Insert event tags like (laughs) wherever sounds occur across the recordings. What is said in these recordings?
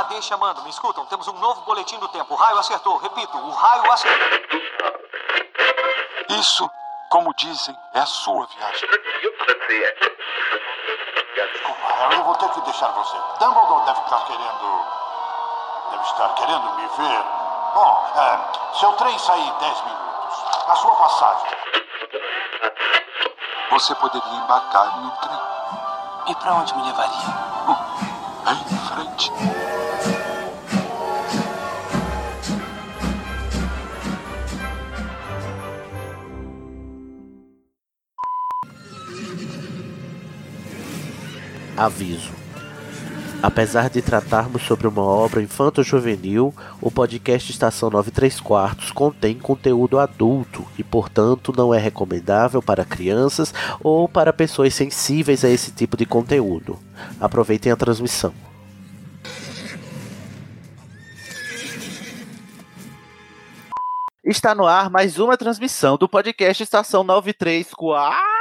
AD chamando, me escutam? Temos um novo boletim do tempo. O raio acertou. Repito, o raio acertou. Isso, como dizem, é a sua viagem. Desculpa, Harry, eu vou ter que deixar você. Dumbledore deve estar querendo. Deve estar querendo me ver. Bom, é, seu trem sai em 10 minutos. A sua passagem. Você poderia embarcar em um trem. E pra onde me levaria? Bem em frente. Aviso. Apesar de tratarmos sobre uma obra infanto-juvenil, o podcast Estação 93 Quartos contém conteúdo adulto e, portanto, não é recomendável para crianças ou para pessoas sensíveis a esse tipo de conteúdo. Aproveitem a transmissão. Está no ar mais uma transmissão do podcast Estação 93 Quartos.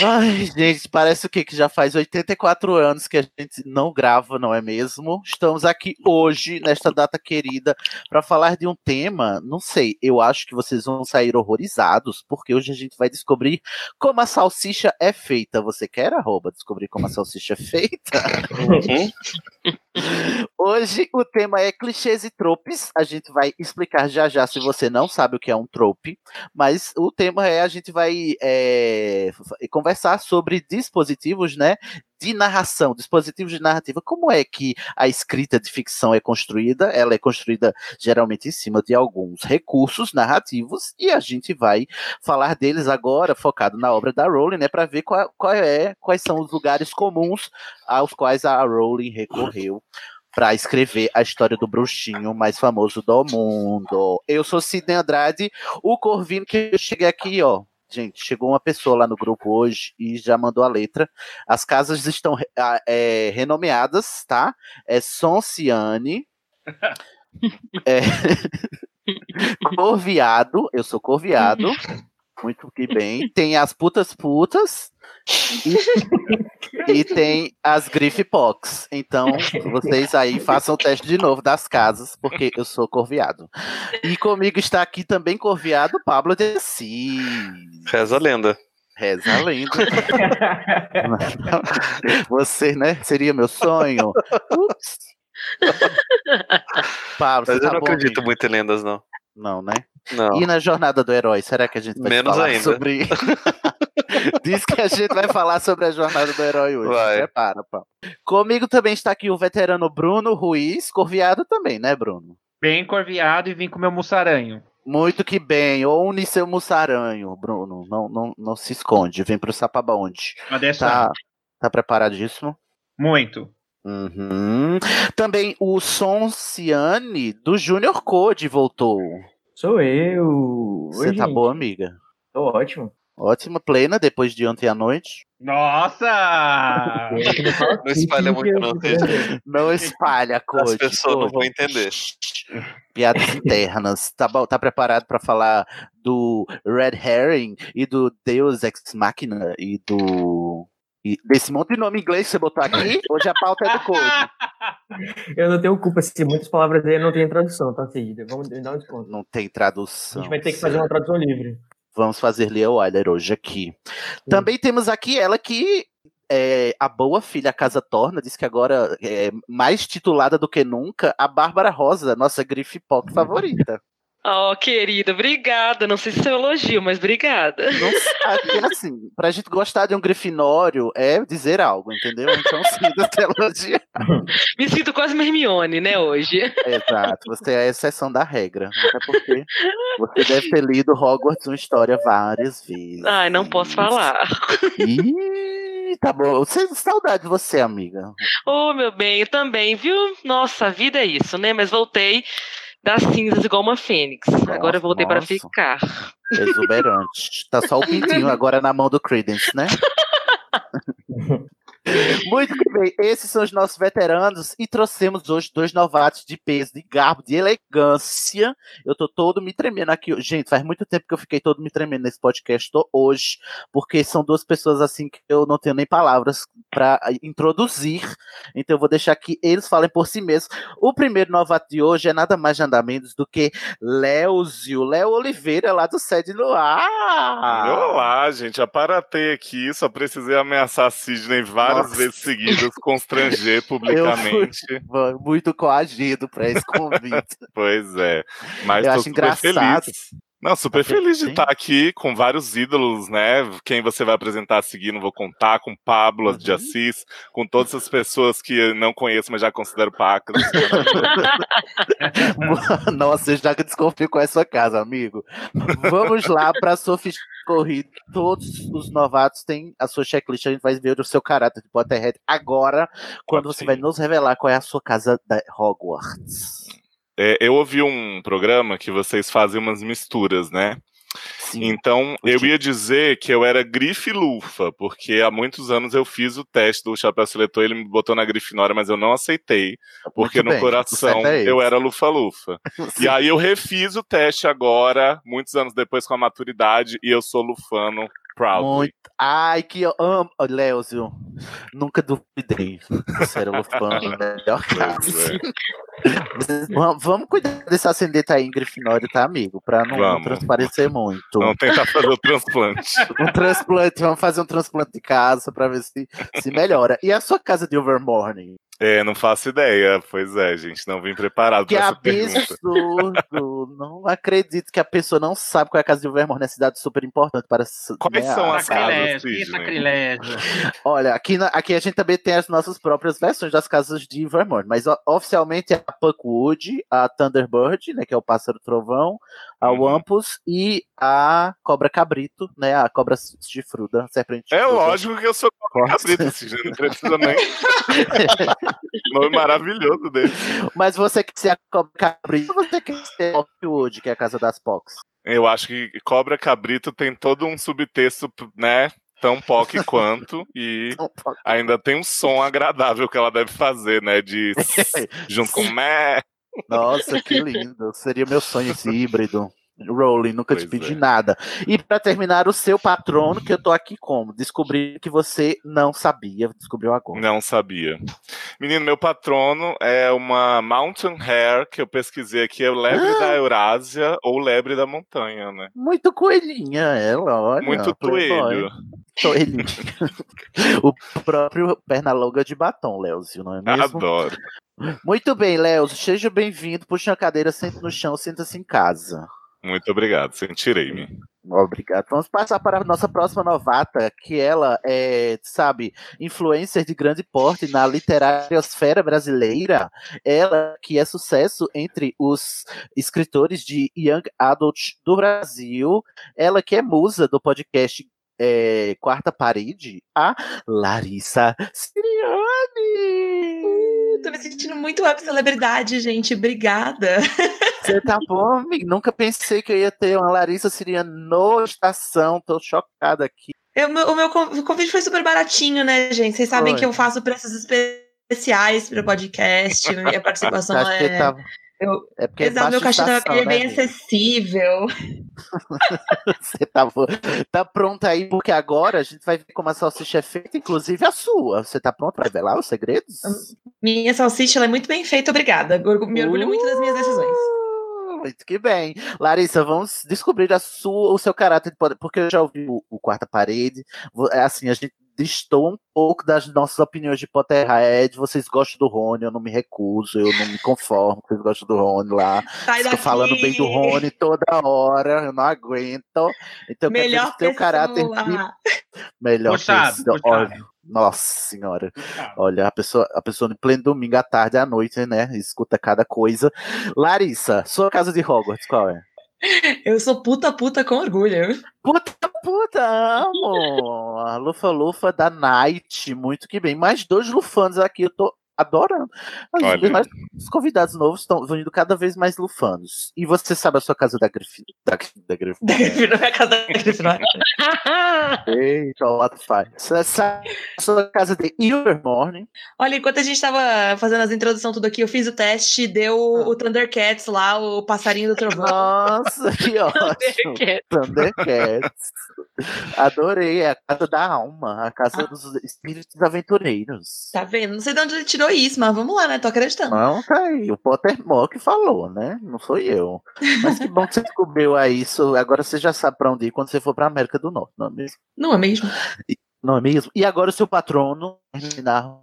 Ai, gente, parece o quê? Que já faz 84 anos que a gente não grava, não é mesmo? Estamos aqui hoje, nesta data querida, para falar de um tema, não sei, eu acho que vocês vão sair horrorizados, porque hoje a gente vai descobrir como a salsicha é feita. Você quer, arroba, descobrir como a salsicha é feita? Hoje o tema é clichês e tropes. A gente vai explicar já já se você não sabe o que é um trope, mas o tema é a gente vai é, conversar sobre dispositivos, né? De narração, dispositivos de narrativa. Como é que a escrita de ficção é construída? Ela é construída geralmente em cima de alguns recursos narrativos e a gente vai falar deles agora, focado na obra da Rowling, né? Para ver qual, qual é, quais são os lugares comuns aos quais a Rowling recorreu para escrever a história do bruxinho mais famoso do mundo. Eu sou Sidney Andrade, o Corvino que eu cheguei aqui, ó. Gente, chegou uma pessoa lá no grupo hoje e já mandou a letra. As casas estão é, renomeadas, tá? É Sonciane. (laughs) é, (laughs) Corviado, eu sou Corviado. (laughs) Muito que bem. Tem as putas putas e, e tem as Griffpox. Então, vocês aí façam o teste de novo das casas, porque eu sou corviado. E comigo está aqui também corviado Pablo de Assis. Reza a lenda. Reza a lenda. Você, né? Seria meu sonho. Ups. Pablo, Mas eu tá não acredito amigo? muito em lendas, não. Não, né? Não. E na jornada do herói, será que a gente vai Menos falar ainda. sobre. (laughs) Diz que a gente vai falar sobre a jornada do herói hoje. Vai. Prepara, pá. Comigo também está aqui o veterano Bruno Ruiz, corviado também, né, Bruno? Bem corviado e vim com meu mussaranho. Muito que bem. Une seu mussaranho, Bruno. Não, não, não se esconde. Vem pro Sapabonde. Tá, tá preparadíssimo? Muito. Uhum. Também o Sonciane do Junior Code voltou. Sou eu. Você Oi, tá gente. boa, amiga? Tô ótimo. Ótima, plena, depois de ontem à noite. Nossa! Não espalha muito, não. Não espalha, Code. As pessoas não vão entender. Piadas internas. Tá, bom, tá preparado pra falar do Red Herring e do Deus Ex Machina e do. E desse monte de nome inglês que você botou aqui? (laughs) Hoje a pauta é do Code. Eu não tenho culpa se muitas palavras aí não tem tradução, tá, Cida? Vamos dar um desconto. Não tem A tradução. gente vai ter que fazer uma tradução livre. Vamos fazer Leo Wyler hoje aqui. Também temos aqui ela que é a boa filha Casa Torna, diz que agora é mais titulada do que nunca, a Bárbara Rosa, nossa grife pop (laughs) favorita. Oh, querida, obrigada. Não sei se é um elogio, mas obrigada. Não sabe, assim, pra gente gostar de um grifinório é dizer algo, entendeu? Então, sim, você elogia. Me sinto quase uma Hermione, né, hoje. Exato, você é a exceção da regra. Até porque você deve ter lido Hogwarts uma história várias vezes. Ai, não posso falar. Ih, tá bom. Saudade de você, amiga. Ô, meu bem, eu também, viu? Nossa, a vida é isso, né? Mas voltei das cinzas igual uma fênix. Agora eu voltei para nossa. ficar. Exuberante. Tá só o pintinho (laughs) agora na mão do Credence, né? (laughs) Muito bem, esses são os nossos veteranos e trouxemos hoje dois novatos de peso, de garbo, de elegância. Eu tô todo me tremendo aqui. Gente, faz muito tempo que eu fiquei todo me tremendo nesse podcast tô hoje, porque são duas pessoas assim que eu não tenho nem palavras para introduzir. Então eu vou deixar que eles falem por si mesmos. O primeiro novato de hoje é nada mais nada menos do que Léozio, Léo Oliveira, lá do Sede no Ar. Olá, gente. Aparatei aqui, só precisei ameaçar a Sidney várias Nossa. vezes seguidas, (laughs) constranger publicamente. Eu fui muito coagido para esse convite. (laughs) Pois é. Mas Eu acho engraçado. feliz. Não, super feliz de estar aqui com vários ídolos, né? Quem você vai apresentar a seguir, não vou contar, com Pablo Uhum. de Assis, com todas as pessoas que eu não conheço, mas já considero pacas. (laughs) Nossa, eu já que desconfio com essa casa, amigo. Vamos lá para sua ficha corrida. Todos os novatos têm a sua checklist. A gente vai ver o seu caráter de Potterhead agora, quando você vai nos revelar qual é a sua casa da Hogwarts. É, eu ouvi um programa que vocês fazem umas misturas, né? Então, eu ia dizer que eu era grife lufa, porque há muitos anos eu fiz o teste do chapéu seletor, ele me botou na grifinória, mas eu não aceitei, porque Muito no bem, coração é eu era lufa-lufa. (laughs) e aí eu refiz o teste agora, muitos anos depois com a maturidade, e eu sou lufano proud. Muito. Ai, que eu amo. Léozio, nunca duvidei. Você era Lufano, (laughs) melhor caso. (laughs) Vamos- Vamos cuidar desse ascendente aí em Grifinória, tá, amigo? Pra não, não Vamos. transparecer muito. Vamos tentar fazer o transplante. (laughs) Um transplante, vamos fazer um transplante de casa pra ver se, se melhora. E a sua casa de Overmorning? É, não faço ideia. Pois é, gente, não vim preparado Que para essa pergunta. absurdo! (laughs) não acredito que a pessoa não sabe qual é a casa de Overmorning, é cidade super importante para. Quais são as casas, que sacrilégio. (laughs) Olha, aqui, na- aqui a gente também tem as nossas próprias versões das casas de Vermont, mas o- oficialmente é a Puckwood, a Thunderbird, né, que é o pássaro trovão, a Uhum. Wampus e a cobra cabrito, né, a cobra chifruda, serpente É lógico que eu sou cabrito, Sidney, não precisa nem. (laughs) (laughs) Nome maravilhoso dele. Mas você quer ser a cobra cabrito ou você quer ser Puckwood, que é a casa das Pox? Eu acho que Cobra Cabrito tem todo um subtexto, né? Tão POC (laughs) quanto, e ainda tem um som agradável que ela deve fazer, né? De (laughs) junto com mé. Nossa, que lindo. Seria meu sonho esse híbrido. Rowling, nunca te Pois pedi é. nada. E pra terminar, o seu patrono, que eu tô aqui como? Descobri que você não sabia, descobriu agora. Não sabia. Menino, meu patrono é uma Mountain Hare, que eu pesquisei aqui, é o lebre da Eurásia ou lebre da montanha, né? Muito coelhinha ela, olha. Muito toelho. Toelhinho. (laughs) o próprio perna longa de batom, Léozio, não é mesmo? Adoro. Muito bem, Léozio, seja bem-vindo. Puxa a cadeira, senta no chão, senta-se em casa. Muito obrigado, sentirei-me. Obrigado. Vamos passar para a nossa próxima novata, que ela é, sabe, influencer de grande porte na literariosfera brasileira. Ela que é sucesso entre os escritores de Young Adult do Brasil. Ela que é musa do podcast é, Quarta Parede, a Larissa Siriani. Tô me sentindo muito web celebridade, gente. Obrigada. Você tá bom, amigo? Nunca pensei que eu ia ter uma Larissa Siriani no estação. Tô chocada aqui. Eu- o meu convite foi super baratinho, né, gente? Vocês sabem Foi. que eu faço preços especiais para o podcast. Minha participação é. tava- eu- É porque é Exato, meu baixa cachê da é bem né, amiga? acessível. (laughs) Você tá, tá pronta aí, porque agora a gente vai ver como a salsicha é feita, inclusive a sua. Você tá pronta para revelar os segredos? Minha salsicha ela é muito bem feita, obrigada. Me orgulho muito das minhas decisões. Muito que bem. Larissa, vamos descobrir a sua, o seu caráter de poder, porque eu já ouvi o, o Quarta Parede. É Assim, a gente distou um pouco das nossas opiniões de Potterhead. Vocês gostam do Rony, eu não me recuso, eu não me conformo. Vocês gostam do Rony lá. Estou daqui! falando bem do Rony toda hora, eu não aguento. Então, eu quero ver Melhor o seu caráter de. Melhor Puxado, pessoa. puxado. Nossa senhora. Olha, a pessoa, a pessoa no pleno domingo à tarde à noite, né? Escuta cada coisa. Larissa, sua casa de Hogwarts, qual é? Eu sou puta puta com orgulho. Puta puta, amo! A Lufa Lufa da Night, muito que bem. Mais dois Lufanos aqui, eu tô adorando. Os, nós- os convidados novos estão vindo cada vez mais lufanos. E você sabe a sua casa da Grifinória? Da, da Grifinória. Não é a casa da Grifinória. (laughs) Eita, what the. Você sabe a sua casa de Ilvermorny? Olha, enquanto a gente tava fazendo as introduções tudo aqui, eu fiz o teste, deu o Thundercats lá, o passarinho do trovão. Nossa, que (laughs) ótimo. Thundercats. Adorei, é a casa da alma, a casa dos espíritos aventureiros. Tá vendo? Não sei de onde ele tirou isso, mas vamos lá, né? Tô acreditando. Não, tá aí, o Pottermore que falou, né? Não sou eu. Mas que bom que você descobriu aí isso. Agora você já sabe pra onde ir quando você for pra América do Norte, não é mesmo? Não é mesmo? Não é mesmo? E agora o seu patrono, terminar.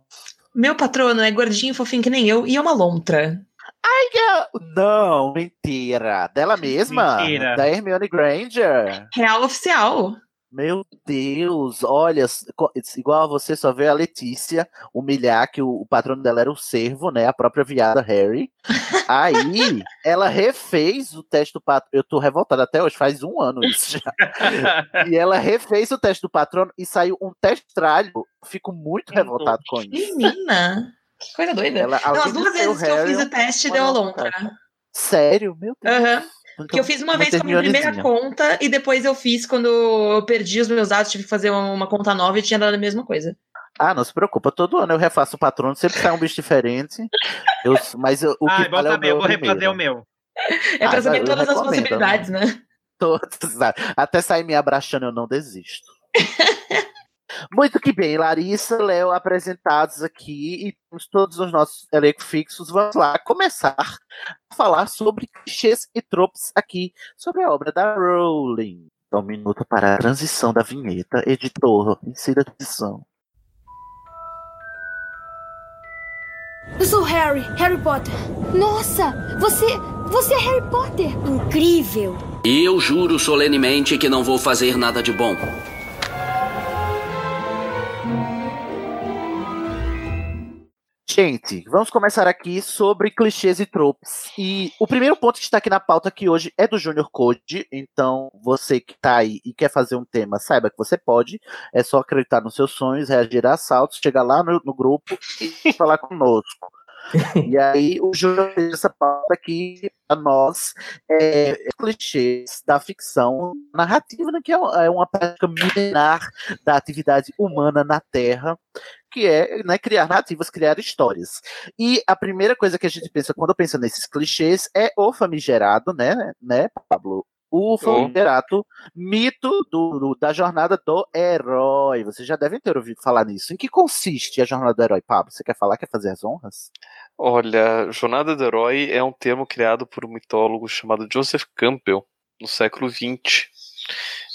Meu patrono é gordinho, fofinho que nem eu, e é uma lontra. Ai, que- não, mentira. Dela mesma? Mentira. Da Hermione Granger. Real oficial. Meu Deus, olha, igual a você só vê a Letícia humilhar que o, o patrono dela era o servo, né? A própria viada Harry. Aí ela refez o teste do patrono. Eu tô revoltada até hoje, faz um ano isso já. (laughs) e ela refez o teste do patrono e saiu um testralho. Fico muito revoltado com isso. Menina, que coisa doida. Ela, Não, as duas vezes que eu Harry, fiz o teste, deu a lontra. Sério? Meu Deus. Aham. Porque eu fiz uma vez com a minha primeira conta e depois eu fiz quando eu perdi os meus dados, tive que fazer uma, conta nova e tinha dado a mesma coisa. Ah, não se preocupa, todo ano eu refaço o patrono, sempre sai um bicho diferente. Eu- mas eu- o (laughs) que Ah, vale é o saber, eu meu vou refazer primeiro. o meu. É pra Ah, saber eu todas as recomendo, possibilidades, né? Todos, (laughs) sabe? Até sair me abraçando, eu não desisto. (laughs) Muito que bem, Larissa, Léo apresentados aqui e temos todos os nossos elencos fixos. Vamos lá começar a falar sobre clichês e tropes aqui, sobre a obra da Rowling. Então, um minuto para a transição da vinheta. Editor, insira a transição. Eu sou Harry, Harry Potter. Nossa, você, você é Harry Potter. Incrível. E eu juro solenemente que não vou fazer nada de bom. Gente, vamos começar aqui sobre clichês e tropes. E o primeiro ponto que está aqui na pauta aqui hoje é do Junior Code. Então, você que está aí e quer fazer um tema, saiba que você pode. É só acreditar nos seus sonhos, reagir a assaltos, chegar lá no, no grupo e (laughs) falar conosco. E aí, o Júnior fez essa pauta aqui para nós, é, clichês da ficção narrativa, né, que é é uma prática milenar da atividade humana na Terra, que é né, criar narrativas, criar histórias. E a primeira coisa que a gente pensa quando pensa nesses clichês é o famigerado, né, né, Pablo? O famigerado mito do, do- da jornada do herói. Vocês já devem ter ouvido falar nisso. Em que consiste a jornada do herói, Pablo? Você quer falar? Quer fazer as honras? Olha, Jornada do Herói é um termo criado por um mitólogo chamado Joseph Campbell no século XX,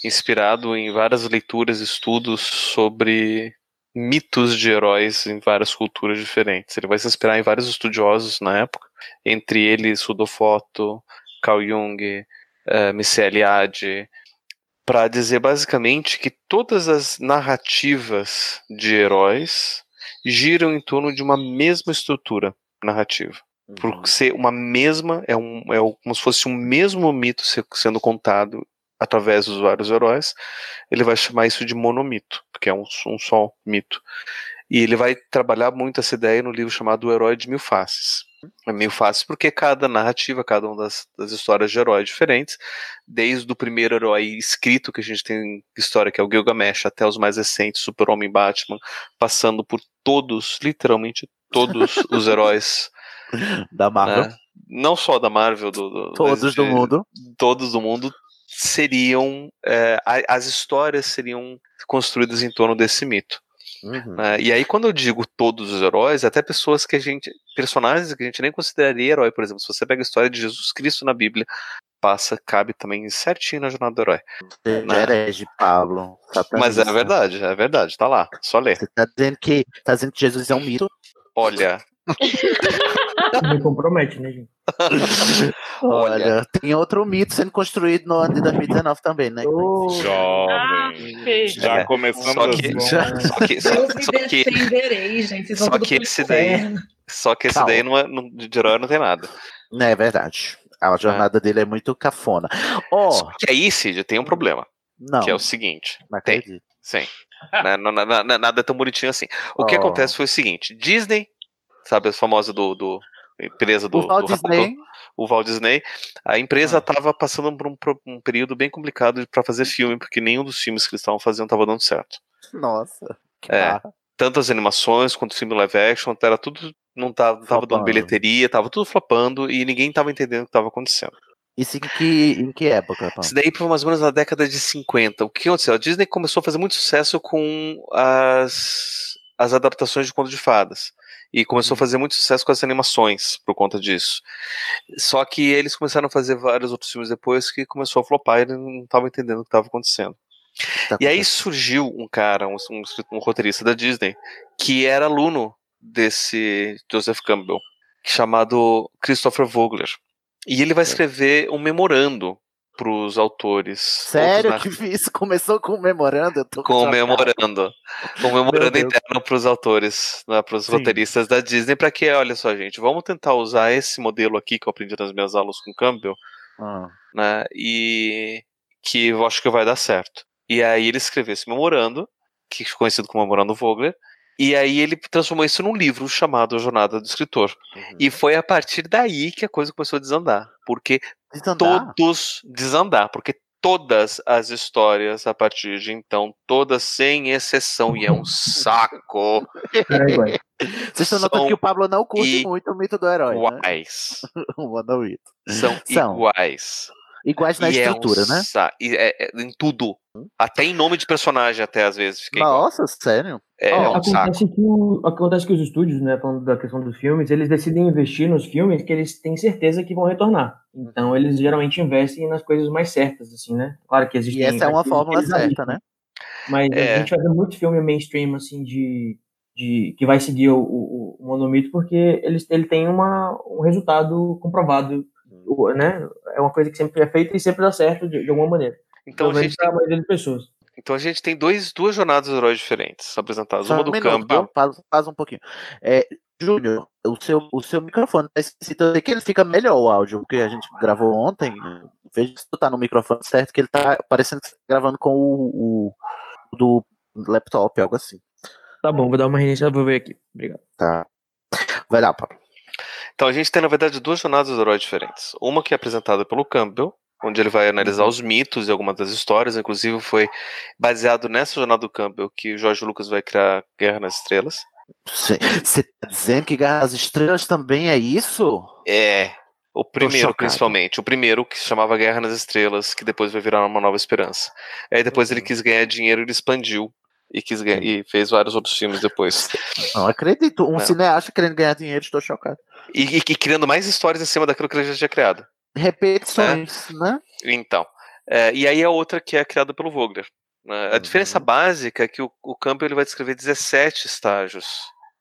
inspirado em várias leituras e estudos sobre mitos de heróis em várias culturas diferentes. Ele vai se inspirar em vários estudiosos na época, entre eles Rudolf Otto, Carl Jung, eh, Mircea Eliade, para dizer basicamente que todas as narrativas de heróis giram em torno de uma mesma estrutura narrativa. Por ser uma mesma, é, um, é como se fosse um mesmo mito se- sendo contado através dos vários heróis, ele vai chamar isso de monomito, porque é um, um só mito. E ele vai trabalhar muito essa ideia no livro chamado O Herói de Mil Faces. É mil faces porque cada narrativa, cada uma das, das histórias de heróis diferentes, desde o primeiro herói escrito que a gente tem história, que é o Gilgamesh, até os mais recentes, Super-Homem e Batman, passando por todos, literalmente todos (laughs) os heróis da Marvel. né? Não só da Marvel, do, do- Todos mas do de- mundo. Todos do mundo seriam. é, as histórias seriam construídas em torno desse mito. né? E aí, quando eu digo todos os heróis, até pessoas que a gente. personagens que a gente nem consideraria herói, por exemplo, se você pega a história de Jesus Cristo na Bíblia, passa, cabe também certinho na jornada do herói. Seja herege, Pablo. Mas é verdade, é verdade, tá lá, só ler. Você tá dizendo que, tá dizendo que Jesus é um mito? Olha, (laughs) Me compromete, né, gente? (laughs) Olha, tem outro mito sendo construído no ano de 2019 também, né? Jovem. Já É, começamos só que, assim. só que, só, Eu me só que, defenderei, gente. Vocês só que esse daí, só que esse Calma. daí não é, não, de herói não tem nada. É verdade. A jornada dele é muito cafona. Ó, Só que aí, Cid, tem um problema. Não. Que é o seguinte. Não tem. acredito. Sim. Né, não- não- não- nada é tão bonitinho assim. O que Oh. acontece foi o seguinte: Disney sabe, a famosa do, do empresa do, O Walt do Disney. O Walt Disney, a empresa estava passando por um, um período bem complicado para fazer filme, porque nenhum dos filmes que eles estavam fazendo estava dando certo. Nossa. É, barra. tanto as animações quanto o filme live action, era tudo não tava, tava dando bilheteria, tava tudo flopando e ninguém tava entendendo o que tava acontecendo. Isso em que, em que época, Paulo? Isso daí foi mais ou menos na década de 50. O que aconteceu? A Disney começou a fazer muito sucesso com as, as adaptações de conto de fadas. E começou a fazer muito sucesso com as animações por conta disso. Só que eles começaram a fazer vários outros filmes depois que começou a flopar e eles não estavam entendendo o que estava acontecendo. Tá E aí surgiu um cara, um, um, um roteirista da Disney, que era aluno desse Joseph Campbell, chamado Christopher Vogler. E ele vai escrever um memorando para os autores. Sério que (laughs) isso começou com um memorando? Eu tô com chocado. memorando, com memorando Deus. interno para os autores, né, para os Sim. roteiristas da Disney, para que, olha só, gente, vamos tentar usar esse modelo aqui que eu aprendi nas minhas aulas com Campbell, Ah. né, e que eu acho que vai dar certo. E aí ele escreveu esse memorando, que é conhecido como Memorando Vogler, e aí ele transformou isso num livro chamado A Jornada do Escritor. Uhum. E foi a partir daí que a coisa começou a desandar, porque Desandar? todos desandar, porque todas as histórias a partir de então, todas sem exceção, e é um saco. Vocês estão notando São que o Pablo não curte muito o mito do herói, né? Iguais. (laughs) o Monomito. São, São. iguais. Iguais na E é um estrutura, né? sa- e é- é em tudo. Até em nome de personagem, até às vezes. Fica igual. Nossa, sério? É, é um saco. acontece, que o- acontece que os estúdios, né, falando da questão dos filmes, eles decidem investir nos filmes que eles têm certeza que vão retornar. Então eles geralmente investem nas coisas mais certas, assim, né? Claro que existem. E essa é uma fórmula certa, né? Mas É. a gente vai ver muito filme mainstream, assim, de, de que vai seguir o, o, o monomito, porque eles, ele tem uma, um resultado comprovado, né? É uma coisa que sempre é feita e sempre dá certo de, de alguma maneira. Então a Pelo gente pra maioria das pessoas. Então a gente tem dois, duas jornadas de heróis diferentes apresentadas. Só Uma um do minuto, pausa, pausa um pouquinho. É, Júnior, o seu, o seu microfone tá esquisito. Que ele fica melhor o áudio, porque a gente gravou ontem. Veja se tu tá no microfone certo, que ele tá parecendo que você tá gravando com o, o do laptop, algo assim. Tá bom, vou dar uma reiniciada, vou ver aqui. Obrigado. Tá. Vai lá, Paulo. Então a gente tem, na verdade, duas jornadas de heróis diferentes. Uma que é apresentada pelo Campbell, onde ele vai analisar Uhum. os mitos e algumas das histórias. Inclusive, foi baseado nessa jornada do Campbell que o Jorge Lucas vai criar Guerra nas Estrelas. Você tá dizendo que Guerra das Estrelas também é isso? É. O primeiro, principalmente. O primeiro que se chamava Guerra nas Estrelas, que depois vai virar uma nova esperança. Aí depois Uhum. ele quis ganhar dinheiro e ele expandiu. E, quis ganhar, e fez vários outros filmes depois. Não acredito. Um Não. cineasta querendo ganhar dinheiro, estou chocado. E, e- e criando mais histórias em cima daquilo que ele já tinha criado. Repetições, né? Então. é, e aí a outra que é criada pelo Vogler. né? A diferença básica é que o, o Campbell ele vai descrever 17 estágios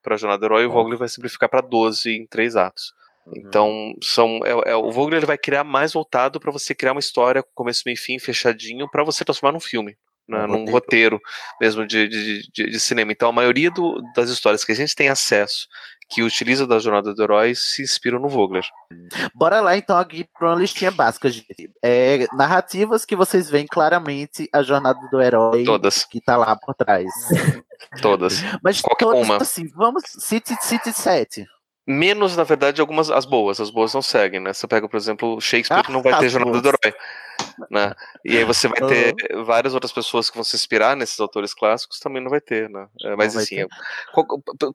para a jornada do herói e o Vogler vai simplificar para 12 em três atos. Então, são, é, é- o Vogler ele vai criar mais voltado para você criar uma história com começo, meio e fim, fechadinho, para você transformar num filme. Né, Um num roteiro mesmo de, de, de, de cinema. Então, a maioria do- das histórias que a gente tem acesso, que utiliza da jornada do herói, se inspiram no Vogler. Bora lá então aqui para uma listinha básica, gente. É, narrativas que vocês veem claramente a jornada do herói Todas. que tá lá por trás. (laughs) Todas. Mas Qualquer todas uma. assim, vamos. City, City 7. Menos, na verdade, algumas as boas. As boas não seguem, né? Você pega, por exemplo, Shakespeare, que não vai Ah, ter as jornada do boas. herói. Né? E aí você vai ter várias outras pessoas que vão se inspirar nesses autores clássicos, também não vai ter, né? É, mas assim, ter. qual-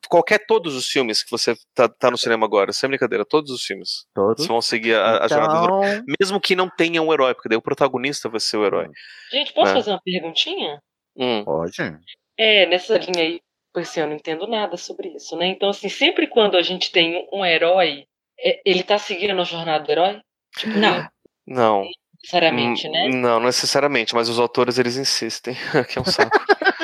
qualquer todos os filmes que você tá, tá no cinema agora, sem brincadeira, todos os filmes. Todos. Vão seguir a, a jornada do herói. Então, Mesmo que não tenha um herói, porque daí o protagonista vai ser o herói. Gente, posso É. fazer uma perguntinha? Hum. Pode. É, nessa linha aí, pois assim, eu não entendo nada sobre isso, né? Então, assim, sempre quando a gente tem um herói, é- ele tá seguindo a jornada do herói? Tipo, Não. Não. Necessariamente, Hum, né? Não, não necessariamente, mas os autores eles insistem, (laughs) que é um saco.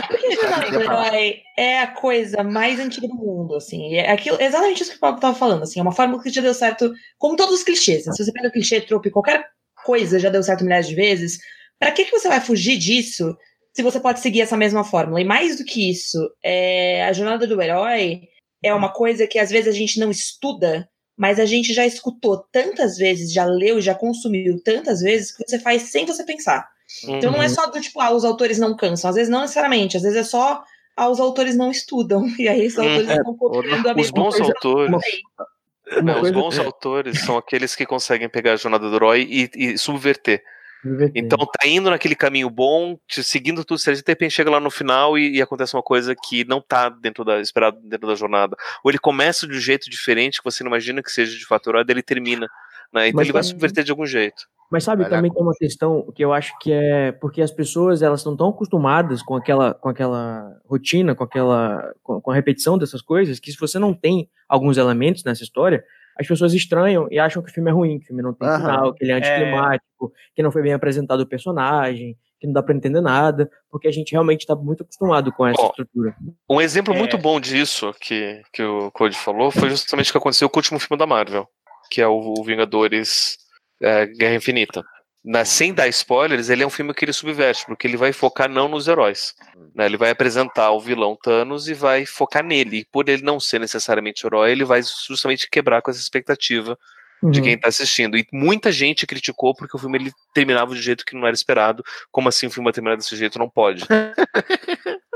Porque a jornada do herói é a coisa mais antiga do mundo, assim. É aquilo, exatamente isso que o Paulo tava falando, assim. É uma fórmula que já deu certo, como todos os clichês. né? Se você pega clichê, trope, qualquer coisa já deu certo milhares de vezes. Pra que, que você vai fugir disso se você pode seguir essa mesma fórmula? E mais do que isso, é, a jornada do herói é uma coisa que às vezes a gente não estuda, mas a gente já escutou tantas vezes, já leu, já consumiu tantas vezes que você faz sem você pensar. Então não é Uhum. só do tipo, ah, os autores não cansam. Às vezes não necessariamente, às vezes é só ah, os autores não estudam. (laughs) E aí os autores Hum, é, estão copiando a Os mesma bons coisa. autores. Uma É, os bons é. autores são aqueles que conseguem pegar a jornada do herói e, e subverter. Então tá indo naquele caminho bom, te seguindo tudo certo, de repente chega lá no final e, e acontece uma coisa que não tá dentro da esperado dentro da jornada. Ou ele começa de um jeito diferente que você não imagina que seja de daí ele termina. Né? Então Mas ele vai também- subverter de algum jeito. Mas sabe, Vai também tem uma questão que eu acho que é porque as pessoas elas estão tão acostumadas com aquela, com aquela rotina, com aquela com, com a repetição dessas coisas, que se você não tem alguns elementos nessa história, as pessoas estranham e acham que o filme é ruim, que o filme não tem Aham. final, que ele é anticlimático, que não foi bem apresentado o personagem, que não dá pra entender nada, porque a gente realmente tá muito acostumado com essa Ó, estrutura. Um exemplo É. muito bom disso que, que o Code falou foi justamente o que aconteceu com o último filme da Marvel, que é o Vingadores é, Guerra Infinita. Na- sem dar spoilers, ele é um filme que ele subverte, porque ele vai focar não nos heróis. né? Ele vai apresentar o vilão Thanos e vai focar nele. E por ele não ser necessariamente herói, ele vai justamente quebrar com essa expectativa de Uhum. quem tá assistindo. E muita gente criticou porque o filme ele terminava de jeito que não era esperado. Como assim o filme vai terminar desse jeito? Não pode. (laughs)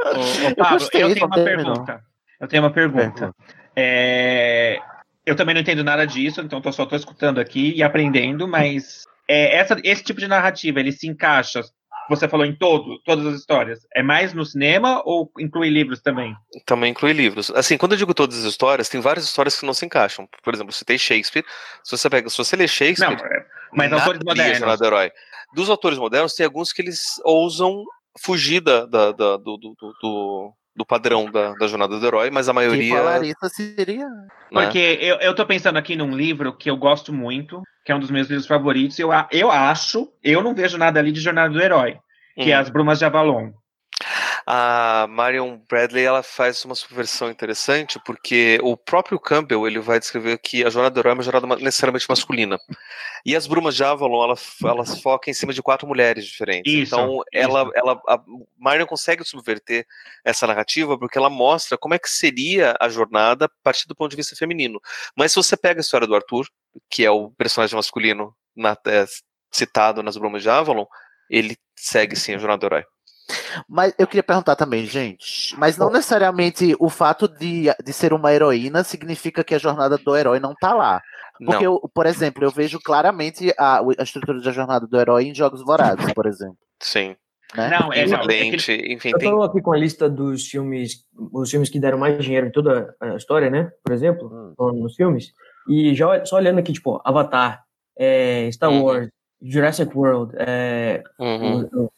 Ô, ô, Pablo, gostei, eu tenho uma terminou. pergunta. Eu tenho uma pergunta. É, Eu também não entendo nada disso, então eu só estou escutando aqui e aprendendo, mas é, essa, esse tipo de narrativa, ele se encaixa, você falou em todo, todas as histórias, é mais no cinema ou inclui livros também? Também inclui livros. Assim, quando eu digo todas as histórias, tem várias histórias que não se encaixam. Por exemplo, tem Shakespeare. Se você pega, se você lê Shakespeare, Não, é, mas autores modernos. Do herói. Dos autores modernos, tem alguns que eles ousam fugir da, da- da- do, do, do- do- padrão da, da jornada do herói, mas a maioria. Larissa seria. né? Porque eu, eu tô pensando aqui num livro que eu gosto muito, que é um dos meus livros favoritos. Eu, eu acho, eu não vejo nada ali de Jornada do Herói, que é Hum. As Brumas de Avalon. A Marion Bradley ela faz uma subversão interessante porque o próprio Campbell ele vai descrever que a jornada do herói é uma jornada necessariamente masculina e as Brumas de Avalon ela, elas focam em cima de quatro mulheres diferentes. Isso, então ela, ela a Marion consegue subverter essa narrativa porque ela mostra como é que seria a jornada a partir do ponto de vista feminino. Mas se você pega a história do Arthur, que é o personagem masculino na- é, citado nas Brumas de Avalon, ele segue sim a jornada do herói. Mas eu queria perguntar também, gente. Mas não necessariamente o fato de, de ser uma heroína significa que a jornada do herói não tá lá. Porque, eu, por exemplo, eu vejo claramente a, a estrutura da jornada do herói em Jogos Vorazes, por exemplo. Sim. Né? Não, é, não, é enfim, Eu tem tô aqui com a lista dos filmes, os filmes que deram mais dinheiro em toda a história, né? Por exemplo, Hum. falando nos filmes. E já só olhando aqui, tipo, Avatar, é, Star Uhum. Wars, Jurassic World, é, Uhum. o- o-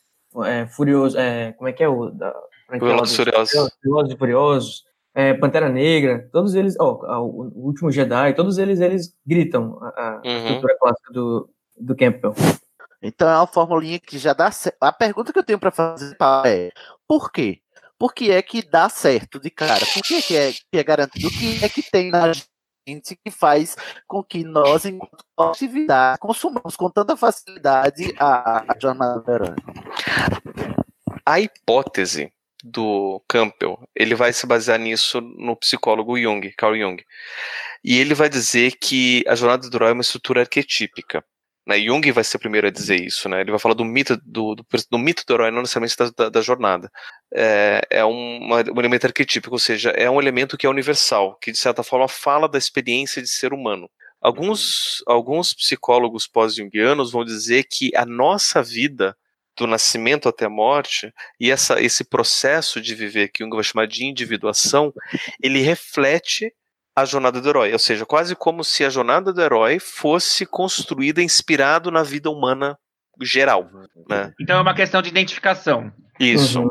é, Furioso, é, como é que é o da franquia lá Velozes e Furiosos. Velozes e Furiosos, é, Pantera Negra, todos eles, ó, o o Último Jedi, todos eles eles gritam a, a Uhum. estrutura clássica do, do Campbell. Então é uma formulinha que já dá certo. A pergunta que eu tenho pra fazer é: por quê? Por que é que dá certo de cara? Por que é que é, que é garantido? O que é que tem na gente que faz com que nós, enquanto atividade, consumamos com tanta facilidade a, a jornada herói? A hipótese do Campbell, ele vai se basear nisso no psicólogo Jung, Carl Jung. E ele vai dizer que a jornada do herói é uma estrutura arquetípica. Né? Jung vai ser o primeiro a dizer isso, né? Ele vai falar do mito do, do, do mito do herói, não necessariamente da, da, da jornada. É, é uma, um elemento arquetípico, ou seja, é um elemento que é universal, que de certa forma fala da experiência de ser humano. Alguns, alguns psicólogos pós-jungianos vão dizer que a nossa vida do nascimento até a morte, e essa, esse processo de viver que Jung vai chamar de individuação, ele reflete a jornada do herói, ou seja, quase como se a jornada do herói fosse construída inspirado na vida humana geral, né? Então é uma questão de identificação. Isso,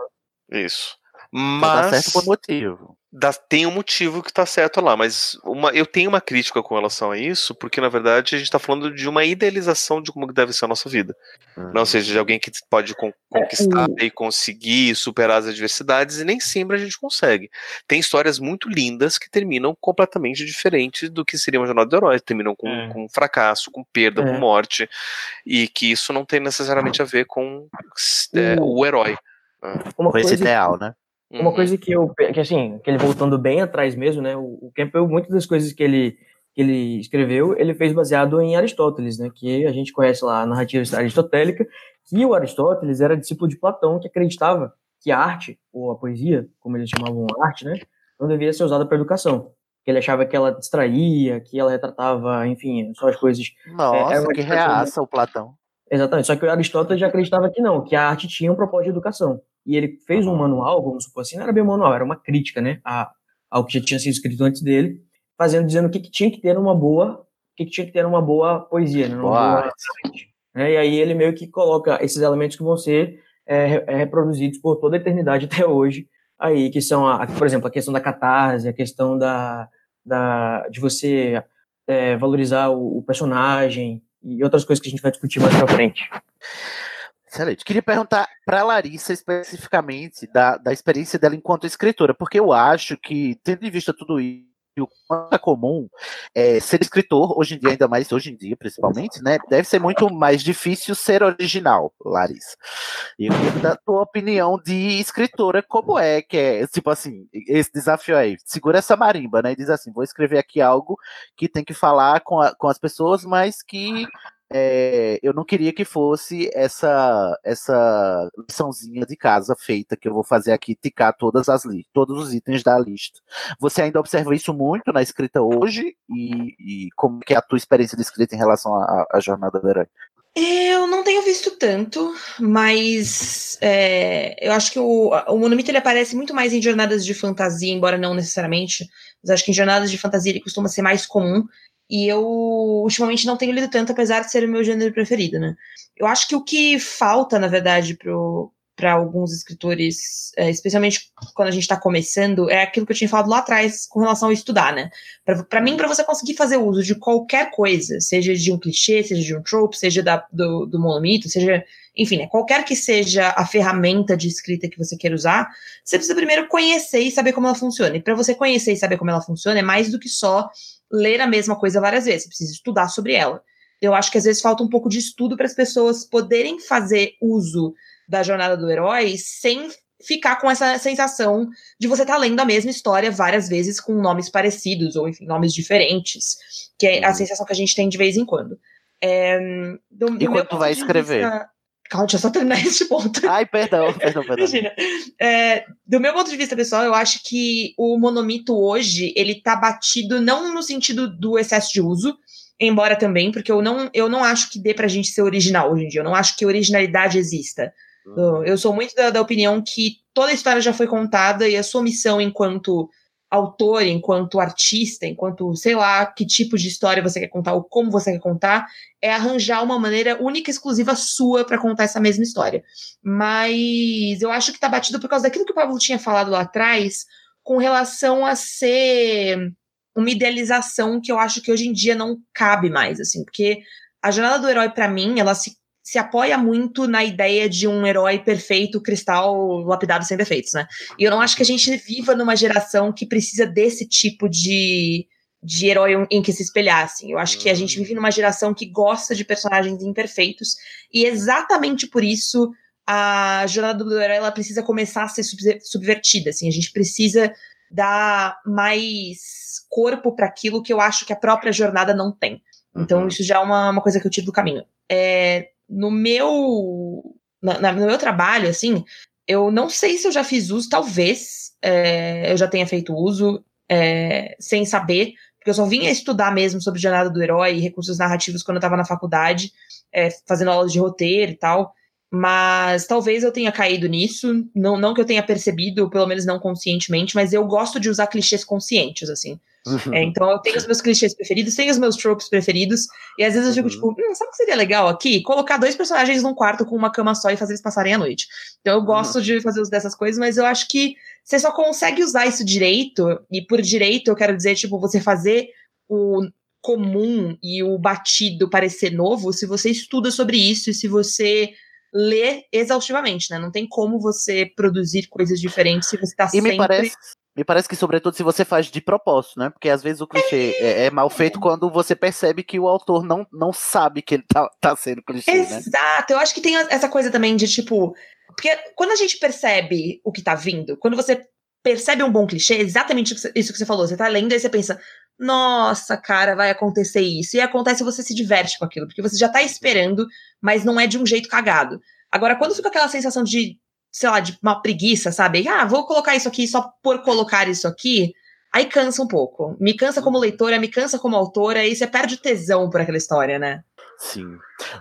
isso. Mas... Dá Mas certo por motivo. dá- tem um motivo que tá certo lá, mas uma, eu tenho uma crítica com relação a isso, porque na verdade a gente tá falando de uma idealização de como que deve ser a nossa vida. Não, ou seja, de alguém que pode con- conquistar e conseguir superar as adversidades, e nem sempre a gente consegue. Tem histórias muito lindas que terminam completamente diferentes do que seria uma jornada do herói, terminam com, É. com fracasso, com perda, É. com morte, e que isso não tem necessariamente a ver com é, O- herói. Uma Com esse coisa- ideal, né? Uma Uhum. coisa que eu, que assim, que ele voltando bem atrás mesmo, né, o, o Campbell, muitas das coisas que ele, que ele escreveu, ele fez baseado em Aristóteles, né, que a gente conhece lá a narrativa aristotélica, que o Aristóteles era discípulo de Platão, que acreditava que a arte, ou a poesia, como eles chamavam a arte, né, não deveria ser usada para educação. Que ele achava que ela distraía, que ela retratava, enfim, só as coisas. Nossa, é, era uma que reaça o Platão. Exatamente. Só que o Aristóteles já acreditava que não, que a arte tinha um propósito de educação. E ele fez um manual, vamos supor assim, não era bem um manual, era uma crítica, né, a, ao que já tinha sido escrito antes dele, fazendo, dizendo o que, que tinha que ter numa boa, o que, que tinha que ter numa boa poesia, né, Boa. Né, E aí ele meio que coloca esses elementos que vão ser é, é, reproduzidos por toda a eternidade até hoje, aí, que são, a, por exemplo, a questão da catarse, a questão da, da de você é, valorizar o, o personagem e outras coisas que a gente vai discutir mais pra frente. Excelente. Queria perguntar para Larissa especificamente da, da experiência dela enquanto escritora, porque eu acho que, tendo em vista tudo isso, o quanto é comum é, ser escritor, hoje em dia, ainda mais hoje em dia, principalmente, né? Deve ser muito mais difícil ser original, Larissa. E eu queria dar a tua opinião de escritora, como é que é, tipo assim, esse desafio aí, segura essa marimba, né? E diz assim, vou escrever aqui algo que tem que falar com, a- com as pessoas, mas que é, eu não queria que fosse essa essa liçãozinha de casa feita que eu vou fazer aqui, ticar todas as todos os itens da lista. Você ainda observa isso muito na escrita hoje e, e como que é a tua experiência de escrita em relação à, jornada do herói? Eu não tenho visto tanto, mas é, eu acho que o, o ele aparece muito mais em jornadas de fantasia, embora não necessariamente. Mas acho que em jornadas de fantasia ele costuma ser mais comum. E eu ultimamente não tenho lido tanto, apesar de ser o meu gênero preferido, né? Eu acho que o que falta, na verdade, para alguns escritores, é, especialmente quando a gente está começando, é aquilo que eu tinha falado lá atrás com relação a estudar, né? Para mim, para você conseguir fazer uso de qualquer coisa, seja de um clichê, seja de um trope, seja da, do, do monomito, seja, enfim, né, qualquer que seja a ferramenta de escrita que você queira usar, você precisa primeiro conhecer e saber como ela funciona. E para você conhecer e saber como ela funciona, é mais do que só ler a mesma coisa várias vezes, você precisa estudar sobre ela. Eu acho que às vezes falta um pouco de estudo para as pessoas poderem fazer uso da jornada do herói sem ficar com essa sensação de você estar tá lendo a mesma história várias vezes com nomes parecidos ou enfim, nomes diferentes, que é a sensação que a gente tem de vez em quando. É, do, do E meu quando tu vai escrever? vista- Calma, deixa eu só terminar (laughs) esse ponto. Ai, perdão, perdão, perdão. Imagina. É, do meu ponto de vista pessoal, eu acho que o monomito hoje, ele tá batido não no sentido do excesso de uso, embora também, porque eu não, eu não acho que dê pra gente ser original hoje em dia. Eu não acho que originalidade exista. Eu- Eu sou muito da, da opinião que toda a história já foi contada e a sua missão enquanto autor, enquanto artista, enquanto sei lá que tipo de história você quer contar ou como você quer contar, é arranjar uma maneira única e exclusiva sua para contar essa mesma história. Mas eu acho que tá batido por causa daquilo que o Pablo tinha falado lá atrás, com relação a ser uma idealização que eu acho que hoje em dia não cabe mais, assim, porque a jornada do herói, para mim, ela se, se apoia muito na ideia de um herói perfeito, cristal, lapidado sem defeitos, né? E eu não acho que a gente viva numa geração que precisa desse tipo de, de herói em que se espelhar, assim. Eu acho que a gente vive numa geração que gosta de personagens imperfeitos, e exatamente por isso a jornada do herói ela precisa começar a ser sub- subvertida, assim. A gente precisa dar mais corpo para aquilo que eu acho que a própria jornada não tem. Então, isso já é uma, uma coisa que eu tiro do caminho. É, no meu na- na- no meu trabalho, assim, eu não sei se eu já fiz uso, talvez é, eu já tenha feito uso é, sem saber, porque eu só vinha estudar mesmo sobre jornada do herói e recursos narrativos quando eu estava na faculdade, é, fazendo aulas de roteiro e tal. Mas talvez eu tenha caído nisso, não, não que eu tenha percebido, pelo menos não conscientemente, mas eu gosto de usar clichês conscientes, assim. É, então eu tenho os meus clichês preferidos, tenho os meus tropes preferidos, e às vezes eu fico tipo, hum, sabe o que seria legal aqui? Colocar dois personagens num quarto com uma cama só e fazer eles passarem a noite. Então eu gosto de fazer dessas coisas, mas eu acho que você só consegue usar isso direito, e por direito eu quero dizer, tipo, você fazer o comum e o batido parecer novo se você estuda sobre isso e se você lê exaustivamente, né? Não tem como você produzir coisas diferentes se você tá E sempre me parece, me parece que, sobretudo, se você faz de propósito, né? Porque às vezes o clichê é, é mal feito quando você percebe que o autor não, não sabe que ele tá, tá sendo clichê, né? Exato, eu acho que tem essa coisa também de tipo. Porque quando a gente percebe o que tá vindo, quando você percebe um bom clichê, é exatamente isso que você- falou. Você tá lendo e você pensa, nossa, cara, vai acontecer isso. E acontece você se diverte com aquilo, porque você já tá esperando, mas não é de um jeito cagado. Agora, quando fica aquela sensação de sei lá, de uma preguiça, sabe? Ah, vou colocar isso aqui só por colocar isso aqui. Aí cansa um pouco. Me cansa como leitora, me cansa como autora, e você perde o tesão por aquela história, né? Sim.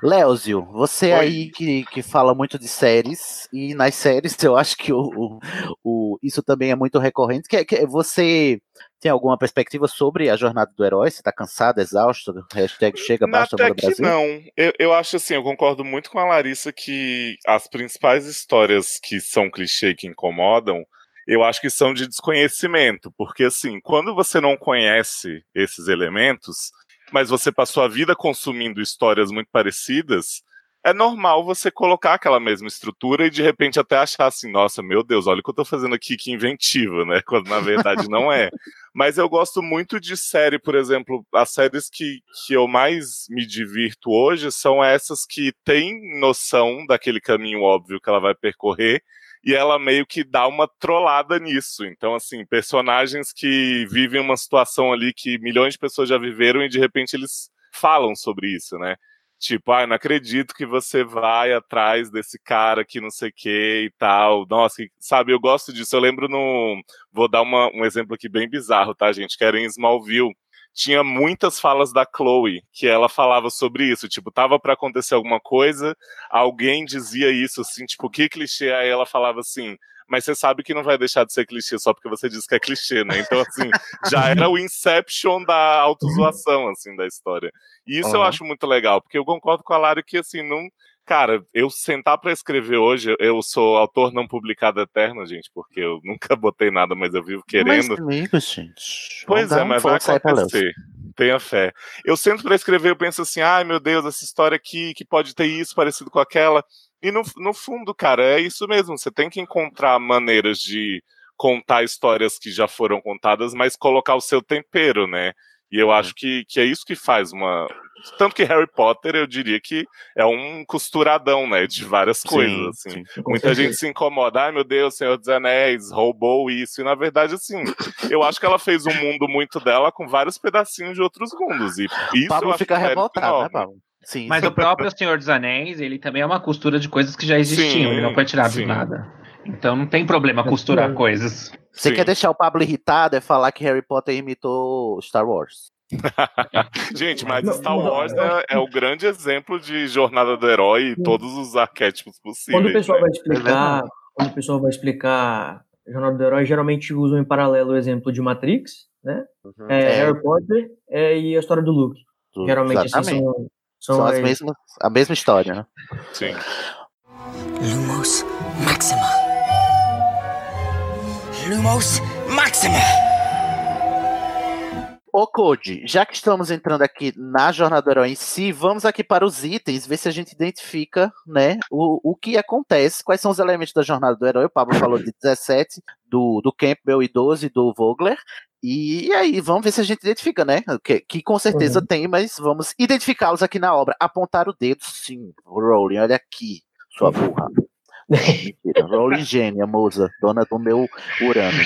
Léozio, você aí que, que fala muito de séries, e nas séries eu acho que o, o, o- isso também é muito recorrente. Que, que você tem alguma perspectiva sobre a jornada do herói? Você tá cansado, exausto? Hashtag chega, basta, Até que Brasil? não. Eu, eu acho assim, eu concordo muito com a Larissa que as principais histórias que são clichê que incomodam, eu acho que são de desconhecimento. Porque assim, quando você não conhece esses elementos, mas você passou a vida consumindo histórias muito parecidas, é normal você colocar aquela mesma estrutura e de repente até achar assim, nossa, meu Deus, olha o que eu tô fazendo aqui, que inventivo, né? (laughs) Quando na verdade não é. Mas eu gosto muito de série, por exemplo, as séries que, que eu mais me divirto hoje são essas que têm noção daquele caminho óbvio que ela vai percorrer e ela meio que dá uma trollada nisso. Então, assim, personagens que vivem uma situação ali que milhões de pessoas já viveram e de repente eles falam sobre isso, né? Tipo, ah, não acredito que você vai atrás desse cara que não sei o que e tal. Nossa, sabe, eu gosto disso. Eu lembro no. Vou dar uma- um exemplo aqui bem bizarro, tá, gente? Que era em Smallville. Tinha muitas falas da Chloe que ela falava sobre isso. Tipo, tava pra acontecer alguma coisa, alguém dizia isso, assim, tipo, que clichê? Aí ela falava assim. Mas você sabe que não vai deixar de ser clichê só porque você diz que é clichê, né? Então, assim, já era o Inception da autozoação, assim, da história. E isso eu Aham. acho muito legal, porque eu concordo com a Lara que, assim, não. Cara, eu sentar pra escrever hoje, eu sou autor não publicado eterno, gente, porque eu nunca botei nada, mas eu vivo querendo. Mas, amigo, gente. Pois é, mas vai acontecer. Tenha fé. Eu sento pra escrever, eu penso assim, ai meu Deus, essa história aqui que pode ter isso parecido com aquela. E no, no fundo, cara, é isso mesmo. Você tem que encontrar maneiras de contar histórias que já foram contadas, mas colocar o seu tempero, né? E eu acho que, que é isso que faz uma. Tanto que Harry Potter, eu diria que é um costuradão, né? De várias Sim, coisas, assim. sim, Muita certeza. gente se incomoda, ai meu Deus, Senhor dos Anéis, roubou isso. E na verdade, assim, eu acho que ela fez um mundo muito dela com vários pedacinhos de outros mundos. E isso Pablo fica mérito revoltado, né. Pablo? Sim. Mas o próprio Senhor dos Anéis, ele também é uma costura de coisas que já existiam, Sim, ele não foi tirado sim. do nada. Então não tem problema costurar coisas. Você quer deixar o Pablo irritado é falar que Harry Potter imitou Star Wars. (laughs) Gente, mas Star Wars é, é o grande exemplo de jornada do herói e todos os arquétipos possíveis. Quando o pessoal né? vai explicar, quando o pessoal vai explicar Jornada do Herói, geralmente usam em paralelo o exemplo de Matrix, né? É, É. Harry Potter é, e a história do Luke. Geralmente assim, exatamente. são, são, São as as- mesmas, a mesma história, né? Sim. Lumos Maxima. Lumos Maxima. Ô, Code, já que estamos entrando aqui na jornada do herói em si, vamos aqui para os itens, ver se a gente identifica, né, o, o que acontece, quais são os elementos da jornada do herói. O Pablo falou de 17, do, do Campbell e 12 do Vogler. E aí, vamos ver se a gente identifica, né? Que, que com certeza tem, mas vamos identificá-los aqui na obra. Apontar o dedo, sim. Rowling, olha aqui, sua burra. (laughs) Mentira, Rowling gênia, moça, dona do meu Urano.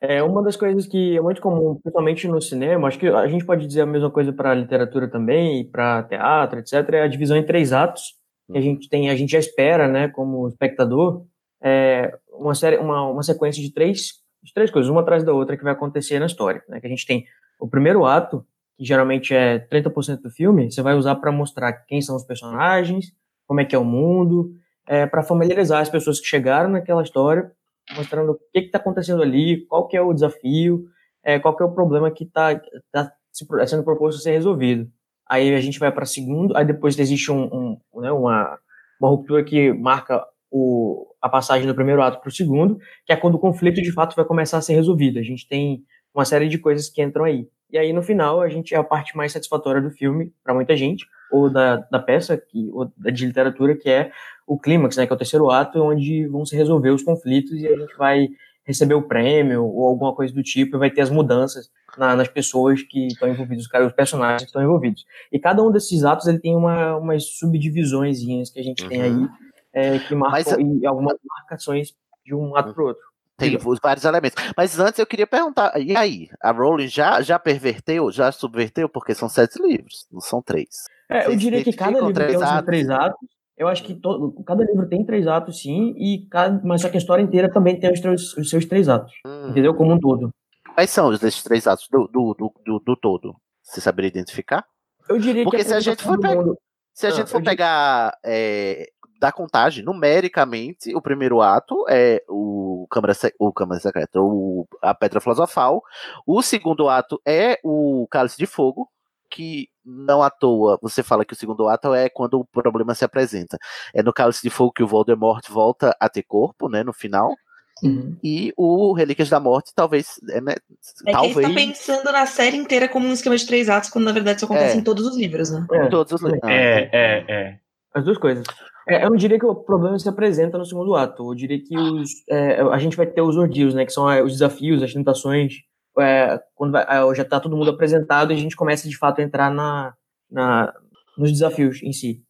É uma das coisas que é muito comum, principalmente no cinema, acho que a gente pode dizer a mesma coisa para literatura também, para teatro, etc. É a divisão em três atos que a gente tem, a gente já espera, né, como espectador, é uma série, uma, uma sequência de três, de três coisas, uma atrás da outra que vai acontecer na história, né? Que a gente tem o primeiro ato, que geralmente é 30% do filme, você vai usar para mostrar quem são os personagens, como é que é o mundo, é, para familiarizar as pessoas que chegaram naquela história mostrando o que está acontecendo ali, qual que é o desafio, é, qual que é o problema que está tá pro- sendo proposto ser resolvido. Aí a gente vai para segundo, aí depois existe um, um, né, uma, uma ruptura que marca o, a passagem do primeiro ato para o segundo, que é quando o conflito de fato vai começar a ser resolvido. A gente tem uma série de coisas que entram aí. E aí no final a gente é a parte mais satisfatória do filme para muita gente, ou da, da peça, que, ou da de literatura, que é o clímax, né, que é o terceiro ato, onde vão se resolver os conflitos e a gente vai receber o prêmio ou alguma coisa do tipo e vai ter as mudanças na- nas pessoas que estão envolvidas, os, os personagens que estão envolvidos. E cada um desses atos ele tem uma, umas subdivisõezinhas que a gente tem aí é, que marcam e algumas marcações de um ato para o outro. Tem os vários elementos. Mas antes eu queria perguntar, e aí? A Rowling já, já perverteu, já subverteu? Porque são sete livros, não são três. É, eu diria que cada livro tem três atos? três atos. Eu acho que todo, cada livro tem três atos, sim, e cada, mas só que a história inteira também tem os, três, os seus três atos. Hum. Entendeu? Como um todo. Quais são os desses três atos do, do, do, do, do todo? Você saberia identificar? Eu diria Porque que se a gente for, do pe- mundo- se a Ah, gente for eu diria- pegar é, da contagem, numericamente, o primeiro ato é o Câmara, Se- o Câmara Secreta, o, a Pedra Filosofal. O segundo ato é o Cálice de Fogo, que não à toa você fala que o segundo ato é quando o problema se apresenta. É no Cálice de Fogo que o Voldemort volta a ter corpo, né, no final. Uhum. E o Relíquias da Morte, talvez, é, né, É que ele talvez está pensando na série inteira como um esquema de três atos, quando na verdade isso acontece É. em todos os livros, né? É, todos os livros. É, é, é. As duas coisas. É, eu não diria que o problema se apresenta no segundo ato. Eu diria que os, é, a gente vai ter os ordeals, né? Que são é, os desafios, as tentações. é, quando vai- é, já está todo mundo apresentado e a gente começa de fato a entrar na, na, nos desafios em si.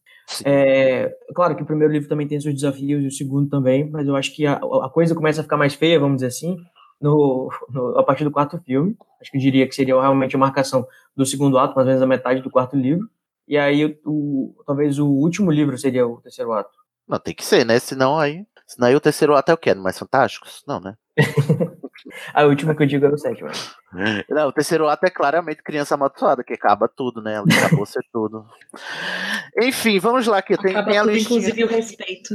É, claro que o primeiro livro também tem seus desafios e o segundo também, mas eu acho que a, a coisa começa a ficar mais feia, vamos dizer assim, no, no- a partir do quarto filme. Acho que eu diria que seria realmente a marcação do segundo ato, mais ou menos a metade do quarto livro. E aí, o, o- talvez o último livro seria o terceiro ato. Não, tem que ser, né? Senão aí. Senão aí o terceiro ato é o quê? Mais Fantásticos? Não, né? (laughs) O último que eu digo é o sétimo. (laughs) Não, o terceiro ato é claramente criança amaldiçoada, que acaba tudo, né? Ali acabou ser tudo. (laughs) Enfim, vamos lá, que tem, tem a tudo, listinha. inclusive o respeito.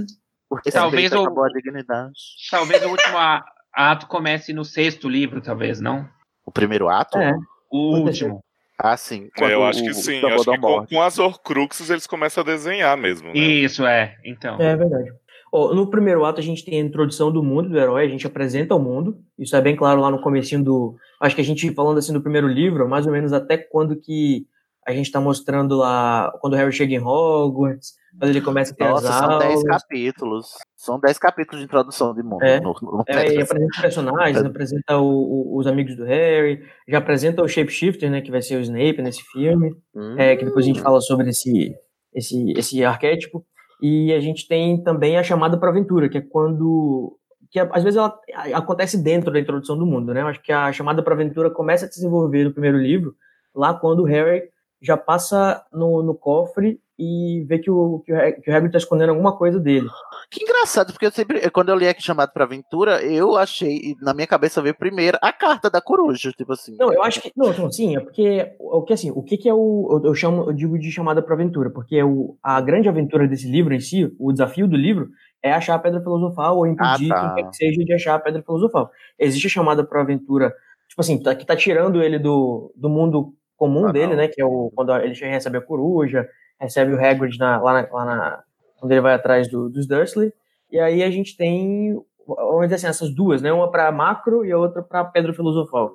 O respeito Talvez o- acabou a dignidade. Talvez o último a- ato comece no sexto livro, talvez, não? O primeiro ato? É. O último. Ah, sim. É, eu Quando acho o- que sim. Acho que com, com as Horcruxes eles começam a desenhar mesmo. Né? Isso, é. Então. É verdade. Ó, no primeiro ato a gente tem a introdução do mundo do herói, a gente apresenta o mundo, isso é bem claro lá no comecinho do... Acho que a gente, falando assim do primeiro livro, mais ou menos até quando que a gente tá mostrando lá, quando o Harry chega em Hogwarts, quando ele começa a ter Nossa, as são 10 aulas, capítulos. São 10 capítulos de introdução de mundo. É. no- no é, e apresenta os personagens, apresenta o- o- os amigos do Harry, já apresenta o Shapeshifter, né, que vai ser o Snape nesse filme, Hum. é, que depois a gente fala sobre esse, esse, esse arquétipo. E a gente tem também a chamada para aventura, que é quando que às vezes ela acontece dentro da introdução do mundo, né? Eu acho que a chamada para aventura começa a se desenvolver no primeiro livro, lá quando o Harry já passa no, no cofre e vê que o, que o, que o Hagrid tá escondendo alguma coisa dele. Que engraçado, porque eu sempre, quando eu li aqui chamado pra aventura, eu achei, na minha cabeça veio primeiro a carta da coruja, tipo assim. Não, eu acho que. Não, sim, é porque. O que assim, o que, que é o. Eu, chamo, eu digo de chamada para aventura, porque o, a grande aventura desse livro em si, o desafio do livro, é achar a pedra filosofal ou impedir Ah, tá. quem quer que seja de achar a pedra filosofal. Existe a chamada para aventura, tipo assim, tá, que tá tirando ele do, do mundo comum dele, né? Que é o quando ele recebe a coruja, recebe o Hagrid na, lá, na, lá na. Quando ele vai atrás do, dos Dursley. E aí a gente tem. Vamos dizer assim, essas duas, né? Uma para macro e a outra para pedra filosofal.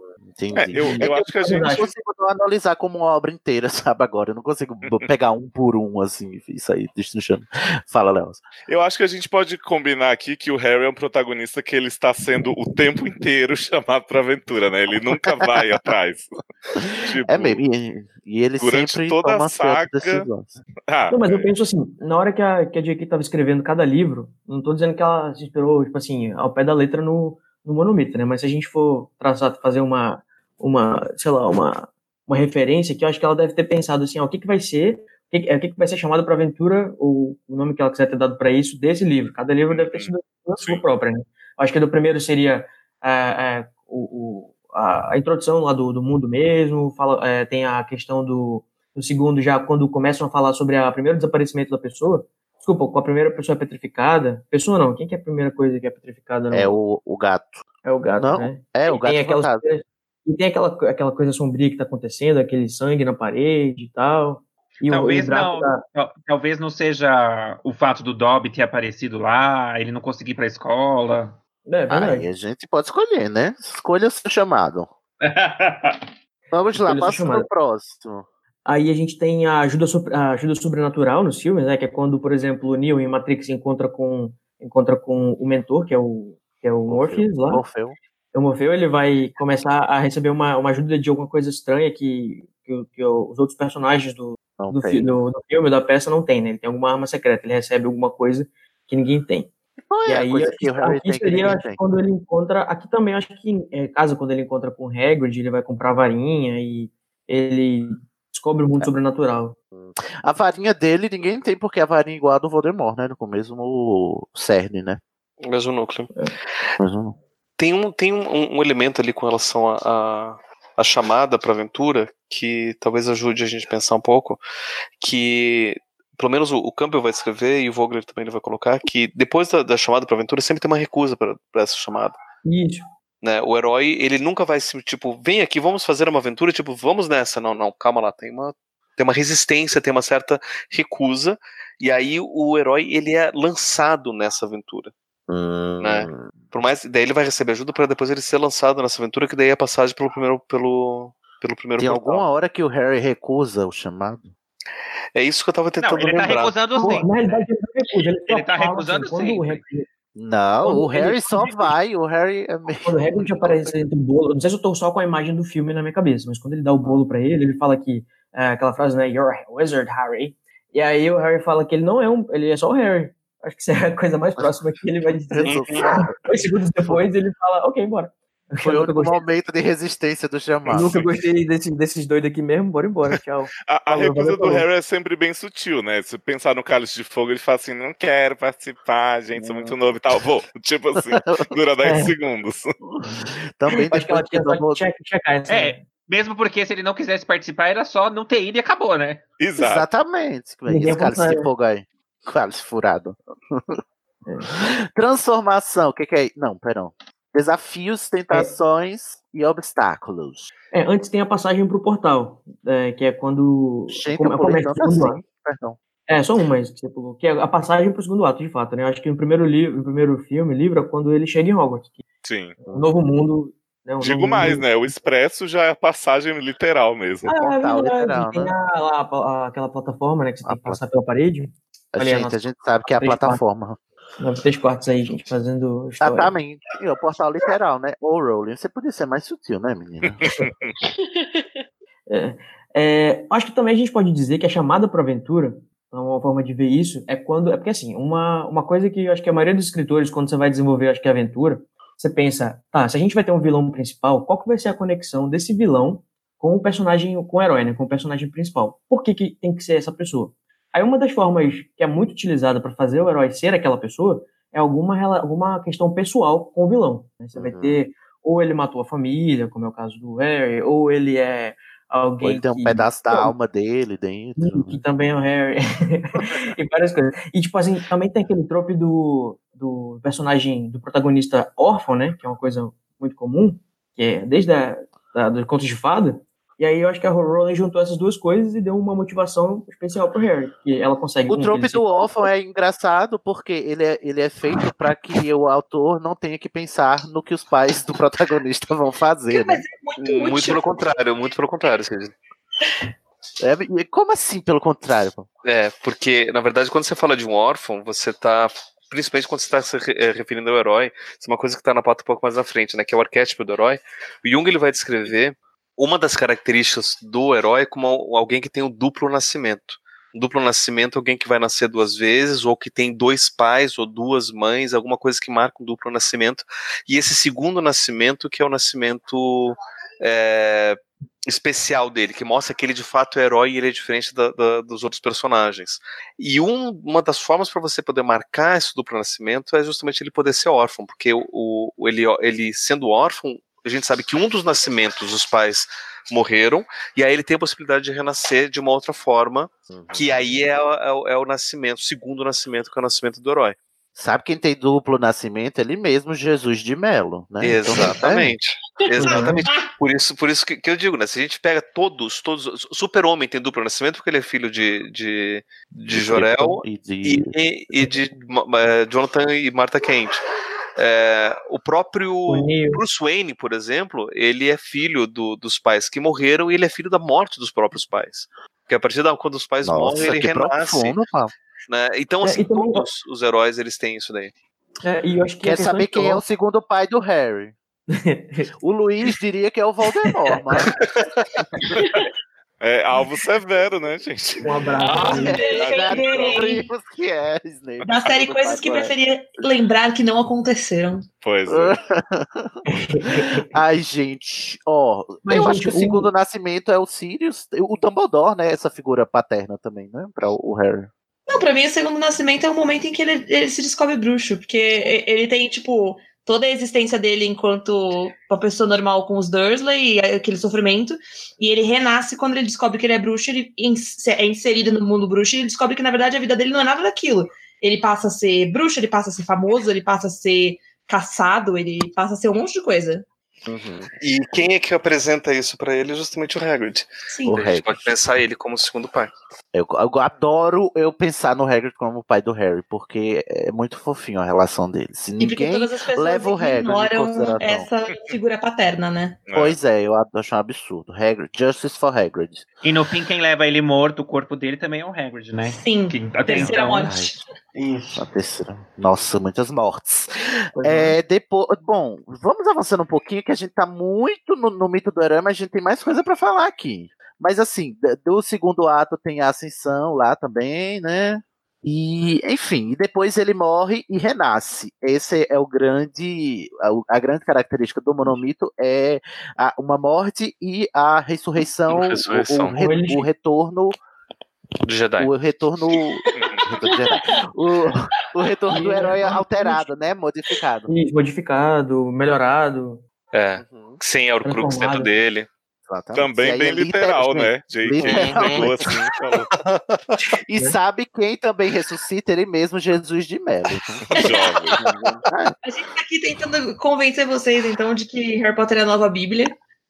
Entendi. É, eu, eu acho que a Eu gente. não consigo não analisar como uma obra inteira, (laughs) sabe, agora. Eu não consigo pegar um por um, assim, e sair destrinchando. Fala, Léo. Eu acho que a gente pode combinar aqui que o Harry é um protagonista que ele está sendo o tempo inteiro (laughs) chamado pra aventura, né? Ele nunca vai (laughs) atrás. Tipo, É mesmo, e, e ele Durante sempre toda a toma saga- ah, Não, mas eu penso assim, na hora que a, que a J.K. tava escrevendo cada livro, não tô dizendo que ela se inspirou, tipo assim, ao pé da letra no, no Monomito, né? Mas se a gente for traçar, fazer uma, uma sei lá, uma, uma referência que eu acho que ela deve ter pensado assim, ó, o que que vai ser, o que, que- o que que vai ser chamado para aventura, ou o nome que ela quiser ter dado para isso, desse livro. Cada livro deve ter sido a sua própria, né? Acho que do primeiro seria é, é, o, o- a, a introdução lá do, do mundo mesmo, fala, é, tem a questão do, do segundo, já quando começam a falar sobre o primeiro desaparecimento da pessoa, desculpa, com a primeira pessoa petrificada, pessoa não, quem que é a primeira coisa que é petrificada? no- É o, o gato. é o gato, Não, né? é E o gato tem aquelas E tem aquela, aquela coisa sombria que tá acontecendo, aquele sangue na parede e tal. E o- Talvez o Draco não, tá- tal- talvez não seja o fato do Dobby ter aparecido lá, ele não conseguir ir pra escola. É verdade. Aí a gente pode escolher, né? Escolha o seu chamado. (laughs) Vamos lá, o passa pro próximo. Aí a gente tem a ajuda, a ajuda sobrenatural nos filmes, né? Que é quando, por exemplo, o Neo em Matrix encontra com, encontra com o mentor, que é o, que é o Morpheus lá. Morfeu. O Morfeu, ele vai começar a receber uma, uma ajuda de alguma coisa estranha que, que, o- que os outros personagens do, do, fi- do, do filme, da peça, não tem, né? Ele tem alguma arma secreta, ele recebe alguma coisa que ninguém tem. Qual E é aí, o aqui seria acho quando ele encontra. Aqui também acho que, é, caso quando ele encontra com o Hagrid, ele vai comprar varinha e ele descobre o mundo sobrenatural. A varinha dele ninguém tem porque a varinha é igual a do Voldemort, né? Com o mesmo cerne, né? Mesmo núcleo. Mesmo... Tem, um, tem um, um elemento ali com relação a, a, a chamada para aventura que talvez ajude a gente a pensar um pouco, que pelo menos o, o Campbell vai escrever e o Vogler também ele vai colocar que depois da, da chamada para aventura sempre tem uma recusa para essa chamada. Isso. Né? O herói, ele nunca vai se, tipo, vem aqui, vamos fazer uma aventura, tipo, vamos nessa. Não, não, calma lá, tem uma, tem uma resistência, tem uma certa recusa, e aí o herói, ele é lançado nessa aventura. Né? Por mais, daí ele vai receber ajuda para depois ele ser lançado nessa aventura, que daí é a passagem pelo primeiro, pelo, pelo primeiro Tem portal. alguma hora que o Harry recusa o chamado? É isso que eu tava tentando Não, ele tá lembrar. recusando Pô, sim. na realidade, ele não recusa. Ele, Ele tá recusando assim, quando sim. o Harry- Não, Quando o ele- Harry só vai, o Harry é. Quando o Hagrid aparece entre o bolo, não sei se eu tô só com a imagem do filme na minha cabeça, mas quando ele dá o bolo pra ele, ele fala que é, aquela frase, né, You're a wizard, Harry. E aí o Harry fala que ele não é um, ele é só o Harry. Acho que isso é a coisa mais próxima que ele vai dizer. Dois segundos depois ele fala, ok, bora. Foi o gostei, momento de resistência do eu chamado. nunca gostei desses, desses dois aqui mesmo, bora embora, tchau. A, a recusa do. Harry é sempre bem sutil, né? Se pensar no Cálice de Fogo, ele fala assim: não quero participar, gente, sou muito novo e tal. Vou. (laughs) Tipo assim, dura 10 (laughs) É. segundos. Também Acho que ela tinha só check- checar essa. É, mesmo porque se ele não quisesse participar, era só não ter ido e acabou, né? Exato. Exatamente. É que Ninguém esse cálice vai- de fogo aí? Cálice furado. (laughs) Transformação, o que, que é? Não, perdão. Desafios, tentações e obstáculos. É, antes tem a passagem pro portal, é, que é quando Gente, come- eu pulei começa o tanto assim. Perdão. É, só uma que você pulou, que é a passagem pro segundo ato, de fato, né? Eu Acho que no primeiro livro, no primeiro filme, livro, é quando ele chega em Hogwarts, que Sim. é um novo mundo. Né, um Digo novo mais, mundo. né? O Expresso já é a passagem literal mesmo. Ah, é portal verdade, literal, tem né? a- lá a- a- aquela plataforma, né, que você tem que passar pela parede. A gente, nossa- a gente sabe que é a plataforma. Nove, três quartos aí, gente, fazendo história. Exatamente. E o portal literal, né? Ou Rowling. Você podia ser mais sutil, né, menina? (laughs) É, é, acho que também a gente pode dizer que a chamada para aventura, uma forma de ver isso, é quando. É porque assim, uma, uma coisa que eu acho que a maioria dos escritores, quando você vai desenvolver, acho que a aventura, você pensa, tá, se a gente vai ter um vilão principal, qual que vai ser a conexão desse vilão com o personagem, com o herói, né? Com o personagem principal? Por que, que tem que ser essa pessoa? Aí uma das formas que é muito utilizada para fazer o herói ser aquela pessoa é alguma, alguma questão pessoal com o vilão. né? Você vai ter, ou ele matou a família, como é o caso do Harry, ou ele é alguém Ou ele tem um que- pedaço da Pô, alma dele dentro. que também é o Harry. (laughs) e várias coisas. E, tipo assim, também tem aquele trope do, do personagem, do protagonista órfão, né? Que é uma coisa muito comum, que é desde a, da, dos contos de fada. E aí eu acho que a Rowling juntou essas duas coisas e deu uma motivação especial pro Harry. Que ela consegue... O trope do órfão é engraçado porque ele é, ele é feito para que o autor não tenha que pensar no que os pais do protagonista vão fazer. Né? Muito pelo contrário, muito pelo contrário. É, como assim, pelo contrário? pô? É, porque, na verdade, quando você fala de um órfão, você tá. Principalmente quando você está se eh, referindo ao herói, isso é uma coisa que está na pauta um pouco mais na frente, né? Que é o arquétipo do herói. O Jung ele vai descrever uma das características do herói como al- alguém que tem um duplo nascimento. Um duplo nascimento é alguém que vai nascer duas vezes, ou que tem dois pais ou duas mães, alguma coisa que marca um duplo nascimento. E esse segundo nascimento, que é o nascimento é, especial dele, que mostra que ele de fato é herói e ele é diferente da- da- dos outros personagens. E um- uma das formas para você poder marcar esse duplo nascimento é justamente ele poder ser órfão, porque o, o- ele, ele sendo órfão, a gente sabe que um dos nascimentos os pais morreram, e aí ele tem a possibilidade de renascer de uma outra forma, que aí é, o- é é o nascimento, o segundo nascimento, que é o nascimento do herói. Sabe quem tem duplo nascimento? Ele mesmo, Jesus de Melo. Né? Então, Exatamente. (laughs) Exatamente. Por isso, por isso que, que eu digo, né? Se a gente pega todos, todos. Super-Homem tem duplo nascimento porque ele é filho de, de, de Jorel E de... e, e de Ma- Ma- Jonathan e Martha Kent. É, o próprio Bruce Wayne, por exemplo, ele é filho do- dos pais que morreram e ele é filho da morte dos próprios pais. Porque a partir da quando os pais Nossa, morrem, ele renasce. profundo. Né? Então, É, assim, também- todos os heróis eles têm isso daí. É, e eu acho que Quer saber de quem é o segundo pai do Harry? (laughs) o Luiz diria que é o Voldemort, (laughs) mas É alvo severo, né, gente? Um abraço. Descobrimos que é, Snape. Da série Coisas que preferia lembrar que não aconteceram. Pois é. (laughs) Ai, gente, ó, Mas, eu acho gente, que o o- segundo nascimento é o Sirius, o Dumbledore, né, essa figura paterna também, né, para o Harry. Não, pra mim, o segundo nascimento é o momento em que ele, ele se descobre bruxo, porque ele tem, tipo, toda a existência dele enquanto uma pessoa normal com os Dursley e aquele sofrimento, e ele renasce quando ele descobre que ele é bruxo, ele é inserido no mundo bruxo e ele descobre que, na verdade, a vida dele não é nada daquilo. Ele passa a ser bruxo, ele passa a ser famoso, ele passa a ser caçado, ele passa a ser um monte de coisa. E quem é que apresenta isso pra ele? Justamente o Hagrid. Sim. O a gente Hagrid. pode pensar ele como segundo pai. Eu, eu adoro eu pensar no Hagrid como o pai do Harry, porque é muito fofinho a relação deles. Se E porque ninguém todas as pessoas leva o Hagrid ignoram essa figura paterna, né? Pois é, eu acho um absurdo. Hagrid, justice for Hagrid. E no fim, quem leva ele morto, o corpo dele também é o Hagrid, né? Sim, que, até terceira então- morte. Isso. A terceira. Nossa, muitas mortes. É, depois, bom, vamos avançando um pouquinho, que a gente tá muito no, no mito do mas a gente tem mais coisa pra falar aqui. Mas assim, do segundo ato tem a ascensão lá também, né? E, enfim, e depois ele morre e renasce. Esse é o grande, a, a grande característica do monomito é a- uma morte e a ressurreição, o- Ressurreição. O, re- o retorno Do Jedi. o retorno. Retorno de Jedi. o, o retorno do herói alterado, né? Modificado. Isso, modificado, melhorado. É. Sem a Horcrux Transformado. dentro dele. Também bem literal, né? J.K. Pegou assim e falou. E sabe quem também ressuscita? Ele mesmo, Jesus de Mello. (laughs) A gente tá aqui tentando convencer vocês, então, de que Harry Potter é a nova Bíblia.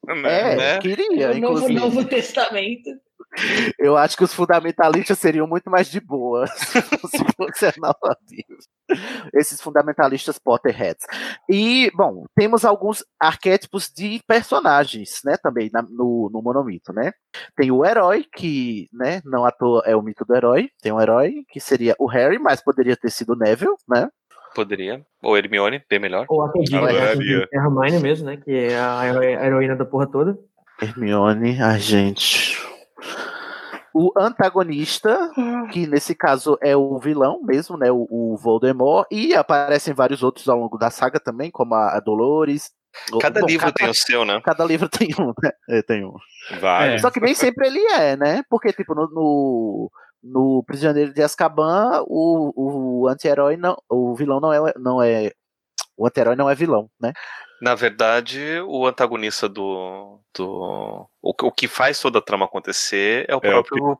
É, Né? queria, o novo, inclusive. novo Testamento. Eu acho que os fundamentalistas seriam muito mais de boa (laughs) se fosse a nova Bíblia. Esses fundamentalistas Potterheads. E, bom, temos alguns arquétipos de personagens, né, também na- no, no monomito, né? Tem o herói, que, né, não à toa é o mito do herói. Tem um herói, que seria o Harry, mas poderia ter sido o Neville, né? Poderia. Ou Hermione, bem melhor. Ou a Pedinha, Adoraria. é a Hermione mesmo, né? Que é a heroína da porra toda. Hermione, a gente. O antagonista, que nesse caso é o vilão mesmo, né? O, o Voldemort, e aparecem vários outros ao longo da saga também, como a, a Dolores. Cada bom, livro cada- tem o seu, né? Cada livro (laughs) tem um, né? É, tem um. Vai. Só que nem sempre ele é, né? Porque, tipo, no, no, no Prisioneiro de Azkaban, o, o anti-herói não. O vilão não é. Não é o anti-herói não é vilão, né? Na verdade, o antagonista do. do o, que- o que faz toda a trama acontecer é o É o próprio.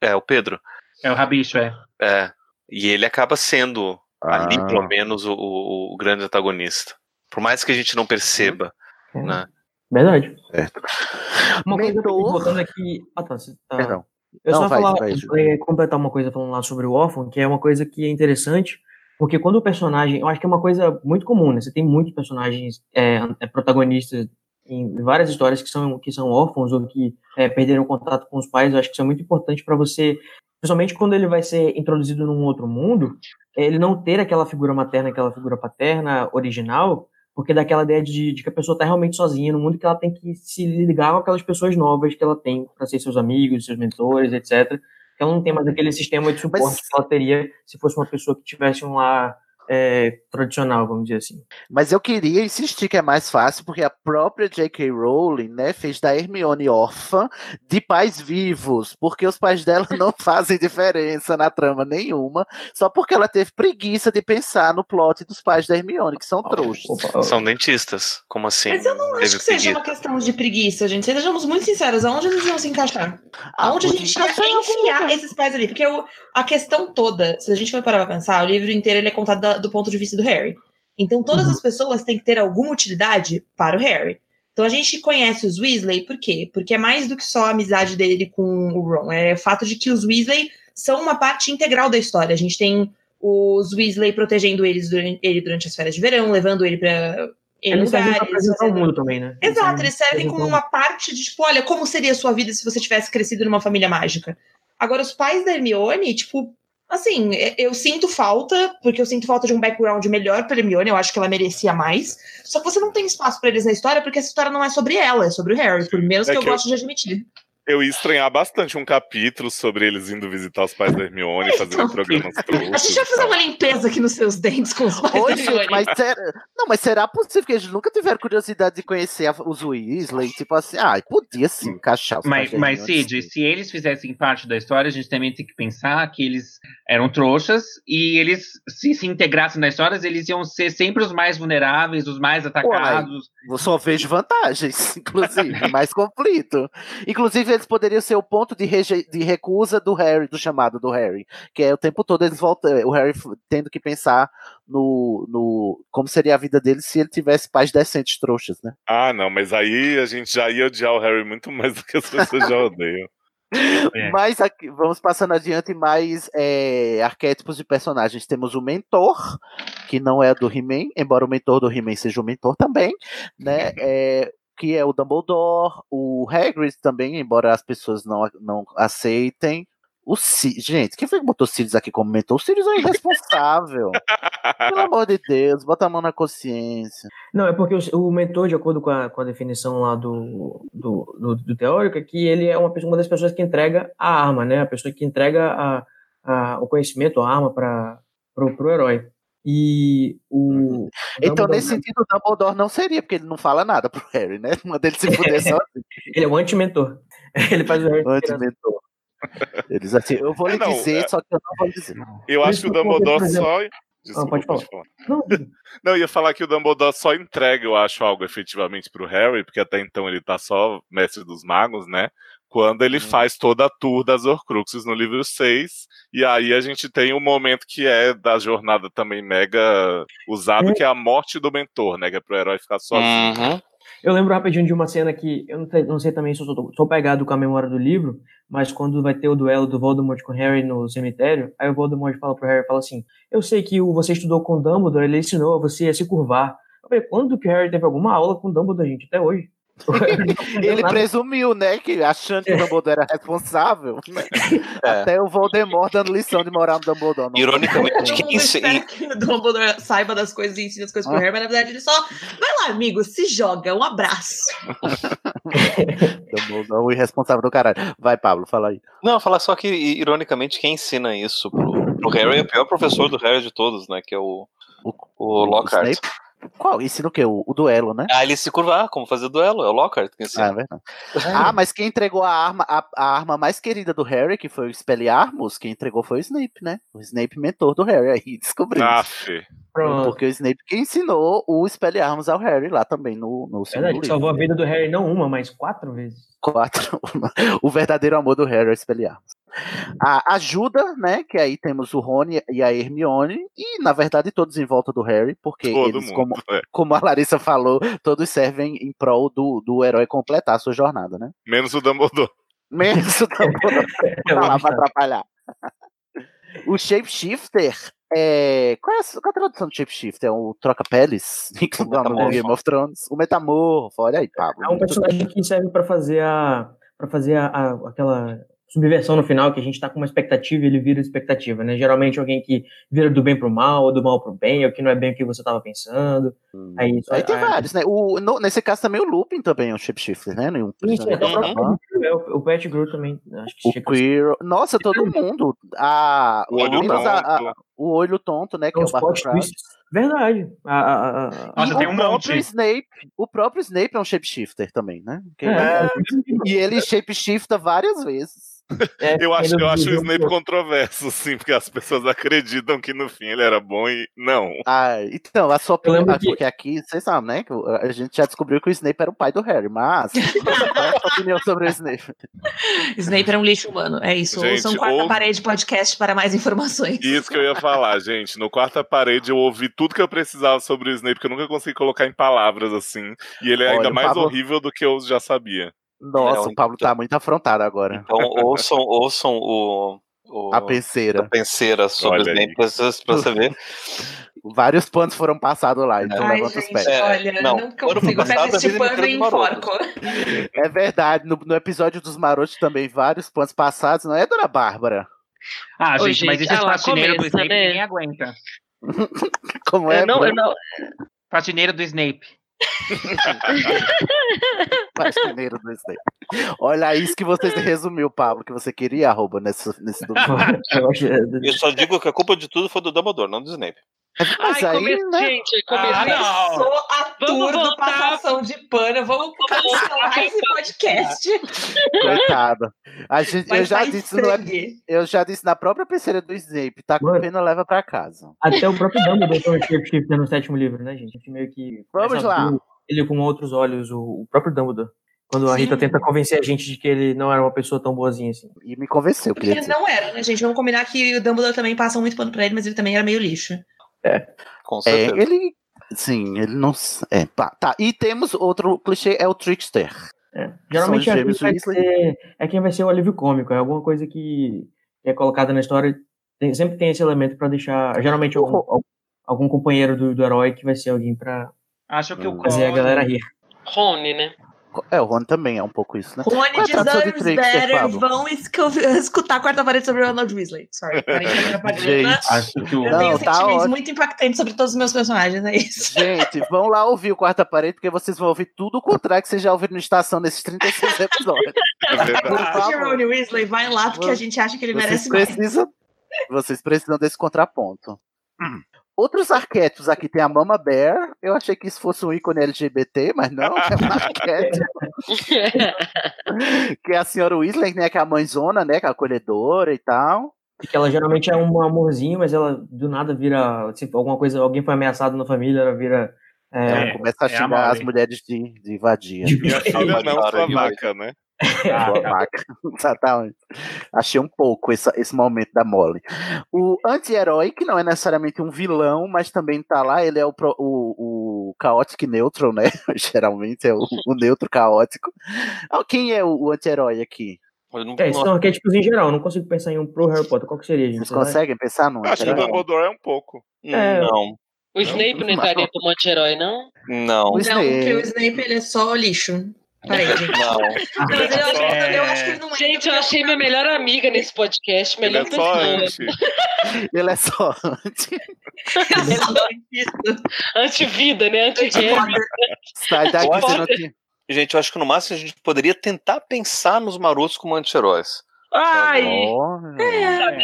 É, o Pedro. É o Rabicho, é. É. E ele acaba sendo, ali, Ah. pelo menos, o, o- o grande antagonista. Por mais que a gente não perceba. Né? Verdade. Certo. Uma coisa voltando aqui. Ah, tá. Você tá... Perdão. Eu Não, só vai, falar, vai, é, completar uma coisa falando lá sobre o órfão, que é uma coisa que é interessante, porque quando o personagem, eu acho que é uma coisa muito comum, né? Você tem muitos personagens é, é, protagonistas em várias histórias que são que são órfãos ou que é, perderam contato com os pais. Eu acho que isso é muito importante para você, principalmente quando ele vai ser introduzido num outro mundo, é, ele não ter aquela figura materna, aquela figura paterna original, porque dá aquela ideia de, de que a pessoa está realmente sozinha no mundo que ela tem que se ligar com aquelas pessoas novas que ela tem para ser seus amigos, seus mentores, etc. Que ela não tem mais aquele sistema de suporte que ela teria se fosse uma pessoa que tivesse um lar é, tradicional, vamos dizer assim. Mas eu queria insistir que é mais fácil, porque a própria J.K. Rowling, né, fez da Hermione órfã de pais vivos, porque os pais dela (laughs) não fazem diferença na trama nenhuma, só porque ela teve preguiça de pensar no plot dos pais da Hermione, que são trouxas. São dentistas. Como assim? Mas eu não Teve acho que seja preguiça? uma questão de preguiça, gente. Sejamos muito sinceros, aonde eles vão se encaixar? Ah, Aonde a gente ia enfiar esses pais ali? Porque o- a questão toda, se a gente for parar pra pensar, o livro inteiro ele é contado da- do ponto de vista do Harry. Então todas as pessoas têm que ter alguma utilidade para o Harry. Então a gente conhece os Weasley, por quê? Porque é mais do que só a amizade dele com o Ron. É o fato de que os Weasley são uma parte integral da história. A gente tem os Weasley protegendo eles durante, ele durante as férias de verão, levando ele em Eles servem lugares. apresentar o mundo também, né? Exato, eles servem como uma parte de, tipo, olha, como seria a sua vida se você tivesse crescido numa família mágica. Agora, os pais da Hermione, tipo, assim, e- eu sinto falta, porque eu sinto falta de um background melhor pra Hermione, eu acho que ela merecia mais. Só que você não tem espaço pra eles na história, porque essa história não é sobre ela, é sobre o Harry, por menos É que eu que eu- goste de admitir. Eu ia estranhar bastante um capítulo sobre eles indo visitar os pais da Hermione, fazendo programas (laughs) A trouxas. gente vai fazer uma limpeza aqui nos seus dentes com os pais Oi, da Hermione. mas será... Não, mas será possível que eles nunca tiveram curiosidade de conhecer a- os Weasley? Tipo assim, ah, podia sim encaixar os Mas, mas Cid, se eles fizessem parte da história, a gente também tem que pensar que eles eram trouxas e eles, se se integrassem na história, eles iam ser sempre os mais vulneráveis, os mais atacados. Eu só vejo vantagens, (laughs) inclusive, mais conflito. Inclusive, eles poderiam ser o ponto de, reje- de recusa do Harry, do chamado do Harry. Que é o tempo todo eles voltam, o Harry tendo que pensar no, no como seria a vida dele se ele tivesse pais decentes trouxas, né? Ah, não, mas aí a gente já ia odiar o Harry muito mais do que as pessoas já odeiam. (laughs) É. Mas aqui, vamos passando adiante mais é, arquétipos de personagens. Temos o mentor, que não é do He-Man, embora o mentor do He-Man seja o mentor também, né? É, que é o Dumbledore, o Hagrid também, embora as pessoas não, não aceitem. O Sirius, gente, quem foi que botou o Sirius aqui como mentor? O Sirius é irresponsável. (laughs) Pelo amor de Deus, bota a mão na consciência. Não, é porque o, o mentor, de acordo com a, com a definição lá do, do, do, do teórico, é que ele é uma, pessoa, uma das pessoas que entrega a arma, né? A pessoa que entrega a, a, o conhecimento, a arma para pro herói. E o. Então, Dumbledore- nesse sentido, o Dumbledore não seria, porque ele não fala nada pro Harry, né? (laughs) Manda ele se fuder (laughs) só. Ele é o anti-mentor. (laughs) Ele faz o Harry. Anti-mentor. Eles assim, eu vou lhe Não, dizer, é- só que eu não vou lhe dizer. Eu Por acho que o Dumbledore exemplo- só. Desculpa, pode falar. Não, Não, eu ia falar que o Dumbledore só entrega, eu acho, algo efetivamente pro Harry, porque até então ele tá só mestre dos magos, né? Quando ele faz toda a tour das Horcruxes no livro 6. E aí a gente tem um momento que é da jornada também mega usado, que é a morte do mentor, né? Que é pro herói ficar sozinho. Uhum. Eu lembro rapidinho de uma cena que eu não, não sei também se eu sou, sou pegado com a memória do livro, mas quando vai ter o duelo do Voldemort com o Harry no cemitério, aí o Voldemort fala pro Harry, fala assim, eu sei que o, você estudou com o Dumbledore, ele ensinou a você a se curvar. Eu falei, quando que o Harry teve alguma aula com o Dumbledore, gente? Até hoje. (laughs) Ele presumiu, né, que achando que o Dumbledore era responsável, né? até o Voldemort dando lição de moral no Dumbledore. Não Ironicamente, mundo espera que o Dumbledore saiba das coisas e ensine as coisas pro Ah. Harry, mas na verdade ele só vai lá, amigo, se joga, um abraço. (laughs) Dumbledore, o irresponsável do caralho. Vai, Pablo, fala aí. Não, falar só que, ironicamente, quem ensina isso pro, pro Harry é o pior professor do Harry de todos, né? Que é o, o, Lockhart. Snape? Qual? Ensina o quê? O, o duelo, né? Ah, ele se curvar, como fazer duelo, é o Lockhart que Ah, ensina. é verdade. Ah, mas quem entregou a arma, a, a arma mais querida do Harry, que foi o Expelliarmus, quem entregou foi o Snape, né? O Snape mentor do Harry, aí descobriu. Aff. Pronto. Porque o Snape que ensinou o Expelliarmus ao Harry lá também no, no segundo Verdade, livro. salvou a vida do Harry não uma, mas quatro vezes. Quatro. (laughs) o verdadeiro amor do Harry é o Expelliarmus. A ajuda, né? Que aí temos o Rony e a Hermione, e na verdade todos em volta do Harry, porque Todo eles, mundo, como, é. como a Larissa falou, todos servem em prol do, do herói completar a sua jornada, né? Menos o Dumbledore. Menos o Dumbledore (laughs) tá lá pra atrapalhar. O Shapeshifter é. Qual é, a, qual é a tradução do Shapeshifter? É o Troca-Peles? (laughs) No. Game of Thrones. O Metamorfo, olha aí, Pablo. É um personagem que serve pra fazer a para fazer a, a- aquela subversão no final que a gente tá com uma expectativa e ele vira expectativa, né? Geralmente alguém que vira do bem pro mal, ou do mal pro bem, ou que não é bem o que você tava pensando. Aí, Aí tem aí- vários, né? O, no- nesse caso também o Lupin também é um Shapeshifter, né? Nenhum Sim, sim, até o próprio Uhum. é, o, o Pet Grew também, acho que O Queer. Nossa, todo mundo. A, O olho menos a- a- tonto. o olho tonto, né? Que é o twists. Verdade. A, a, a, a- Nossa, tem o um próprio monte. Snape, o próprio Snape é um shapeshifter também, né? Que- É. E ele shapeshifta várias vezes. É, Eu acho, eu acho o Snape controverso, sim, porque as pessoas acreditam que no fim ele era bom e não. Ah, então, a sua opinião, que- porque aqui, vocês sabem, né? que A gente já descobriu que o Snape era o pai do Harry, mas (laughs) qual é a sua opinião sobre o Snape? Snape era um lixo humano, é isso. Gente, Ouçam Quarta ou- Parede Podcast para mais informações. Isso que eu ia falar, gente. No quarta parede eu ouvi tudo que eu precisava sobre o Snape, que eu nunca consegui colocar em palavras assim. E ele é Olha, ainda mais Pablo- horrível do que eu já sabia. Nossa, É, o Pablo tá muito afrontado agora. Então ouçam, ouçam o, o A penseira. a penseira sobre Olha o Snape pra você, (laughs) ver. Vários panos foram passados lá, então Ai, levanta os gente, pés. É, olha, não, não, consigo. este vida pano e maroto. enforco. É verdade, no, no episódio dos Marotos também, vários panos passados, não é, dona Bárbara? Ah, Ô, gente, mas esses ah lá, faxineiros do Snape né? ninguém aguenta. (laughs) Como é? Eu não, eu não, Faxineiro do Snape. (laughs) Faxineiro do Snape. Olha isso que você resumiu, Pablo, que você queria arroba nesse, nesse domingo. (laughs) Eu só digo que a culpa de tudo foi do Dumbledore, não do Snape. Mas Ai, aí, come... né? gente, começou. Ah, não. Começou a Vamos tour do passação de pano. Vamos cancelar esse podcast. (laughs) Coitado. A gente, eu, já disse no, sangue. eu já disse na própria peceira do Snape, tá com Mano. pena, leva pra casa. Até o próprio Dumbledore um shapeshifter no sétimo livro, né, gente? A gente meio que. Vamos lá. Ele com outros olhos, o, o próprio Dumbledore. Quando a Sim. Rita tenta convencer a gente de que ele não era uma pessoa tão boazinha assim. E me convenceu, queria Ele não era, né, gente? Vamos combinar que o Dumbledore também passa muito pano pra ele, mas ele também era meio lixo. Com É, certeza. ele. Sim, ele não. É, pá, tá. E temos outro clichê, é o Trickster. É. Geralmente é, quem vai ser, é quem vai ser o alívio cômico, é alguma coisa que é colocada na história. tem- sempre tem esse elemento pra deixar. Geralmente algum, algum- algum companheiro do, do herói que vai ser alguém pra Acho que o fazer a galera rir. Rony, né? É, o Rony também é um pouco isso, né? Rony é deserves Trickster, better. Vão escu- (laughs) escutar a quarta parede sobre o Ronald Weasley. Sorry, (laughs) propaganda. Gente, Acho que o. Eu Não, tenho tá sentimentos ótimo. muito impactantes sobre todos os meus personagens, é isso. Gente, vão lá ouvir o Quarta Parede, porque vocês vão ouvir tudo o contrário que vocês já ouviram no Estação nesses 36 episódios. (laughs) É. Rony Weasley, vai lá porque a gente acha que ele Vocês merece mais. precisam, vocês precisam desse contraponto. Outros arquétipos aqui tem a Mama Bear. Eu achei que isso fosse um ícone LGBT, mas não, (laughs) é um arquétipo. (laughs) que é a senhora Weasley, né? Que é a mãezona, né? Que é a acolhedora e tal. E que ela geralmente é um amorzinho, mas ela do nada vira. Se alguma coisa, alguém foi ameaçado na família, ela vira. é, Ela começa a é xingar as mulheres de, de vadia. (laughs) de- Minha filha não, Para, sua vaca, né? Ah, tá. (laughs) Achei um pouco esse, esse momento da Molly. O anti-herói, que não é necessariamente um vilão, mas também tá lá, ele é o, pro- o, o chaotic neutral, né? (laughs) Geralmente é o, o neutro caótico. Ah, Quem é o, o anti-herói aqui? Eu não, É, não- são arquétipos em geral, eu não consigo pensar em um pro Harry Potter. Qual que seria, gente? Vocês conseguem pensar num Acho que o? Dumbledore é um pouco. É. não. O Snape não entraria como anti-herói, não? Não. O Não, Snape. porque o Snape ele é só lixo. Peraí, gente. Não. Eu, acho, É. eu acho que ele não é. Gente, eu achei minha melhor amiga nesse podcast. Ele Melhor é só pessoa. anti. (laughs) Ele é só anti. Ele é só isso. Anti-vida, né? Anti-Harry. Sai daqui, Eu você acho- não tinha. Gente, eu acho que no máximo a gente poderia tentar pensar nos marotos como anti-heróis. Ai!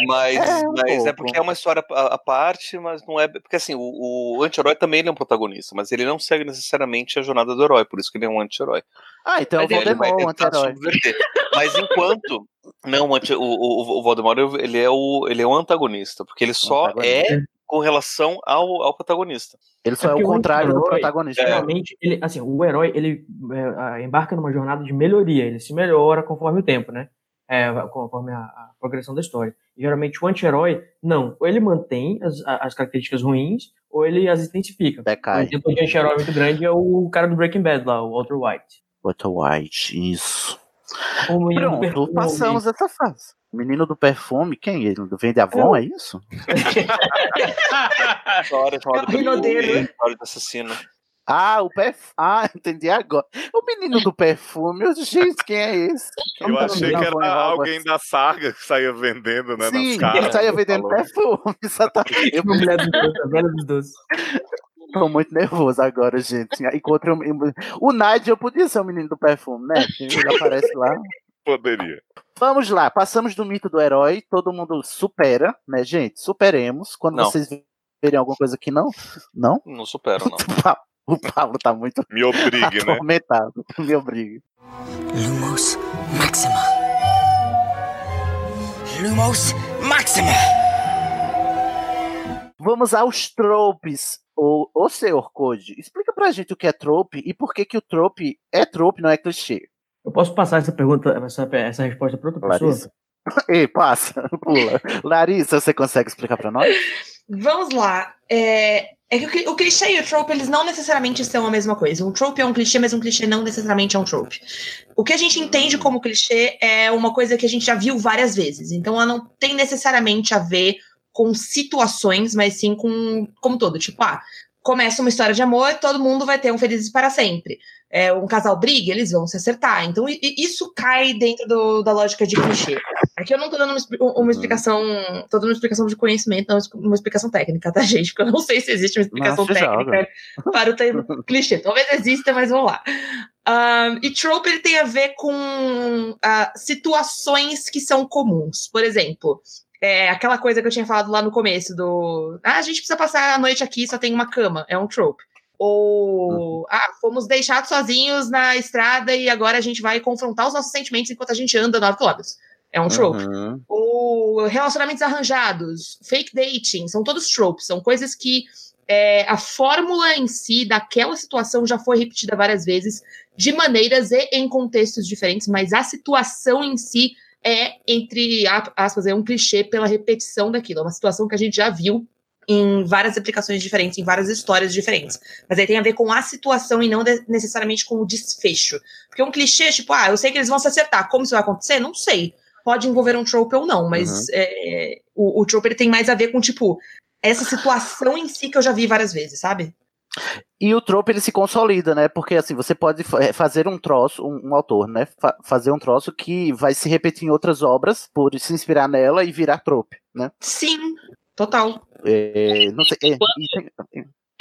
Mas, É, um mas é pouco. porque é uma história à parte, mas não é. Porque assim, o, o anti-herói também ele é um protagonista, mas ele não segue necessariamente a jornada do herói, por isso que ele é um anti-herói. Ah, então é o Mas ele vai Voldemort, o tentar anti-herói. Mas enquanto. Não, o, o, o, o Voldemort ele é o, ele é o antagonista, porque ele só é com relação ao, ao protagonista. Ele só é, porque o contrário do protagonista. Geralmente, ele, assim, o herói, ele é, embarca numa jornada de melhoria, ele se melhora conforme o tempo, né? É, conforme a, a progressão da história. E, geralmente, o anti-herói, não. Ou ele mantém as, as características ruins, ou ele as intensifica. Um Decai. exemplo de anti-herói muito grande é o cara do Breaking Bad lá, o Walter White. Walter White, isso. O menino do Pronto, perfume. passamos essa fase. Menino do perfume, quem? Ele vende Avon, é isso? (laughs) História (laughs) É o Rinodeiro. História do assassino. Ah, o perfume. Ah, (laughs) entendi agora. O menino do perfume. Eu, Gente, quem é esse? Eu tá achei que era alguém da Sarga que saía vendendo, né? Sim, nas caras. ele saía vendendo Falou. perfume. (laughs) Exatamente. Eu A mulher dos doces, velha dos doces. tô muito nervoso agora, gente. Encontrei um... O Nigel podia ser o menino do perfume, né? Ele aparece lá. Poderia. Vamos lá, passamos do mito do herói, todo mundo supera, né, gente? Superemos. Quando Não. vocês verem alguma coisa que não, não? Não supero, não. (laughs) O Pablo tá muito Me obrigue, né? atormentado. (laughs) Me obrigue. Lumos Maxima. Lumos Maxima. Vamos aos tropes. Ô, ô senhor Code, explica pra gente o que é trope e por que, que o trope é trope, não é clichê. Eu posso passar essa pergunta, essa, essa resposta para outra pessoa? Larissa. (laughs) Ei, passa, (laughs) pula. Larissa, você consegue explicar pra nós? Vamos lá. É, é que o o clichê e o trope, eles não necessariamente são a mesma coisa. Um trope é um clichê, mas um clichê não necessariamente é um trope. O que a gente entende como clichê é uma coisa que a gente já viu várias vezes. Então, ela não tem necessariamente a ver com situações, mas sim com como todo. Tipo, ah, começa uma história de amor, todo mundo vai ter um felizes para sempre. É, um casal briga, eles vão se acertar. Então, isso cai dentro do- da lógica de clichê. Aqui eu não tô dando uma, uma explicação. Tô dando uma explicação de conhecimento, não uma explicação técnica, tá, (laughs) gente? Porque eu não sei se existe uma explicação técnica para o termo (laughs) clichê. Talvez exista, mas vamos lá. Ahn, e trope ele tem a ver com ah, situações que são comuns. Por exemplo, é aquela coisa que eu tinha falado lá no começo do. Ah, a gente precisa passar a noite aqui, só tem uma cama. É um trope. Ou, ah, fomos deixados sozinhos na estrada e agora a gente vai confrontar os nossos sentimentos enquanto a gente anda 9 quilômetros. É um trope. Uhum. Ou relacionamentos arranjados, fake dating, são todos tropes, são coisas que é, a fórmula em si daquela situação já foi repetida várias vezes, de maneiras e em contextos diferentes, mas a situação em si é, entre aspas, é um clichê pela repetição daquilo. É uma situação que a gente já viu em várias aplicações diferentes, em várias histórias diferentes. Mas aí tem a ver com a situação e não necessariamente com o desfecho. Porque um clichê, tipo, ah, eu sei que eles vão se acertar. Como isso vai acontecer? Não sei. Pode envolver um trope ou não, mas Uhum. é, o, o trope ele tem mais a ver com, tipo, essa situação em si que eu já vi várias vezes, sabe? E o trope ele se consolida, né? Porque assim, você pode eh, fazer um troço, um, um autor, né? Fa- fazer um troço que vai se repetir em outras obras por se inspirar nela e virar trope, né? Sim, total. É, não sei. é,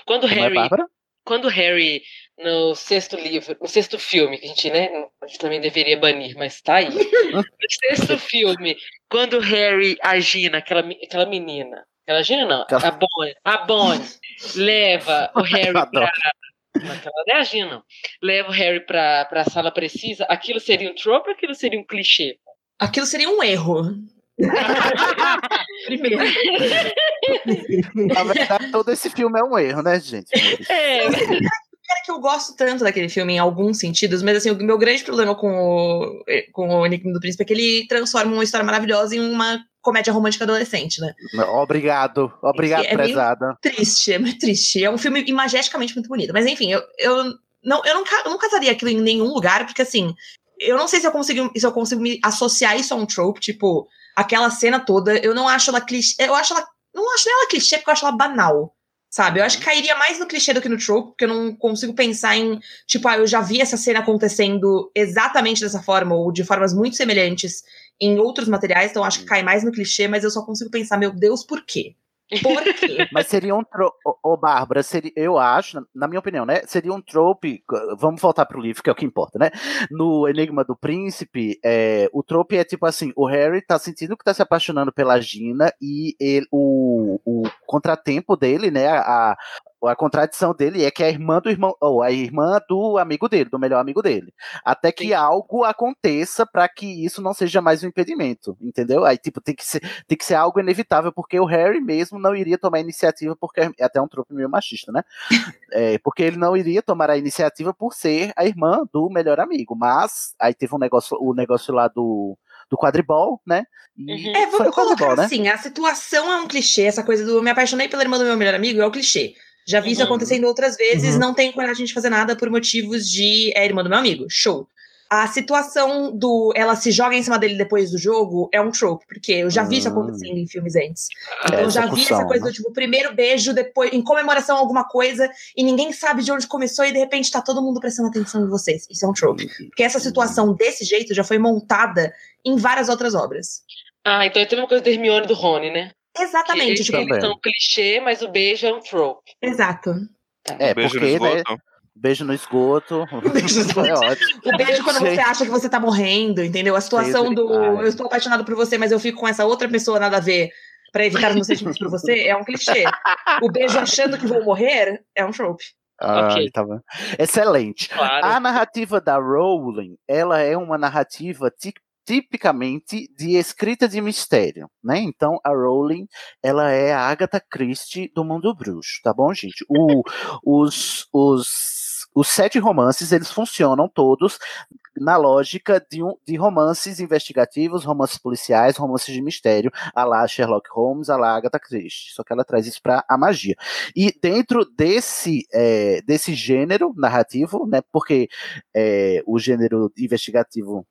Quando é, Harry, Bárbara? quando Harry no sexto livro, no sexto filme, que a gente, né, a gente também deveria banir, mas tá aí. (laughs) No sexto filme, quando o Harry a Gina, aquela, aquela menina, aquela Gina não, Aquela- a Bonnie, a Bonnie leva o Harry pra Aquela não é a Gina, não. Leva o Harry pra, pra sala precisa. Aquilo seria um trope ou aquilo seria um clichê? Aquilo seria um erro. (laughs) Primeiro. Na verdade, todo esse filme é um erro, né, gente? É. Cara, que eu gosto tanto daquele filme em alguns sentidos, mas assim, o meu grande problema com o, eh, com o Enigma do Príncipe é que ele transforma uma história maravilhosa em uma comédia romântica adolescente, né? Obrigado, obrigado, É prezada. Triste, é muito triste. É um filme imagesticamente muito bonito. Mas enfim, eu, eu, não, eu, não, eu não casaria aquilo em nenhum lugar, porque assim, eu não sei se eu consigo, se eu consigo me associar isso a um trope, tipo, aquela cena toda, eu não acho ela clichê. Eu acho ela. Não acho nem ela clichê, porque eu acho ela banal. Sabe? Eu acho que cairia mais no clichê do que no trope, porque eu não consigo pensar em, tipo, ah, eu já vi essa cena acontecendo exatamente dessa forma, ou de formas muito semelhantes em outros materiais, então acho que cai mais no clichê, mas eu só consigo pensar, meu Deus, por quê? Por quê? (laughs) Mas seria um trope. Ô, Bárbara, seria, eu acho, na minha opinião, né? Seria um trope. Vamos voltar pro livro, que é o que importa, né? No Enigma do Príncipe, é, o trope é tipo assim: o Harry tá sentindo que tá se apaixonando pela Gina e ele, o, o contratempo dele, né? A, a contradição dele é que é a irmã do irmão, ou a irmã do amigo dele, do melhor amigo dele. Até que algo aconteça para que isso não seja mais um impedimento, entendeu? Aí, tipo, tem que ser, tem que ser algo inevitável, porque o Harry mesmo não iria tomar a iniciativa, porque é até um trope meio machista, né? (laughs) É, porque ele não iria tomar a iniciativa por ser a irmã do melhor amigo. Mas aí teve um negócio, o negócio lá do, do quadribol, né? E É, vamos o quadribol, colocar né? assim, a situação é um clichê, essa coisa do me apaixonei pela irmã do meu melhor amigo é o clichê. Já vi isso Uhum. acontecendo outras vezes, Uhum. não tenho coragem de fazer nada por motivos de é irmã do meu amigo. Show. A situação do ela se joga em cima dele depois do jogo é um trope, porque eu já vi isso Hum. acontecendo em filmes antes. É, Então eu já vi essa coisa né? do tipo, primeiro beijo, depois, em comemoração a alguma coisa, e ninguém sabe de onde começou, e de repente tá todo mundo prestando atenção em vocês. Isso é um trope. Porque essa situação desse jeito já foi montada em várias outras obras. Ah, então é a mesma coisa do Hermione do Rony, né? Exatamente, Que tipo- eles são clichê, mas o beijo é um trope. Exato. É, Beijo no porque, né? esgoto. (laughs) Beijo no esgoto. é ótimo. O beijo quando você Gente. acha que você tá morrendo, entendeu? A situação do eu estou apaixonado por você, mas eu fico com essa outra pessoa nada a ver pra evitar os meus sentimentos por você é um clichê. O beijo achando que vou morrer é um trope. Ai, tá bom. Excelente. Claro. A narrativa da Rowling, ela é uma narrativa ti- tipicamente de escrita de mistério, né? Então a Rowling, ela é a Agatha Christie do mundo bruxo, tá bom, gente? O- (laughs) os, os os sete romances, eles funcionam todos na lógica de, um, de romances investigativos, romances policiais, romances de mistério, a lá Sherlock Holmes, a lá Agatha Christie, só que ela traz isso para a magia. E dentro desse, é, desse gênero narrativo, né, porque é, o gênero investigativo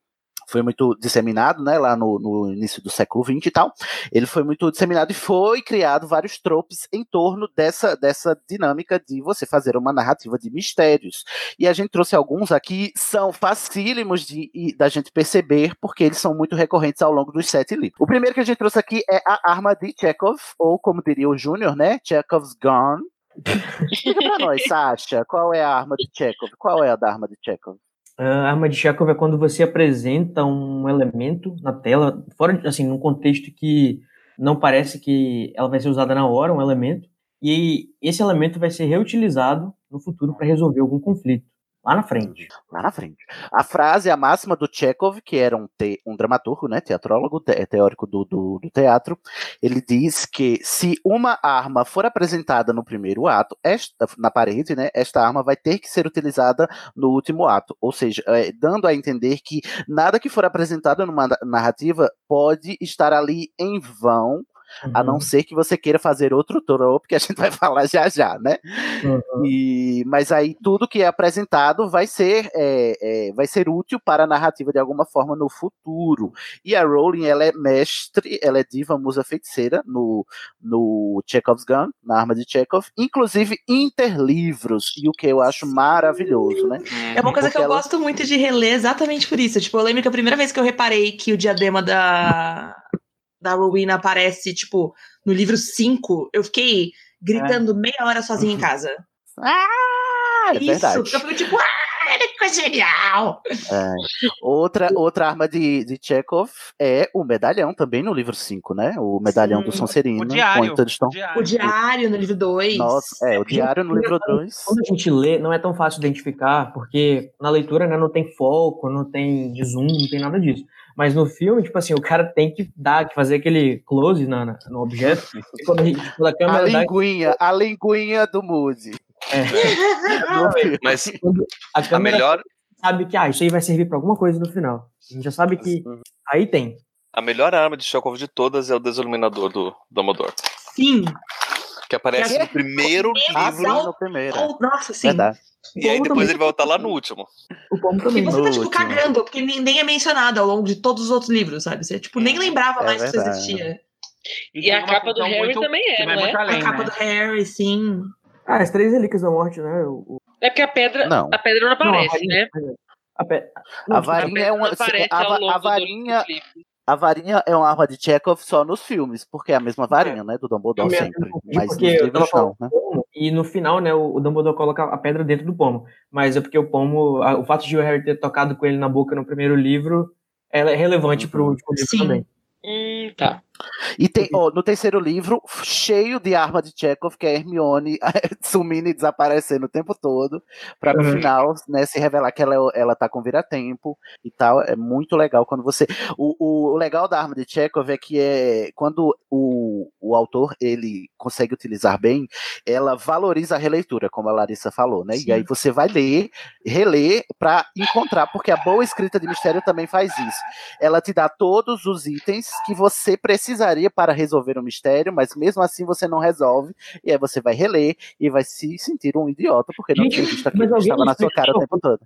foi muito disseminado, né, lá no, no início do século XX e tal. Ele foi muito disseminado e foi criado vários tropes em torno dessa, dessa dinâmica de você fazer uma narrativa de mistérios. E a gente trouxe alguns aqui, são facílimos de, da gente perceber, porque eles são muito recorrentes ao longo dos sete livros. O primeiro que a gente trouxe aqui é a arma de Chekhov, ou como diria o Júnior, né, Chekhov's Gun. Explica pra nós, (laughs) Sasha, qual é a arma de Chekhov? Qual é a da arma de Chekhov? A arma de Chekhov é quando você apresenta um elemento na tela, fora de- assim, num contexto que não parece que ela vai ser usada na hora, um elemento, e esse elemento vai ser reutilizado no futuro para resolver algum conflito lá na frente. Lá na frente. A frase, a máxima do Chekhov, que era um, te- um dramaturgo, né, teatrólogo, te- teórico do, do, do teatro, ele diz que se uma arma for apresentada no primeiro ato, esta, na parede, né, esta arma vai ter que ser utilizada no último ato. Ou seja, é, dando a entender que nada que for apresentado numa na- narrativa pode estar ali em vão, a não ser que você queira fazer outro trope, que a gente vai (laughs) falar já já, né? E, mas aí tudo que é apresentado vai ser, é, é, vai ser útil para a narrativa de alguma forma no futuro. E a Rowling, ela é mestre, ela é diva, musa feiticeira no, no Chekhov's Gun, na arma de Chekhov, inclusive interlivros, e o que eu acho maravilhoso, né? É uma coisa que Porque eu ela- gosto muito de reler exatamente por isso. Tipo, eu lembro que a primeira vez que eu reparei que o diadema da, da Rowena aparece, tipo, no livro 5, eu fiquei gritando meia hora sozinha em casa. Ah, é isso, verdade. eu fico tipo, ah, que (laughs) coisa genial! É. Outra, outra arma de, de Chekhov é o medalhão, também no livro 5, né? O medalhão do Sonserino. o diário, o diário. O diário no livro 2. Nossa, é, o diário no livro 2. Quando a gente lê, não é tão fácil identificar, porque na leitura né, não tem foco, não tem de zoom, não tem nada disso. Mas no filme, tipo assim, o cara tem que dar, que fazer aquele close na, na- no objeto. E quando, a gente- quando a A câmera dá. linguinha, a linguinha do Moody. Filme. (laughs) Mas a câmera melhor- sabe que ah, isso aí vai servir pra alguma coisa no final. A gente já sabe que aí tem. A melhor arma de Chekhov de todas é o desiluminador do Dumbledore. Sim. Que aparece Que é- no primeiro Ah, livro. no primeiro. Nossa, sim. Verdade. E aí depois ele vai voltar lá no último. O pomo E também. você tá, tipo, cagando, porque nem é mencionado ao longo de todos os outros livros, sabe? Você, tipo, nem lembrava É mais que isso verdade. existia. E, E a capa do Harry muito- também é, é? além, a capa né? do Harry, sim. Ah, as três relíquias da morte, né? O, o- É porque a pedra, Não. a pedra não aparece, a varinha- né? A, pe... A A varinha pedra é não uma. A, a varinha. A varinha é uma arma de Chekhov só nos filmes, porque é a mesma varinha, né? Do Dumbledore sempre. Mas nos porque livros não, né? e no final, né, o Dumbledore coloca a pedra dentro do pomo. Mas é porque o pomo, a- o fato de o Harry ter tocado com ele na boca no primeiro livro, ela é relevante pro último livro Sim. também. Hum, tá. E tem, ó, no terceiro livro, cheio de arma de Chekhov, que é Hermione (laughs) sumindo e desaparecendo o tempo todo, pra no Uhum. final, né, se revelar que ela, é- ela tá com vira-tempo e tal. É muito legal quando você. O, o, o legal da arma de Chekhov é que é quando o, o autor ele consegue utilizar bem, ela valoriza a releitura, como a Larissa falou, né? E aí você vai ler, reler pra encontrar, porque a boa escrita de mistério também faz isso. Ela te dá todos os itens que você precisaria para resolver o mistério, mas mesmo assim você não resolve, e aí você vai reler e vai se sentir um idiota, porque não tinha visto aquilo que estava na sua cara o tempo todo.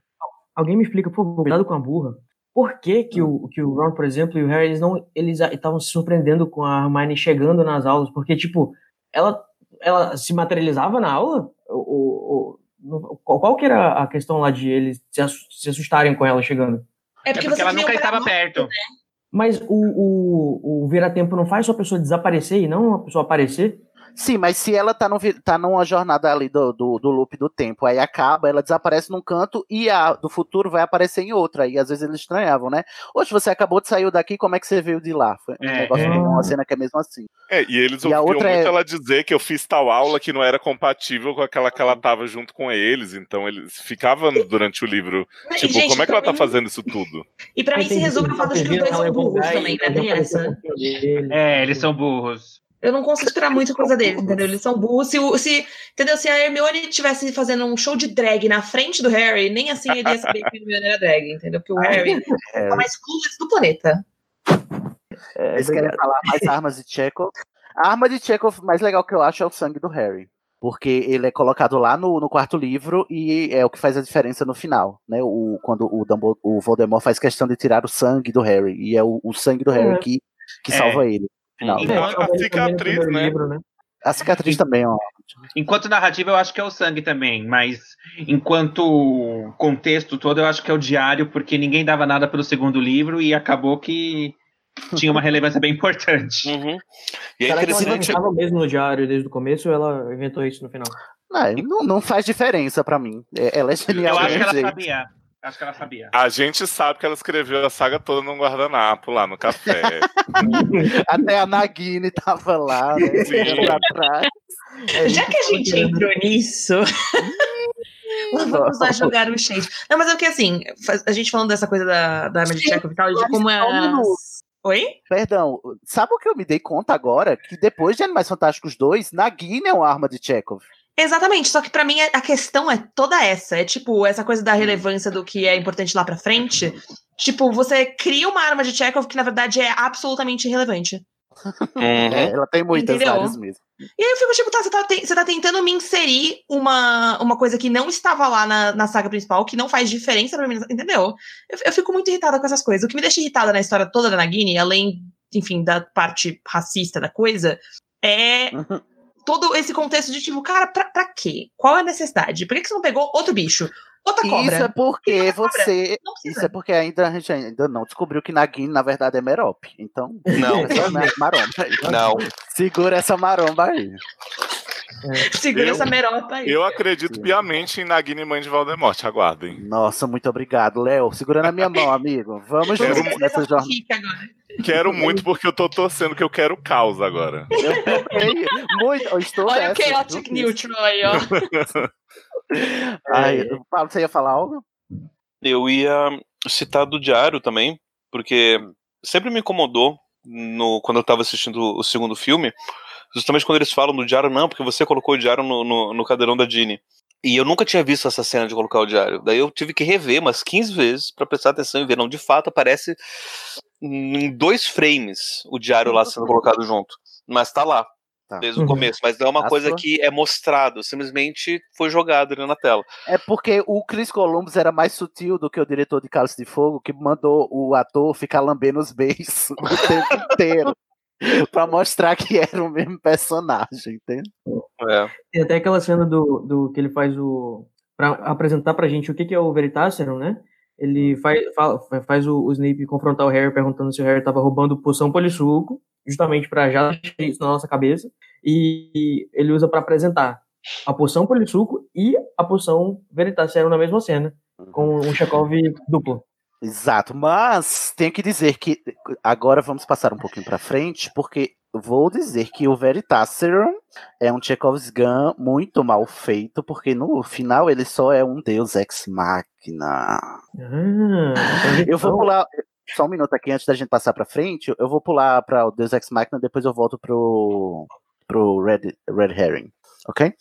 Alguém me explica, por cuidado com a burra. Por que que o, que o Ron, por exemplo, e o Harry, eles não, eles estavam se surpreendendo com a Hermione chegando nas aulas? Porque, tipo, ela, ela se materializava na aula? O, o- o- qual, qual que era a questão lá de eles se, assu- se assustarem com ela chegando? É É porque, porque você ela nunca estava perto. Mas o, o, o vira-tempo não faz só a pessoa desaparecer e não a pessoa aparecer? Sim, mas se ela tá, no, tá numa jornada ali do, do, do loop do tempo, aí acaba, ela desaparece num canto e a do futuro vai aparecer em outra. E às vezes eles estranhavam, né? Hoje você acabou de sair daqui, como é que você veio de lá? Foi um É. negócio, É. uma cena que é mesmo assim. É, e eles E a ouviam outra muito é- ela dizer que eu fiz tal aula que não era compatível com aquela que ela tava junto com eles, então eles ficavam durante o livro. Mas, Tipo, gente, como é que ela tá mim- fazendo isso tudo? E pra mim se resume ao fato de que os dois são burros também, né? Tem essa. É, eles são burros. Eu não consigo esperar muita coisa deles, entendeu? Eles são burros. Se, o- se, entendeu? Se a Hermione estivesse fazendo um show de drag na frente do Harry, nem assim ele ia saber que a Hermione era drag, entendeu? Porque o Harry é o mais clueless do planeta. É, Vocês querem falar mais armas de Chekhov? A arma de Chekhov mais legal que eu acho é o sangue do Harry. Porque ele é colocado lá no, no quarto livro e é o que faz a diferença no final, né? O, quando o, Dumbledore, o Voldemort faz questão de tirar o sangue do Harry. E é o, o sangue do Harry É. que, que É. salva ele. Final. Enquanto a cicatriz, né? A cicatriz também, ó. Enquanto narrativa, eu acho que é o sangue também, mas enquanto contexto todo, eu acho que é o diário, porque ninguém dava nada pelo segundo livro e acabou que tinha uma relevância bem importante. Uhum. E é Será que ela mesmo no diário desde o começo ou ela inventou isso no final? Não, não, não faz diferença pra mim. É- Ela é genial. Eu acho que ela jeito. sabia. Acho que ela sabia. A gente sabe que ela escreveu a saga toda num guardanapo lá no café. (laughs) Até a Nagini tava lá, né? Sim. olhando pra trás. Já que a gente entrou nisso, (laughs) vamos lá jogar o shade. Não, mas é porque assim, a gente falando dessa coisa da, da arma de Chekhov e tal, de como é. Um. Oi? Perdão, sabe o que eu me dei conta agora? Que depois de Animais Fantásticos 2, Nagini é uma arma de Chekhov. Exatamente, só que pra mim a questão é toda essa. É tipo, essa coisa da relevância do que é importante lá pra frente. Tipo, você cria uma arma de Chekhov que na verdade é absolutamente irrelevante. É, (laughs) ela tem muitas Entendeu? áreas mesmo. E aí eu fico tipo, tá, você tá, você tá tentando me inserir uma, uma coisa que não estava lá na, na saga principal, que não faz diferença pra mim, entendeu? Eu, eu fico muito irritada com essas coisas. O que me deixa irritada na história toda da Nagini, além, enfim, da parte racista da coisa, é todo esse contexto de tipo, cara, pra, pra quê? Qual é a necessidade? Por que, que você não pegou outro bicho? Outra cobra? Isso é porque você. Isso é porque ainda a gente ainda não descobriu que Nagini, na verdade, é Merope. Então. Não. essa ma- maromba aí. Não. Segura essa maromba aí. (laughs) Segura Eu- essa meropa aí. Eu acredito piamente em Nagini Mãe de Voldemort, aguardem. Nossa, muito obrigado, Léo. Segurando a minha mão, amigo. Vamos Quero juntos nessa jornada. Quero muito porque eu tô torcendo que eu quero caos agora. (laughs) Eu também. Muito. Eu estou Olha o nessa, Chaotic viu? Neutral aí, ó. (laughs) Ai, Paulo, você ia falar algo? Eu ia citar do diário também, porque sempre me incomodou no, quando eu estava assistindo o segundo filme, justamente quando eles falam do diário, não, porque você colocou o diário no, no, no cadeirão da Ginny. E eu nunca tinha visto essa cena de colocar o diário. Daí eu tive que rever umas 15 vezes para prestar atenção e ver. Não, de fato aparece em dois frames o diário lá sendo colocado junto. Mas tá lá. Desde o Uhum. começo, mas não é uma A coisa sua- que é mostrado, simplesmente foi jogado ali na tela. É porque o Chris Columbus era mais sutil do que o diretor de Cálice de Fogo, que mandou o ator ficar lambendo os beijos o tempo (laughs) inteiro. (laughs) pra mostrar que era o mesmo personagem, entende? É. Tem até aquela cena do, do que ele faz o. pra apresentar pra gente o que, que é o Veritaserum, né? Ele faz, fa- faz o, o Snape confrontar o Harry perguntando se o Harry tava roubando poção polissuco, justamente pra já deixar isso na nossa cabeça. E ele usa pra apresentar a poção polissuco e a poção Veritaserum na mesma cena, com um Chekhov duplo. Exato, mas tenho que dizer que agora vamos passar um pouquinho pra frente, porque vou dizer que o Veritaserum é um Chekhov's Gun muito mal feito, porque no final ele só é um deus ex machina. Ah, Eu vou pular só um minuto aqui antes da gente passar pra frente, eu vou pular para o Deus Ex Machina, depois eu volto pro pro Red Red Herring, OK?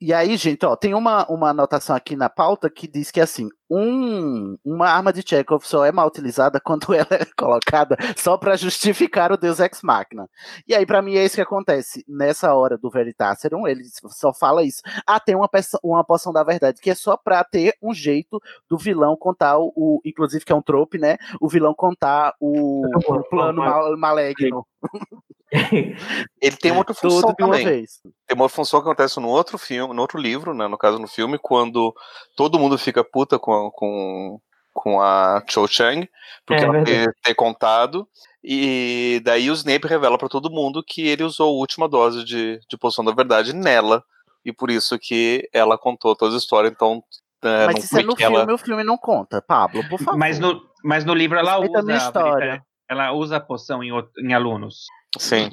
E aí, gente, ó, tem uma, uma anotação aqui na pauta que diz que assim, um, uma arma de Chekhov só é mal utilizada (laughs) quando ela é colocada só para justificar o Deus Ex Machina. E aí, para mim, é isso que acontece. Nessa hora do Veritaserum, ele só fala isso. Ah, tem uma, peça- uma poção da verdade, que é só pra ter um jeito do vilão contar o, o- inclusive que é um trope, né? O vilão contar o, o plano mal- maligno. (laughs) (laughs) Ele tem uma outra Tudo função de uma também. vez. Tem uma função que acontece no outro filme, no outro livro, né, no caso no filme, quando todo mundo fica puta com a, com, com a Cho Chang, porque É, ela verdade. ter, ter contado, e daí o Snape revela pra todo mundo que ele usou a última dose de, de poção da verdade nela, e por isso que ela contou toda a história, então é, Mas não isso é no ela... filme, o filme não conta. Pablo, por favor. Mas no, mas no livro ela Respeita a usa minha a história. ela usa a poção em, em alunos. Sim.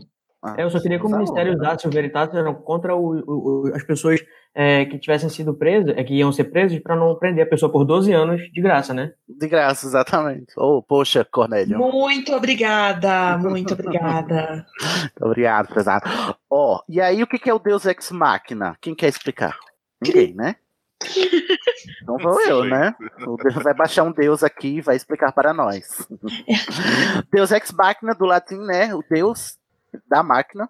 É, eu só queria que o Ministério usasse o Veritaserum contra o- o- o- as pessoas é, que tivessem sido presas, é, que iam ser presas, para não prender a pessoa por 12 anos de graça, né? De graça, exatamente. Oh, poxa, Cornélio. Muito obrigada, muito obrigada. (laughs) Obrigado, prezado. Ó, e aí o que é o Deus Ex Machina? Quem quer explicar? Ninguém, né? Então vou eu, né? O Deus vai baixar um Deus aqui e vai explicar para nós. (laughs) Deus Ex Machina, do latim, né? O Deus da máquina.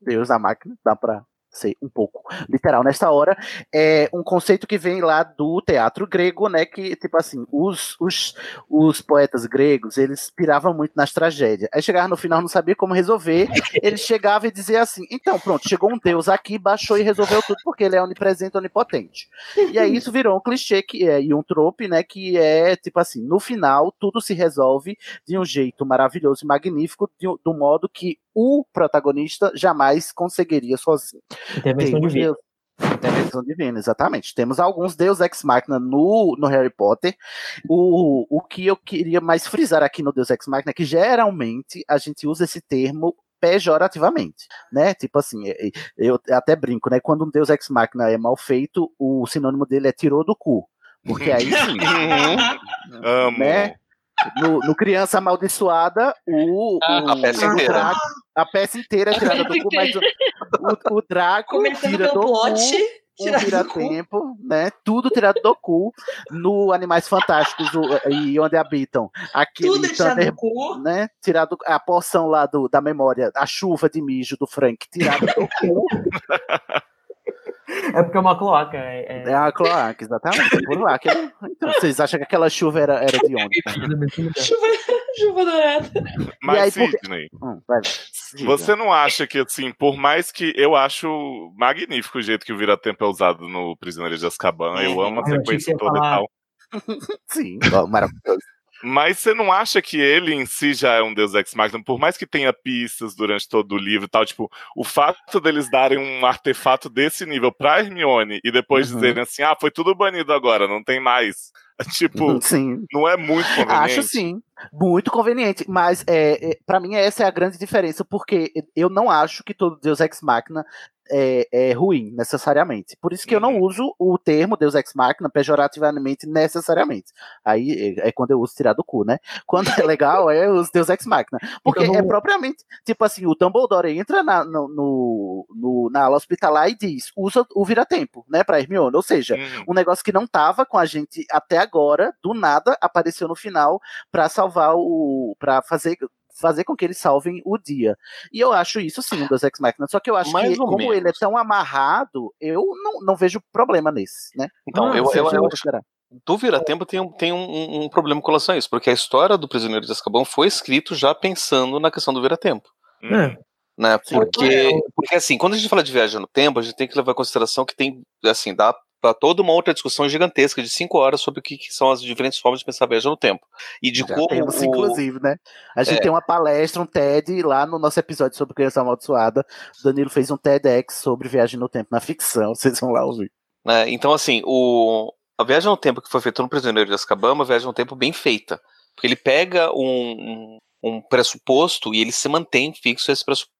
Deus da máquina, dá pra ser um pouco literal nesta hora, é um conceito que vem lá do teatro grego, né? Que, tipo assim, os, os, os poetas gregos, eles piravam muito nas tragédias. Aí chegava no final, não sabia como resolver, ele chegava e dizia assim: então, pronto, chegou um deus aqui, baixou e resolveu tudo, porque ele é onipresente, onipotente. E aí isso virou um clichê que é, e um trope, né? Que é tipo assim, no final, tudo se resolve de um jeito maravilhoso e magnífico, de, do modo que o protagonista jamais conseguiria sozinho. Intervenção Temos divina. Deus- Intervenção divina, exatamente. Temos alguns Deus Ex Machina no, no Harry Potter. O, o que eu queria mais frisar aqui no Deus Ex Machina é que geralmente a gente usa esse termo pejorativamente, né? Tipo assim, eu até brinco, né? Quando um Deus Ex Machina é mal feito, o sinônimo dele é tirou do cu. Porque aí (laughs) sim, Amo. né? No, no Criança Amaldiçoada, o, o- A peça o. Draco- a peça inteira é tirada do cu, mas o, o, o Draco Começando tira do plot, cu, um tempo, né? Tudo tirado do cu. No Animais Fantásticos o- e onde habitam aquele Tudo é tirado Thunder- do cu. né? Tirado a porção lá do, da memória, a chuva de mijo do Frank tirada do cu. É porque é uma cloaca. É, É a cloaca, exatamente. é Por lá. Então, vocês acham que aquela chuva era, era de onde? Chuva, chuva dourada. Mas, E aí, Sidney, Hum, vai, diga. Você não acha que, assim, por mais que eu acho magnífico o jeito que o Vira-Tempo é usado no Prisioneiro de Azkaban, eu amo a sequência ia toda falar- e tal. (laughs) Sim, maravilhoso. Mas você não acha que ele em si já é um Deus Ex Machina? Por mais que tenha pistas durante todo o livro e tal, tipo, o fato deles darem um artefato desse nível pra Hermione e depois Uhum. dizerem assim, ah, foi tudo banido agora, não tem mais. (laughs) Tipo, (laughs) Sim. não é muito conveniente. Acho sim, muito conveniente, mas é, é, para mim essa é a grande diferença, porque eu não acho que todo Deus Ex Machina é, é ruim, necessariamente. Por isso que eu Uhum. não uso o termo Deus Ex Machina pejorativamente, necessariamente. Aí é, é quando eu uso tirar do cu, né? Quando é legal, é os Deus Ex Machina. (laughs) Porque Então é propriamente, tipo assim, o Dumbledore entra na, no, no- no- na aula hospitalar e diz, usa o vira-tempo, né, pra Hermione, ou seja, Uhum. um negócio que não tava com a gente até agora, do nada, apareceu no final pra salvar o. para fazer. Fazer com que eles salvem o dia. E eu acho isso sim, um dos Ex Machina. Só que eu acho Mais que, como ele é menos. tão amarrado, eu não, não vejo problema nesse, né? Então, Ah, eu, eu, eu será? do Vira-Tempo tem, um, tem um, um problema com relação a isso, porque a história do Prisioneiro de Azkaban foi escrito já pensando na questão do Vira-Tempo. Uhum. Né? Sim. Porque, porque, assim, quando a gente fala de viagem no tempo, a gente tem que levar em consideração que tem, assim, dá para toda uma outra discussão gigantesca de cinco horas sobre o que, que são as diferentes formas de pensar a viagem no tempo. E de Já como. temos, inclusive, né? A gente É. tem uma palestra, um TED lá no nosso episódio sobre Criança Amaldiçoada. O Danilo fez um TEDx sobre viagem no tempo na ficção. (laughs) Vocês vão lá ouvir. né? Então, assim, o, a viagem no tempo que foi feita no Prisioneiro de Azkaban é uma viagem no tempo bem feita. Porque ele pega um, um, um pressuposto e ele se mantém fixo a esse pressuposto,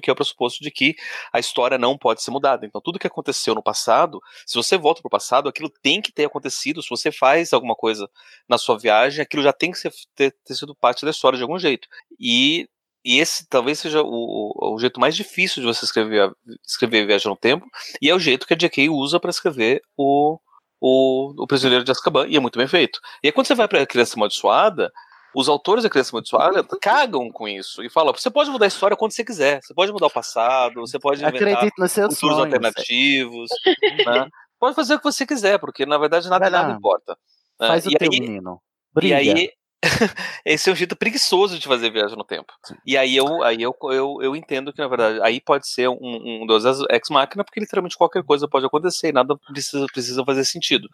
que é o pressuposto de que a história não pode ser mudada. Então, tudo que aconteceu no passado, se você volta para o passado, aquilo tem que ter acontecido. Se você faz alguma coisa na sua viagem, aquilo já tem que ser, ter, ter sido parte da história de algum jeito. E e esse talvez seja o, o- jeito mais difícil de você escrever, escrever Viagem no Tempo, e é o jeito que a J.K. usa para escrever o, o, o Prisioneiro de Azkaban, e é muito bem feito. E aí quando você vai para a Criança Amaldiçoada, os autores da Criança Amaldiçoada cagam com isso, e falam, você pode mudar a história quando você quiser, você pode mudar o passado, você pode inventar futuros sonhos. alternativos, (laughs) né? pode fazer o que você quiser, porque na verdade nada, nada importa. né? Faz o e teu aí, menino. e Brilha. aí, (laughs) esse é um jeito preguiçoso de fazer viagem no tempo. E aí eu, aí eu, eu, eu entendo que, na verdade, aí pode ser um, um Deus Ex Machina, porque literalmente qualquer coisa pode acontecer e nada precisa, precisa fazer sentido.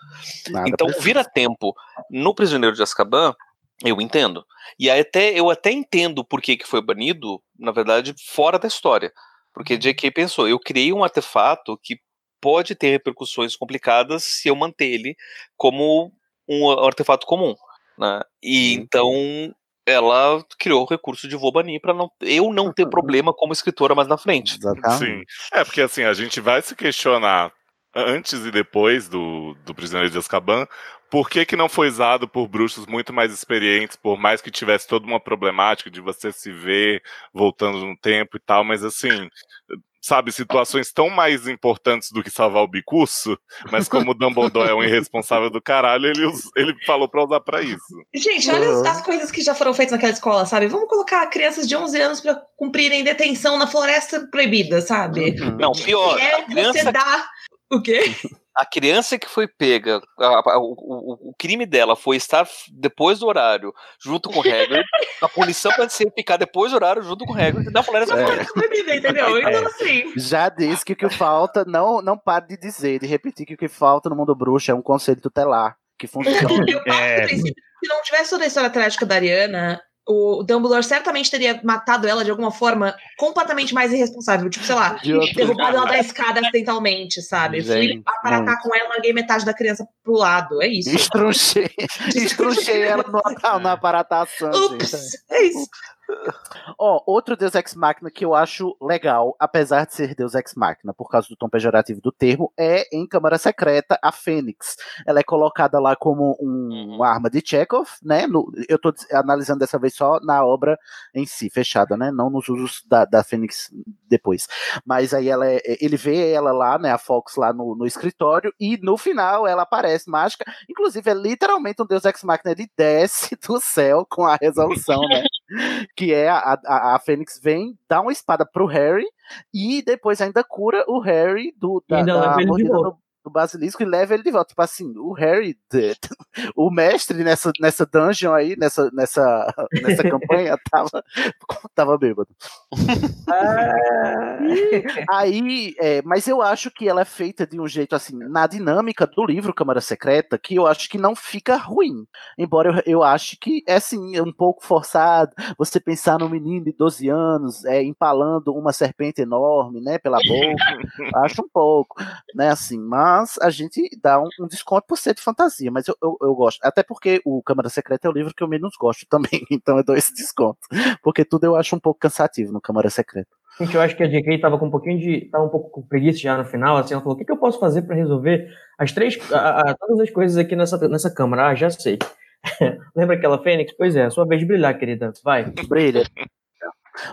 Nada então, precisa. vira tempo no Prisioneiro de Azkaban, eu entendo. E até, eu até entendo por que, que foi banido, na verdade, fora da história. Porque J.K. pensou, eu criei um artefato que pode ter repercussões complicadas se eu manter ele como um artefato comum. Né? E então ela criou o recurso de vou banir para não, eu não ter problema como escritora mais na frente. Sim. É, porque assim, a gente vai se questionar antes e depois do, do Prisioneiro de Azkaban, por que, que não foi usado por bruxos muito mais experientes, por mais que tivesse toda uma problemática de você se ver voltando no tempo e tal, mas assim, sabe, situações tão mais importantes do que salvar o bicurso, mas como o Dumbledore é um irresponsável do caralho, ele, ele falou pra usar pra isso. Gente, olha as, as coisas que já foram feitas naquela escola, sabe? Vamos colocar crianças de 11 anos pra cumprirem detenção na floresta proibida, sabe? Não, pior. É a criança, você dá o quê? (laughs) a criança que foi pega, a- a- o, o- crime dela foi estar depois do horário junto com o Hagrid. (laughs) a punição pode ser ficar depois do horário junto com o Hagrid na floresta É. proibida, entendeu? Então, É. assim. Já disse que o que falta, não, não pare de dizer, de repetir que o que falta no mundo bruxo é um conselho tutelar que funciona. Eu parto do princípio que se não tivesse toda a história trágica da Ariana, o Dumbledore certamente teria matado ela de alguma forma completamente mais irresponsável. Tipo, sei lá, De derrubado ela da escada acidentalmente, sabe? Fui Gente, aparatar muito. com ela, larguei metade da criança pro lado. É isso. Estrunchei, (laughs) estrunchei ela no, na aparatação. gente. É isso. Ó, outro Deus Ex Machina que eu acho legal, apesar de ser Deus Ex Machina, por causa do tom pejorativo do termo, é em Câmara Secreta a Fênix. Ela é colocada lá como um- uma arma de Chekhov, né? no- eu tô analisando dessa vez só na obra em si, fechada, né? Não nos usos da, da Fênix depois. Mas aí ela é- ele vê ela lá, né? A Fox lá no, no escritório, e no final ela aparece mágica. Inclusive, é literalmente um Deus Ex Machina, ele desce do céu com a resolução, né? (laughs) que é a, a, a Fênix vem, dá uma espada pro Harry e depois ainda cura o Harry do, da, da mordida. Do, do basilisco e leva ele de volta. Tipo assim, o Harry, (laughs) o mestre nessa, nessa dungeon aí, nessa, nessa, (laughs) nessa (laughs) campanha, tava, tava bêbado. Aí, é, mas eu acho que ela é feita de um jeito assim, na dinâmica do livro Câmara Secreta, que eu acho que não fica ruim. Embora eu, eu ache que é assim, um pouco forçado você pensar num menino de 12 anos é, empalando uma serpente enorme, né, pela boca. acho um pouco, né, assim, mas a gente dá um, um desconto por ser de fantasia, mas eu, eu, eu gosto. Até porque o Câmara Secreta é o livro que eu menos gosto (laughs) também, então eu dou esse desconto. Porque tudo eu acho um pouco cansativo no Câmara Secreta. Gente, eu acho que a JK tava com um pouquinho de. tava um pouco com preguiça já no final, assim, ela falou: o que, que eu posso fazer para resolver as três. a- a- todas as coisas aqui nessa, nessa câmara? Ah, já sei. (laughs) Lembra aquela Fênix? Pois é, sua vez de brilhar, querida. Vai. Brilha.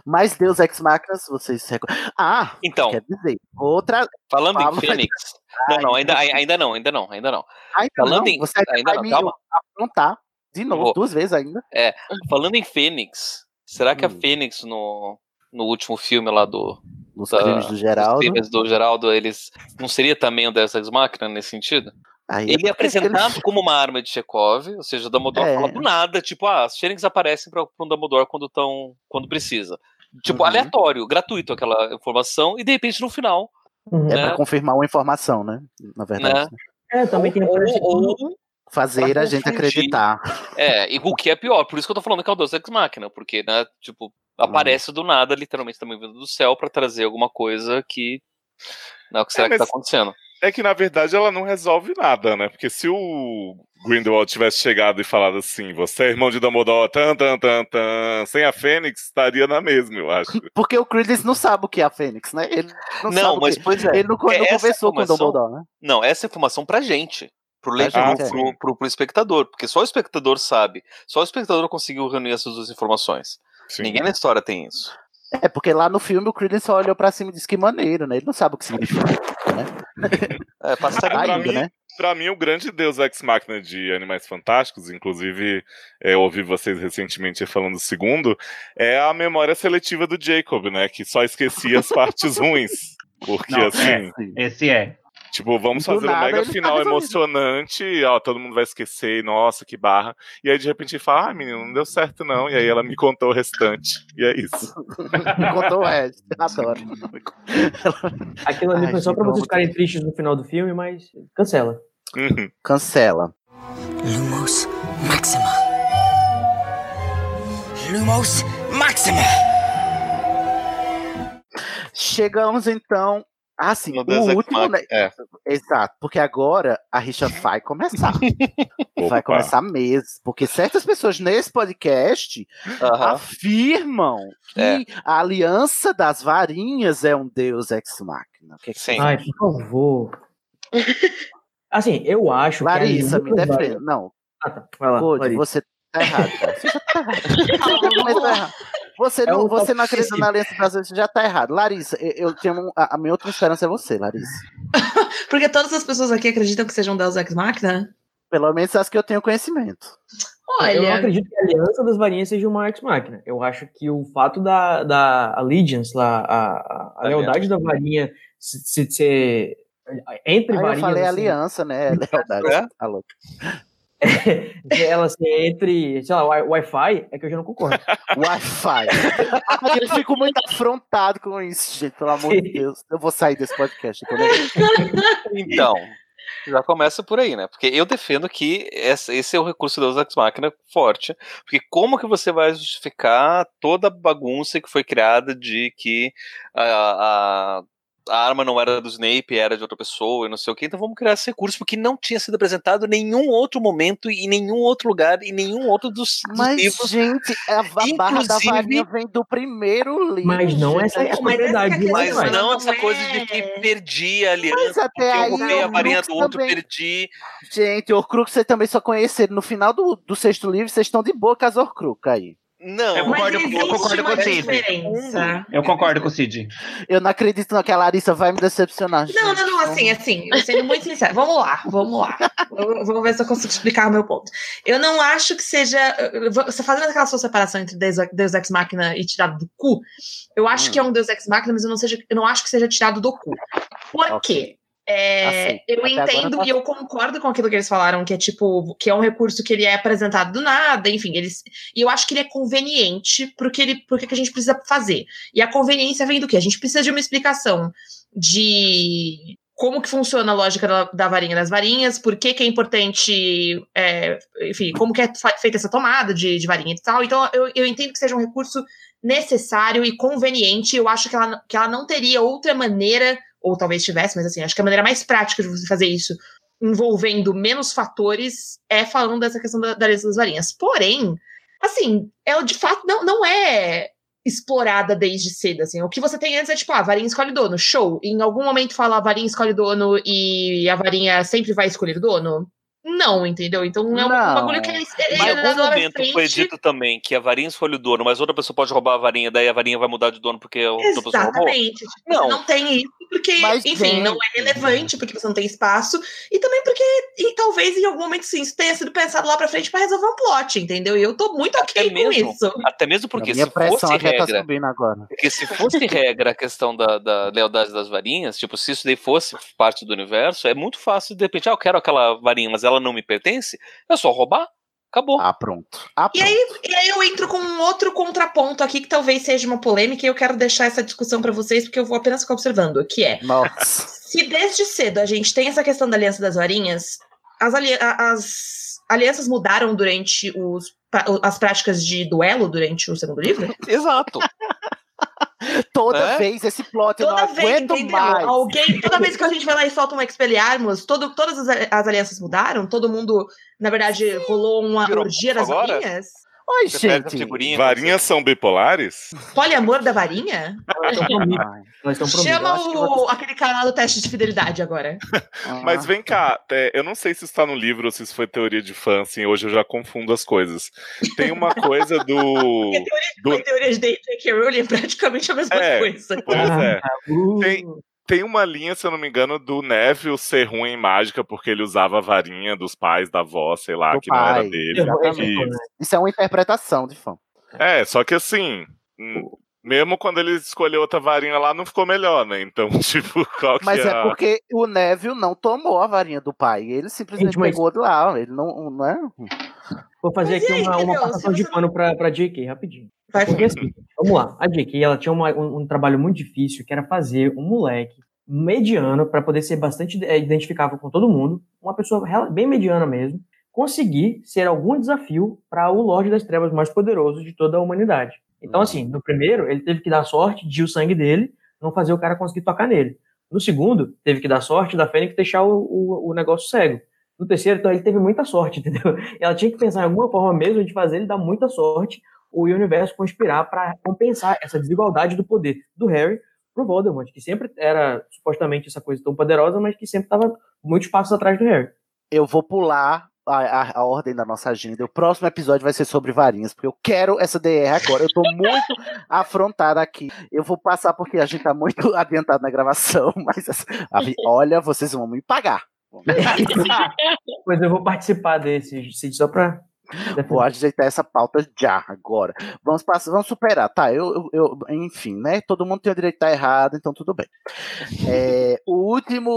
Mas Deus Ex vocês se recordam. Ah, Então. quer dizer, outra. Falando Fala- em Fênix. (laughs) Não, não, ainda, ainda não, ainda não, ainda não. Ainda Falando não, em. você ainda vai não, calma. apontar de novo, Vou. duas vezes ainda. É, falando em Fênix, será Hum. que a Fênix no, no último filme lá do. Nos crimes do Geraldo. Os crimes do Geraldo, eles. Não seria também o Deus Ex Machina nesse sentido? Aí Ele é porque apresentado (laughs) como uma arma de Chekhov, ou seja, o Dumbledore É. fala do nada, tipo, ah, as Fênix aparecem para um Dumbledore quando, tão, quando precisa. Tipo, Uhum. aleatório, gratuito aquela informação, e de repente no final. É né, pra confirmar uma informação, né? Na verdade. né, né? É, também tem. ou, ou, Fazer a gente acreditar. É, e o que é pior, por isso que eu tô falando que é o Deus Ex Machina, porque, né, tipo, aparece do nada, literalmente também vindo do céu, pra trazer alguma coisa que. Não, o que será É, que tá mas- acontecendo? É que na verdade ela não resolve nada, né? Porque se o Grindelwald tivesse chegado e falado assim, você é irmão de Dumbledore, tan, tan, tan, tan, sem a Fênix, estaria na mesma, eu acho. Porque o Credence não sabe o que é a Fênix, né? Ele não, Não, sabe o mas que... pois é. Ele não, É não essa conversou com o Dumbledore, né? Não, essa é informação pra gente. Pro, leitor, gente, é. pro, pro, pro espectador, porque só o espectador sabe. Só o espectador conseguiu reunir essas duas informações. Ninguém na história tem isso. É, porque lá no filme o Credence só olhou pra cima e disse que maneiro, né? Ele não sabe o que significa, né? (laughs) É, pra, ainda, mim, né? pra mim, o grande deus ex machina de Animais Fantásticos, inclusive é, eu ouvi vocês recentemente falando do segundo, é a memória seletiva do Jacob, né? Que só esquecia as partes (laughs) ruins. Porque Não, assim. é, esse é. Tipo, vamos fazer um nada, mega ele tá final resolvido. emocionante, ó, todo mundo vai esquecer, nossa, que barra. E aí, de repente, ele fala, ah, menino, não deu certo não. E aí ela me contou o restante. E é isso. Contou o resto. (laughs) Adoro. Aquilo ali foi só pra vocês ficarem tristes no final do filme, mas cancela. Cancela. Lumos Maxima. Lumos Maxima. Chegamos então. Ah, sim, o último, né? É. Exato, porque agora a rixa (laughs) vai começar. vai começar mesmo. Porque certas pessoas nesse podcast Aham. afirmam que É. a aliança das varinhas é um deus ex machina. O que é que Sim. Ai, por favor. Assim, eu acho Larissa, que. me defenda. Não, Ah, tá. Vai lá. Code, Larissa. você tá errado. Cara. Você já tá (laughs) errado. Você tá errado. Você É não, um você não acredita na Aliança das Vezes, já tá errado. Larissa, eu, eu tenho um- a, a minha outra esperança é você, Larissa. (laughs) Porque todas as pessoas aqui acreditam que sejam Deus Ex Machina. Pelo menos as que eu tenho conhecimento. Eu não Olha, acredito que a aliança das varinhas seja uma ex-máquina. Eu acho que o fato da, da Allegiance, lá, a, a, a lealdade da varinha se, se, ser entre Aí eu varinhas. falei assim, aliança, né? Lealdade. É? Tá louco. De ela ser entre, sei lá, Wi- Wi-Fi, é que eu já não concordo. (laughs) Wi-Fi. Ai, eu fico muito afrontado com isso, gente, pelo amor de Deus. Eu vou sair desse podcast. Então, já começa por aí, né? Porque eu defendo que esse é o recurso da Ex Machina forte. Porque como que você vai justificar toda a bagunça que foi criada de que a, a, a arma não era do Snape, era de outra pessoa e não sei o que, então vamos criar esse recurso, porque não tinha sido apresentado em nenhum outro momento, em nenhum outro lugar, em nenhum outro dos, dos Mas, livros. gente, a va- barra da varinha vem do primeiro livro. Mas não essa é a gente. propriedade de Mas Wi-Fi. não essa coisa de que perdi a aliança, Mas até porque eu roubei a o varinha Crux do outro, também- perdi. Gente, Horcrux você também só conheceram no final do, do sexto livro, vocês estão de boa com as Horcrux aí. Não, Eu concordo, Mas eu concordo com o Cid. diferença. Eu concordo com o Cid. Eu não acredito não, que a Larissa vai me decepcionar. Não, não, não, assim, assim, eu sendo muito sincero. Vamos lá, vamos lá. Eu- Vamos ver se eu consigo explicar o meu ponto. Eu não acho que seja. Você fazendo aquela sua separação entre Deus, Deus Ex Machina e tirado do cu, eu acho Hum. que é um Deus Ex Machina, mas eu não, seja, eu não acho que seja tirado do cu. Por quê? É, Aceito. eu entendo tá- e eu concordo com aquilo que eles falaram, que é tipo, que é um recurso que ele é apresentado do nada, enfim, eles. E eu acho que ele é conveniente porque ele, porque que a gente precisa fazer. E a conveniência vem do quê? A gente precisa de uma explicação de como que funciona a lógica da, da varinha das varinhas, por que, que é importante, é, enfim, como que é feita essa tomada de, de varinha e tal. Então, eu, eu entendo que seja um recurso necessário e conveniente. Eu acho que ela, que ela não teria outra maneira, ou talvez tivesse, mas assim, acho que a maneira mais prática de você fazer isso, envolvendo menos fatores, é falando dessa questão da, da lista das varinhas. Porém, assim, ela de fato não, não é explorada desde cedo, assim. O que você tem antes é tipo, ah, a varinha escolhe dono, show. Em algum momento fala a varinha escolhe dono e a varinha sempre vai escolher dono? Não, entendeu? Então é um, Não. bagulho que ele, ele Em é algum dado lá na momento foi frente. dito também que a varinha escolhe o dono, mas outra pessoa pode roubar a varinha, daí a varinha vai mudar de dono porque outra pessoa roubou. Exatamente. Tipo, Não. Não tem isso porque, Mas enfim, tem. não é relevante, porque você não tem espaço, e também porque, e talvez em algum momento sim, isso tenha sido pensado lá pra frente pra resolver um plot, entendeu? E eu tô muito ok com mesmo. isso. Até mesmo porque se fosse tá regra, agora. porque se fosse regra a questão da, da lealdade das varinhas, tipo, se isso daí fosse parte do universo, é muito fácil de repente, ah, eu quero aquela varinha, mas ela não me pertence, é só roubar, acabou. Ah, pronto. Ah, E aí, e aí eu entro com um outro contraponto aqui que talvez seja uma polêmica e eu quero deixar essa discussão pra vocês porque eu vou apenas ficar observando, que é Nossa. se desde cedo a gente tem essa questão da aliança das varinhas, as, ali- as alianças mudaram durante os, as práticas de duelo durante o segundo livro? (laughs) Exato. Toda Né? vez esse plot, eu Toda não vez, aguento entendeu? mais. Alguém, toda vez que a gente vai lá e solta um Expelliarmus, todo, todas as, as alianças mudaram? Todo mundo, na verdade, rolou uma Virou orgia das agora? Oi, Você figurinha. Varinhas são bipolares? Poliamor da varinha? Chama o, aquele canal do teste de fidelidade agora. Mas vem cá, é, eu não sei se está no livro ou se isso foi teoria de fã, assim, hoje eu já confundo as coisas. Tem uma coisa do. (laughs) do A teoria de J.K. Rowling é praticamente a mesma É, coisa. Pois é. Uh, Tem, tem uma linha, se eu não me engano, do Neville ser ruim em mágica porque ele usava a varinha dos pais, da avó, sei lá, Do que não era pai. dele. Exatamente. Isso. É uma interpretação de fã. É, só que assim, mesmo quando ele escolheu outra varinha lá, não ficou melhor, né? Então, (laughs) tipo, qual que Mas é, é porque o Neville não tomou a varinha do pai. Ele simplesmente Gente, mas- pegou de lá. Ele não, não é. Vou fazer Mas aqui aí, uma, uma passação de pano pra, pra JK, rapidinho. Vai, Porque assim, vamos lá. A JK, ela tinha uma- um, um trabalho muito difícil, que era fazer um moleque mediano, para poder ser bastante é, identificável com todo mundo, uma pessoa bem mediana mesmo, conseguir ser algum desafio para o Lorde das Trevas mais poderoso de toda a humanidade. Então, assim, no primeiro, ele teve que dar sorte de o sangue dele não fazer o cara conseguir tocar nele. No segundo, teve que dar sorte da Fênix deixar o, o, o negócio cego. No terceiro, então, ele teve muita sorte, (laughs) entendeu? Ela tinha que pensar em alguma forma mesmo de fazer ele dar muita sorte, o universo conspirar para compensar essa desigualdade do poder do Harry pro Voldemort, que sempre era supostamente essa coisa tão poderosa, mas que sempre estava muitos passos atrás do Harry. Eu vou pular a, a- a ordem da nossa agenda. O próximo episódio vai ser sobre varinhas, porque eu quero essa DR agora. Eu tô muito (laughs) afrontada aqui. Eu vou passar porque a gente tá muito (laughs) adiantado na gravação, (laughs) mas assim, a olha, vocês vão me pagar. Pois eu vou participar desse, Cid, só pra. Vou ajeitar essa pauta já, agora. Vamos passar, vamos superar, tá? Eu, eu, eu- enfim, né? Todo mundo tem o direito de estar errado, então tudo bem. É, o último,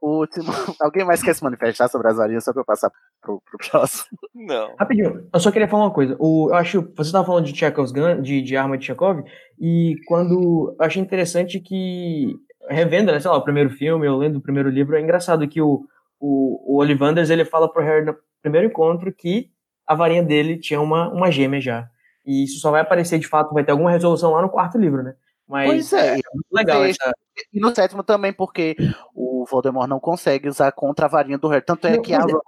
o último. (laughs) Alguém mais quer se manifestar sobre as varinhas só pra eu passar pro, pro próximo? Não. Rapidinho, eu só queria falar uma coisa. O, eu acho, você estava falando de Chekhov's gun, de, de arma de Chekhov, e quando eu achei interessante que, revendo, né, sei lá, o primeiro filme, eu lendo o primeiro livro, é engraçado que o, o, o Ollivanders, ele fala pro Harry no primeiro encontro que a varinha dele tinha uma, uma gêmea já. E isso só vai aparecer, de fato, vai ter alguma resolução lá no quarto livro, né? Mas Pois é, muito legal essa... E no sétimo também, porque o Voldemort não consegue usar contra a varinha do Harry. Tanto é Não, que a é- Rowling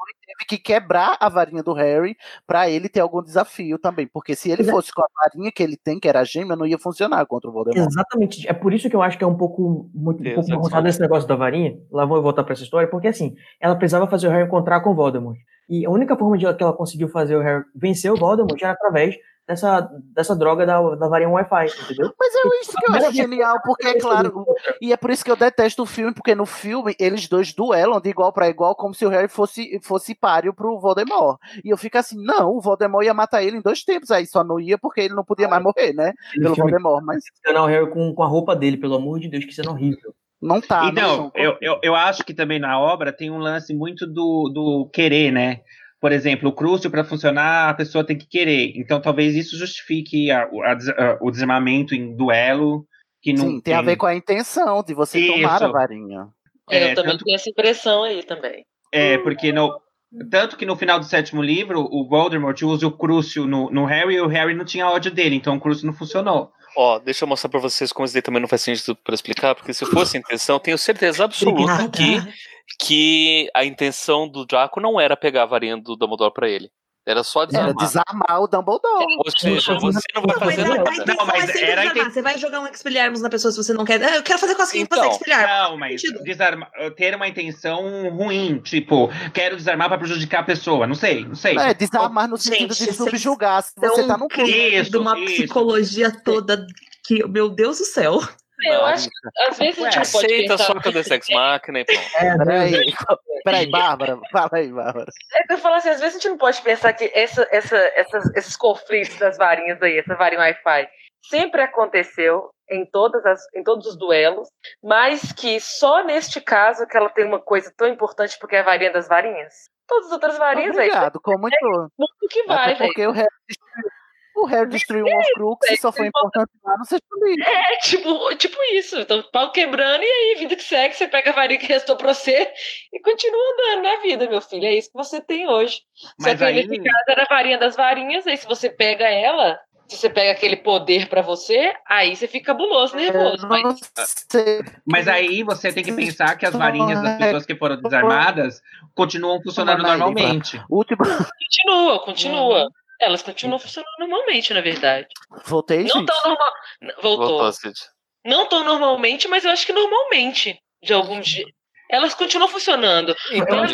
teve que quebrar a varinha do Harry pra ele ter algum desafio também. Porque se ele fosse com a varinha que ele tem, que era a gêmea, não ia funcionar contra o Voldemort. Exatamente. É por isso que eu acho que é um pouco muito um pouco esse negócio da varinha. Lá vou voltar pra essa história, porque assim, ela precisava fazer o Harry encontrar com o Voldemort. E a única forma de ela- que ela conseguiu fazer o Harry vencer o Voldemort era através dessa, dessa droga da, da varinha Wi-Fi, entendeu? Mas é isso que eu acho genial, porque é claro, e é por isso que eu detesto o filme, porque no filme eles dois duelam de igual pra igual, como se o Harry fosse, fosse páreo pro Voldemort. E eu fico assim, não, o Voldemort ia matar ele em dois tempos, aí só não ia porque ele não podia mais morrer, né? Pelo filme- Voldemort, mas o Harry com, com a roupa dele, pelo amor de Deus, que cena horrível. não tá. Então, eu, eu, eu acho que também na obra tem um lance muito do, do querer, né? Por exemplo, o Crucio, para funcionar, a pessoa tem que querer. Então, talvez isso justifique a- a a- o desarmamento em duelo. Que não Sim, tem a ver com a intenção de você tomar a Isso. varinha. É, eu também tanto- tenho essa impressão aí também. É, porque no, tanto que no final do sétimo livro, o Voldemort usa o Crucio no, no Harry e o Harry não tinha ódio dele, então o Crucio não funcionou. Ó, deixa eu mostrar pra vocês como isso daí também não faz sentido pra explicar, porque se fosse a intenção, tenho certeza absoluta Obrigada. que, que a intenção do Draco não era pegar a varinha do Dumbledore pra ele. Era só Era desarmar. desarmar o Dumbledore. Ou seja, você não vai Não, mas fazer a nada. intenção é sempre era desarmar. Você vai jogar um Expelliarmus na pessoa se você não quer. Ah, eu quero fazer pra fazer Então, Expelliarmus. não, mas desarma, ter uma intenção ruim, tipo, quero desarmar pra prejudicar a pessoa, não sei, não sei. É, desarmar no sentido de subjugar. Se você tá no Então, de uma psicologia toda que, meu Deus do céu. Eu acho que às vezes a gente não pode Aceita pensar. só que eu Sex (laughs) Machina e pronto. É, peraí, peraí, Bárbara, fala aí, Bárbara. É eu falo assim, às vezes a gente não pode pensar que essa, essa, essas- esses conflitos das varinhas aí, essa varinha Wi-Fi, sempre aconteceu em, todas as, em todos os duelos, mas que só neste caso que ela tem uma coisa tão importante porque é a varinha das varinhas. Todas as outras varinhas aí. Obrigado, com muito. Muito que vai, Até porque o Harry destruiu, o Harry destruiu um Horcrux e só foi importante lá no sexto livro. É, tipo, tipo isso. Então, pau quebrando e aí, vida que segue, você pega a varinha que restou pra você e continua andando na vida, meu filho. É isso que você tem hoje. Só Mas que aí- nesse caso era a varinha das varinhas, aí se você pega ela, se você pega aquele poder pra você, aí você fica cabuloso, nervoso. Mas Mas aí você tem que pensar que as varinhas das pessoas que foram desarmadas continuam funcionando normalmente. Último. continua, continua. Elas continuam funcionando normalmente, na verdade. Voltei, Não gente. tão normal. Voltou. Voltou, Cid. Não tão normalmente, mas eu acho que normalmente. De algum jeito. Elas continuam funcionando. Então,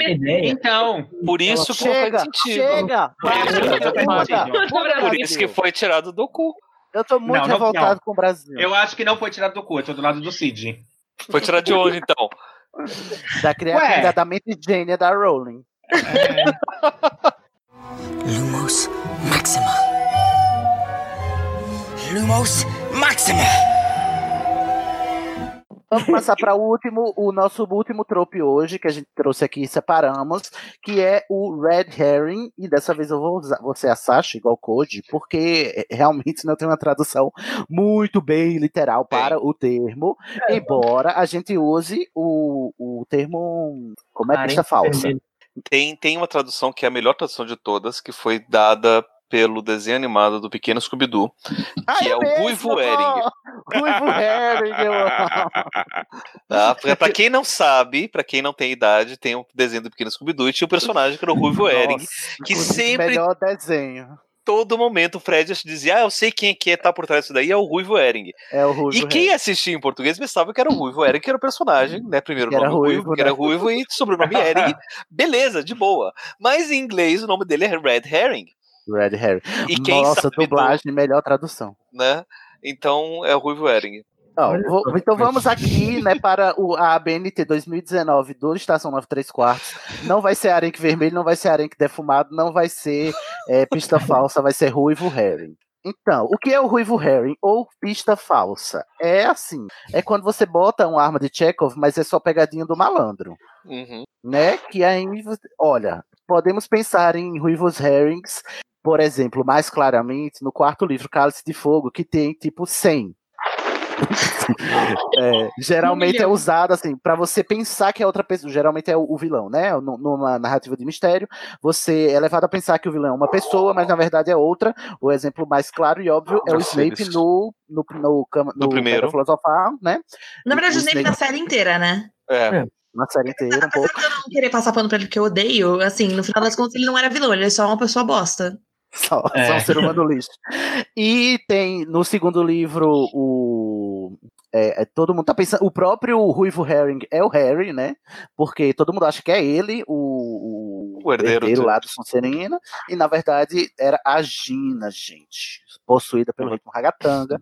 Então, por isso que Chega, chega! Por isso que foi tirado do cu. Eu tô muito Não, não, revoltado não. com o Brasil. Eu acho que não foi tirado do cu, eu tô do lado do Cid. Foi tirado de onde, então? Da criatividade, Ué. da mente gênia da Rowling. Lumos Maxima. Lumos Maxima. Vamos passar para o último, o nosso último trope hoje, que a gente trouxe aqui e separamos, que é o Red Herring, e dessa vez eu vou usar, você a Sasha, igual Code, porque é, realmente não tem uma tradução muito bem literal para o termo, embora a gente use o, o termo, como é pista falsa. Tem, tem uma tradução que é a melhor tradução de todas, que foi dada pelo desenho animado do Pequeno Scooby-Doo, que é, o Ruivo Herring. Ruivo Herring, eu amo. (laughs) Tá? Pra, quem não sabe, pra quem não tem idade, tem um desenho do Pequeno Scooby-Doo e tinha um personagem que era o Ruivo Herring, que sempre Melhor desenho. Todo momento o Fred dizia, ah, eu sei quem é que tá por trás disso daí, é o Ruivo Ering. É o Ruivo E quem assistia em português pensava que era o Ruivo Ering, que era o personagem, né? Primeiro Que era nome Ruivo, ruivo, que era né? Ruivo e sobrenome Ering. (laughs) Beleza, de boa. Mas em inglês o nome dele é Red Herring, Red Harry. E quem Nossa, sabe do- dublagem, melhor tradução. né? Então é o Ruivo Ering. Ó, vou- então vamos aqui, né, para o, a ABNT 2019 do Estação 93 Quartos. Não vai ser arenque vermelho, não vai ser arenque defumado, não vai ser é, pista falsa, vai ser ruivo herring. Então, o que é o ruivo herring ou pista falsa? É assim, é quando você bota uma arma de Chekhov, mas é só pegadinha do malandro, Uhum. né? Que aí, você- olha, podemos pensar em ruivos herrings, por exemplo, mais claramente no quarto livro, Cálice de Fogo, que tem tipo 100. É, geralmente é usado assim para você pensar que é outra pessoa. Geralmente é o, o vilão, né? Nu- Numa narrativa de mistério, você é levado a pensar que o vilão é uma pessoa, mas na verdade é outra. O exemplo mais claro e óbvio é o Snape no no no, cama- no, primeiro. Filosofal, né? Na verdade, o O Snape na série inteira, né? É. Na série inteira, um pouco. Não querer passar pano pra ele porque eu odeio, assim, no final das contas ele não era vilão, ele é só uma pessoa bosta. Só, É. só um ser humano lixo. E tem no segundo livro o. é, é, todo mundo tá pensando. O próprio Ruivo Herring é o Harry, né? Porque todo mundo acha que é ele, o, O herdeiro do- lá do Sonserina. E na verdade era a Gina, gente. Possuída pelo ritmo ragatanga.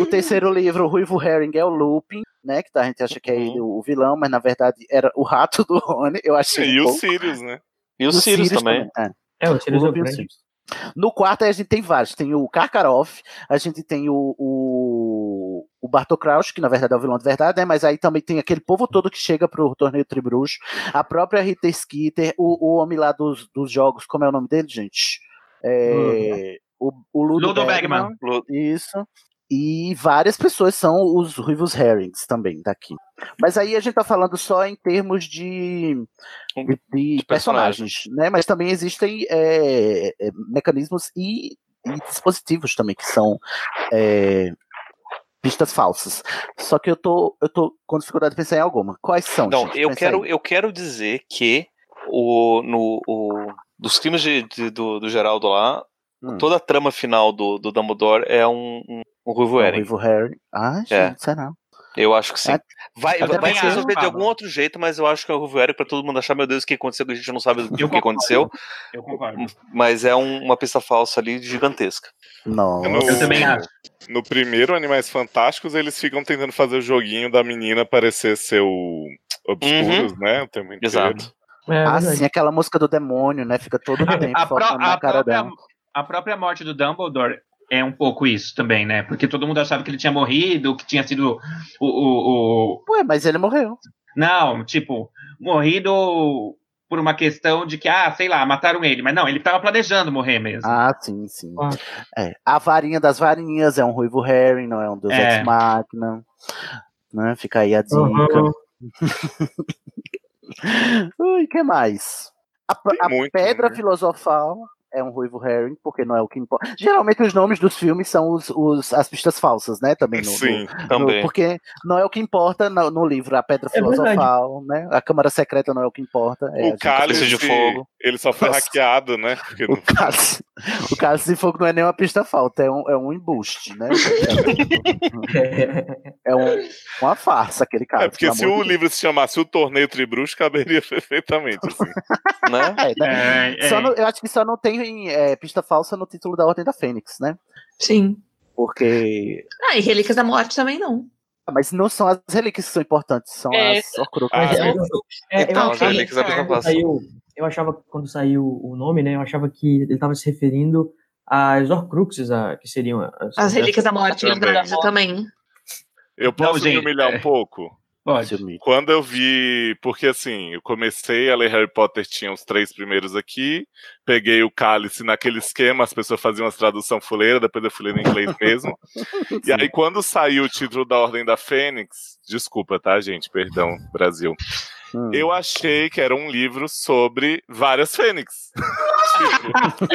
o terceiro (laughs) livro, o Ruivo Herring, é o Lupin, né? Que a gente acha que é ele o vilão, mas na verdade era o rato (laughs) do Rony. Eu achei. E um o pouco- Sirius, né? E o Sirius também. É. É, o Sirius O é o Lupin e o. Sirius. No quarto a gente tem vários. Tem o Karkaroff, a gente tem o, o, o Bartol Crouch, que na verdade é o vilão de verdade, né? Mas aí também tem aquele povo todo que chega pro torneio Tribruxo, a própria Rita Skeeter, o, o homem lá dos, dos jogos, como é o nome dele, gente? É, o, o Ludo, Ludo Bergman. Bergman. Isso. E várias pessoas são os Ruivos Herrings também daqui. Mas aí a gente tá falando só em termos de, de, de personagens, né? Mas também existem é, é, mecanismos e, e dispositivos também que são é, pistas falsas. Só que eu tô, eu tô com dificuldade de pensar em alguma. Quais são? Não, gente? eu Pensa quero, aí. eu quero dizer que o, no, o, dos crimes de, de- do, do Geraldo lá, Hum. toda a trama final do, do Dumbledore é um, um, um Ruivo Eren. Ruivo Harry. Ah, gente, É. será? Eu acho que sim. É, Vai, até vai, vai se resolver de algum outro jeito, mas eu acho que é o Eren pra todo mundo achar, meu Deus, o que aconteceu, que a gente não sabe o que aconteceu. Eu concordo. Mas é um- uma pista falsa ali gigantesca. Não. No, No primeiro Animais Fantásticos, eles ficam tentando fazer o joguinho da menina parecer ser o Obscuros, né? O tempo inteiro. Exato. ah, sim, aquela música do demônio, né? Fica todo o tempo A, a na cara própria, dela. a própria morte do Dumbledore é um pouco isso também, né? Porque todo mundo achava que ele tinha morrido, que tinha sido o. o, o... Ué, mas ele morreu. Não, tipo, morrido por uma questão de que, ah, sei lá, mataram ele. Mas não, ele tava planejando morrer mesmo. Ah, sim, sim. É, a varinha das varinhas é um Ruivo Harry, não é um Deus É. Ex Machina. Né? Fica aí a dica. Uhum. (laughs) Ui, que mais? A, a muito, Pedra né? Filosofal é um Ruivo Harry, porque não é o que importa. Geralmente os nomes dos filmes são os, os- as pistas falsas, né? Também no, Sim, no- também. no- porque não é o que importa no, no livro. A Pedra É verdade. Filosofal, né? A Câmara Secreta não é o que importa. É, O cálice de fogo. ele só foi Nossa. hackeado, né? Porque O não- cálice, o cálice de fogo não é nem uma pista falta, é um, é um embuste, né? É um- uma farsa aquele cálice. É porque se o livro se chamasse O Torneio Tribruxo, caberia perfeitamente. Assim. Né? É, né? É, Só é. não- eu acho que só não tem é, pista falsa no título da Ordem da Fênix, né? Sim. Porque. Ah, e Relíquias da Morte também não. Ah, Mas não são as relíquias que são importantes, são É, as Horcruxes. Ah, é. é, Então, achava, Relíquias da eu achava que quando saiu o nome, né? Eu achava que ele estava se referindo às Horcruxes, a, que seriam as, As Relíquias da Morte, Também. também. Eu posso Não, gente, me humilhar é. um pouco? Pode. Quando eu vi. Porque assim, eu comecei a ler Harry Potter, tinha os três primeiros aqui. Peguei o cálice naquele esquema, as pessoas faziam as tradução fuleira, depois eu fui ler em inglês mesmo. (laughs) e aí, quando saiu o título da Ordem da Fênix, desculpa, tá, gente? Perdão, Brasil. Hum. Eu achei que era um livro sobre várias fênix. tipo,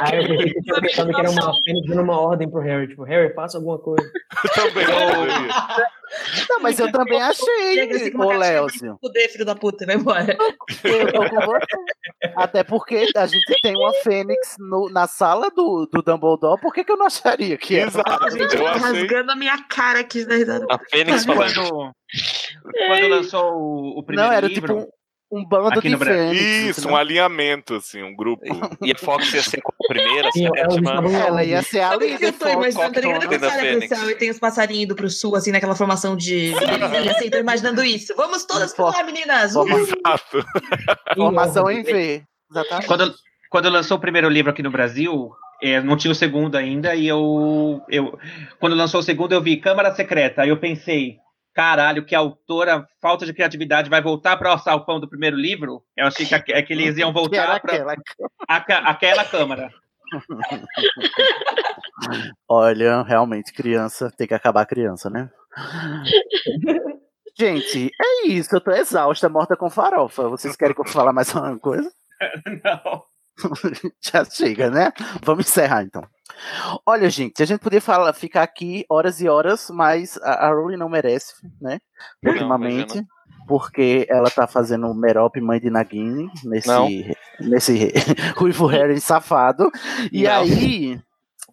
Ah, eu pensei que que era uma fênix dando uma ordem pro Harry. Tipo, Harry, faça alguma coisa. (laughs) também (laughs) não mas eu também achei, assim ô Léozio. Fuder, filho da puta, vai embora. Eu tô com você. Até porque a gente tem uma Fênix no- na sala do, do Dumbledore, por que, que eu não acharia que era? Gente, eu tô rasgando a minha cara aqui da risada. A Fênix falando. Quando, quando lançou o, o primeiro Não, era livro. tipo um, um bando Aqui de. Fênix. Isso, um alinhamento, assim, um grupo. E a Fox ia ser a primeira, a Sim, elas sétima. Ela ia ser a líder eu tô imaginando? Tá ligado da e tem os passarinhos indo pro sul, assim, naquela formação de assim, tô imaginando isso. Vamos todas pra lá, meninas! Exato. (laughs) Formação em V. Exatamente. Quando, quando lançou o primeiro livro aqui no Brasil, é, não tinha o segundo ainda, e eu, eu. Quando lançou o segundo, eu vi Câmara Secreta. Aí eu pensei, caralho, que a autora, falta de criatividade, vai voltar para o salpão do primeiro livro? Eu achei que, aque- que eles iam voltar para aquela. aquela, aquela Câmara. Olha, realmente, criança tem que acabar a criança, né? Gente, é isso. Eu tô exausta, morta com farofa. Vocês querem que eu fale mais alguma coisa? (laughs) Não. (laughs) Já chega, né? Vamos encerrar então. Olha, gente, a gente poderia falar, ficar aqui horas e horas, mas a, a Rowling não merece, né? Não, Ultimamente. imagina. porque ela tá fazendo Merop, mãe de Nagini, nesse, Não. nesse (laughs) Ruivo Harry safado. E Não. aí,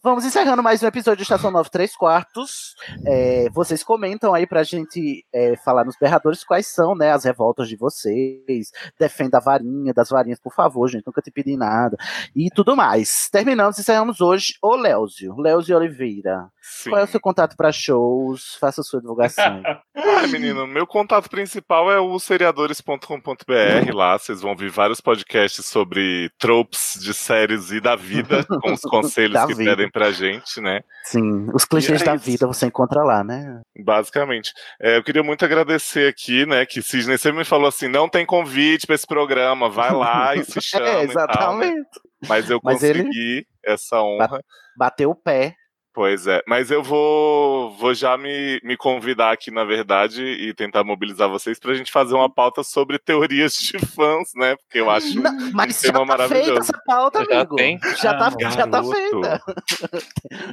vamos encerrando mais um episódio de Estação 9 3 quartos. É, vocês comentam aí pra gente é, falar nos berradores quais são né, as revoltas de vocês. Defenda a varinha, das varinhas, por favor, gente. Nunca te pedi nada. E tudo mais. Terminamos, encerramos hoje o Léozio. Léozio Oliveira. Sim. Qual é o seu contato para shows? Faça a sua divulgação. (laughs) Ah, menino, meu contato principal é o seriadores.com.br. Lá vocês vão ouvir vários podcasts sobre tropes de séries e da vida, com os (laughs) conselhos que vida. pedem pra gente, né? Sim, os clichês é da isso. vida você encontra lá, né? Basicamente. É, eu queria muito agradecer aqui, né? Que Sidney sempre me falou assim: não tem convite pra esse programa, vai lá e se (laughs) chama. É, e tal, né? exatamente. Mas eu Mas consegui essa honra. Bateu o pé. Pois é, mas eu vou, vou já me, me convidar aqui, na verdade, e tentar mobilizar vocês pra gente fazer uma pauta sobre teorias de (laughs) fãs, né? Porque eu acho Não, um mas tema já tá feita maravilhoso. essa pauta, Já amigo. tem? Já, tá, Ah, já tá feita.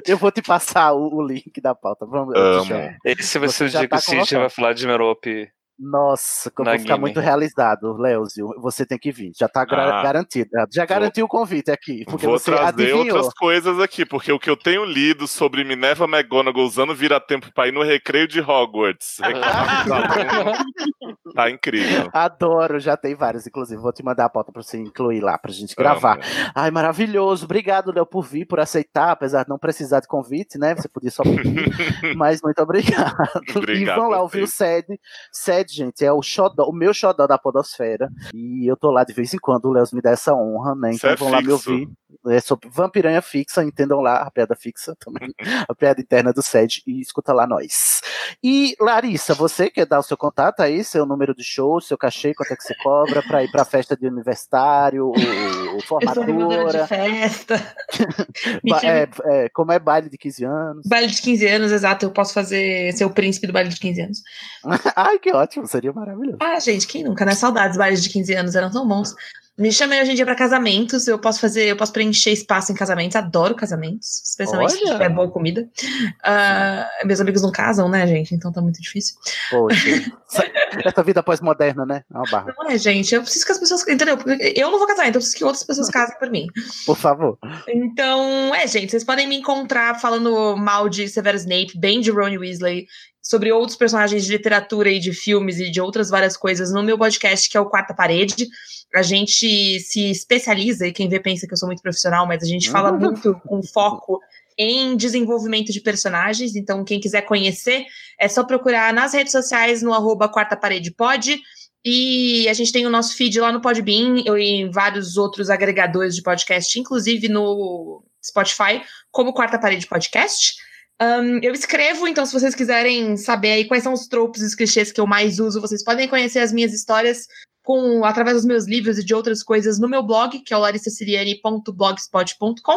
Eu vou te passar o, o link da pauta. Vamos, Amo. deixa- Esse vai Você ser o já dia que tá o Cid vai falar de Merop. Nossa, que eu vou ficar muito realizado, Léozio. Você tem que vir. Já tá Ah. garantido. Já garantiu o convite aqui. Porque Vou você trazer adivinhou. outras coisas aqui, porque o que eu tenho lido sobre Minerva McGonagall usando vira-tempo pra ir no recreio de Hogwarts. (laughs) tá incrível. Adoro, já tem vários, inclusive. Vou te mandar a pauta pra você incluir lá, pra gente gravar. Amo. Ai, maravilhoso. Obrigado, Léo, por vir, por aceitar, apesar de não precisar de convite, né? Você podia só pedir. (laughs) mas muito obrigado. e Obrigado vão lá ouvir o vocês. SED. Gente, é o, xodó, o meu xodó da Podosfera. E eu tô lá de vez em quando, o Léo me dá essa honra, né? Então é vão lá me ouvir. É sobre Vampiranha Fixa, entendam lá a piada fixa também. (laughs) a piada interna do SED e escuta lá nós. E Larissa, você quer dar o seu contato aí, seu número de show, seu cachê, quanto é que você cobra pra ir pra festa de universitário, ou, (laughs) formatura? de festa. (laughs) É, é, como é baile de 15 anos? Baile de 15 anos, exato. Eu posso fazer ser o príncipe do baile de 15 anos. Ai, que ótimo, seria maravilhoso. Ah, gente, quem nunca, né? Saudades, bailes de 15 anos eram tão bons. Me chamem hoje em dia pra casamentos, eu posso fazer, eu posso preencher espaço em casamentos, adoro casamentos, especialmente se Olha. tiver boa comida. Ah, meus amigos não casam, né, gente? Então tá muito difícil. Poxa, (laughs) essa vida pós-moderna, né? É uma barra. Não é, gente, eu preciso que as pessoas, entendeu? Porque eu não vou casar, então eu preciso que outras pessoas casem por mim. Por favor. Então, é, gente, vocês podem me encontrar falando mal de Severus Snape, bem de Ron Weasley, sobre outros personagens de literatura e de filmes e de outras várias coisas no meu podcast, que é o Quarta Parede. A gente se especializa, e quem vê pensa que eu sou muito profissional, mas a gente fala Uhum. muito com foco em desenvolvimento de personaens. Então, quem quiser conhecer, é só procurar nas redes sociais no arroba Quarta Parede Pod. E a gente tem o nosso feed lá no Podbean e em vários outros agregadores de podcast, inclusive no Spotify, como Quarta Parede Podcast. Ahn, eu escrevo, então, se vocês quiserem saber aí quais são os tropos e os clichês que eu mais uso, vocês podem conhecer as minhas histórias com através dos meus livros e de outras coisas no meu blog, que é o larissaciriani.blogspot.com.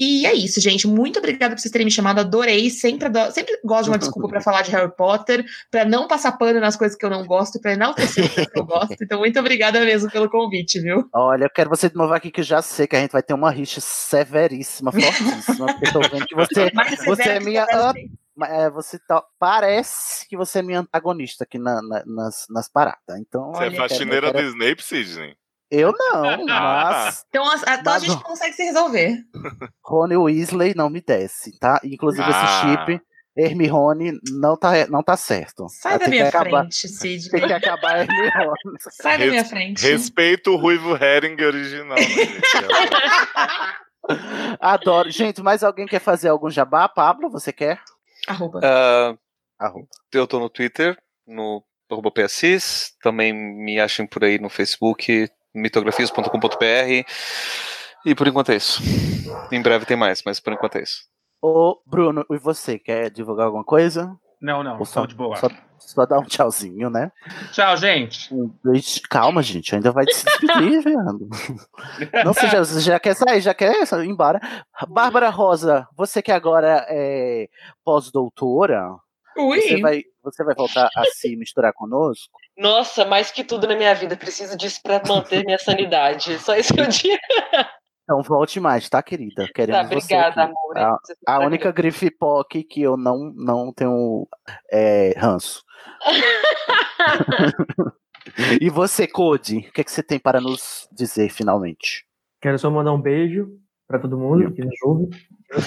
E é isso, gente. Muito obrigada por vocês terem me chamado. Adorei. Sempre, adoro- sempre gosto de uma desculpa pra falar de Harry Potter, pra não passar pano nas coisas que eu não gosto, pra enaltecer as coisas que eu gosto. Então, muito obrigada mesmo pelo convite, viu? Olha, eu quero você de novo aqui, que eu já sei que a gente vai ter uma rixa severíssima, fortíssima, porque eu tô vendo que você, (laughs) você é minha É, você tá- parece que você é minha antagonista aqui na- na- nas, nas paradas. Então, Você é quero- faxineira eu do quero- Snape, Sidney? Eu não, (laughs) mas Então, a, então a Mas gente o- consegue se resolver. (laughs) Rony Weasley não me desce, tá? Inclusive esse Ah. chip, Hermione, não tá, não tá certo. Sai da minha acabar- frente, Cid. (laughs) Tem que acabar a Hermione. Sai da minha Res- frente. Respeita o Ruivo Herring original, né, gente? Adoro. Gente, mais alguém quer fazer algum jabá? Pablo, você quer? Arroba. Ah, Arroba. eu tô no Twitter, no arroba PSIS, também me achem por aí no Facebook, mitografias.com.br. E por enquanto é isso. Em breve tem mais, mas por enquanto é isso. Ô, Bruno, e você, quer divulgar alguma coisa? Não, não, só de boa. Só, só dar um tchauzinho, né? Tchau, gente. Um beijo. Calma, gente, ainda vai se despedir, (laughs) Fernando. Não, você já, você já quer sair, já quer ir embora. Bárbara Rosa, você que agora é pós-doutora, Ui. você vai, você vai voltar a se misturar conosco? Nossa, mais que tudo na minha vida, preciso disso pra manter minha sanidade. Só isso que eu digo. Então volte mais, tá, querida? (laughs) Queremos Tá, você obrigada, aqui. amor. A, Você a tá única grife POC que eu não, não tenho é, ranço. (laughs) e você, Code, o que, é que você tem para nos dizer finalmente? Quero só mandar um beijo pra todo mundo que nos ouve.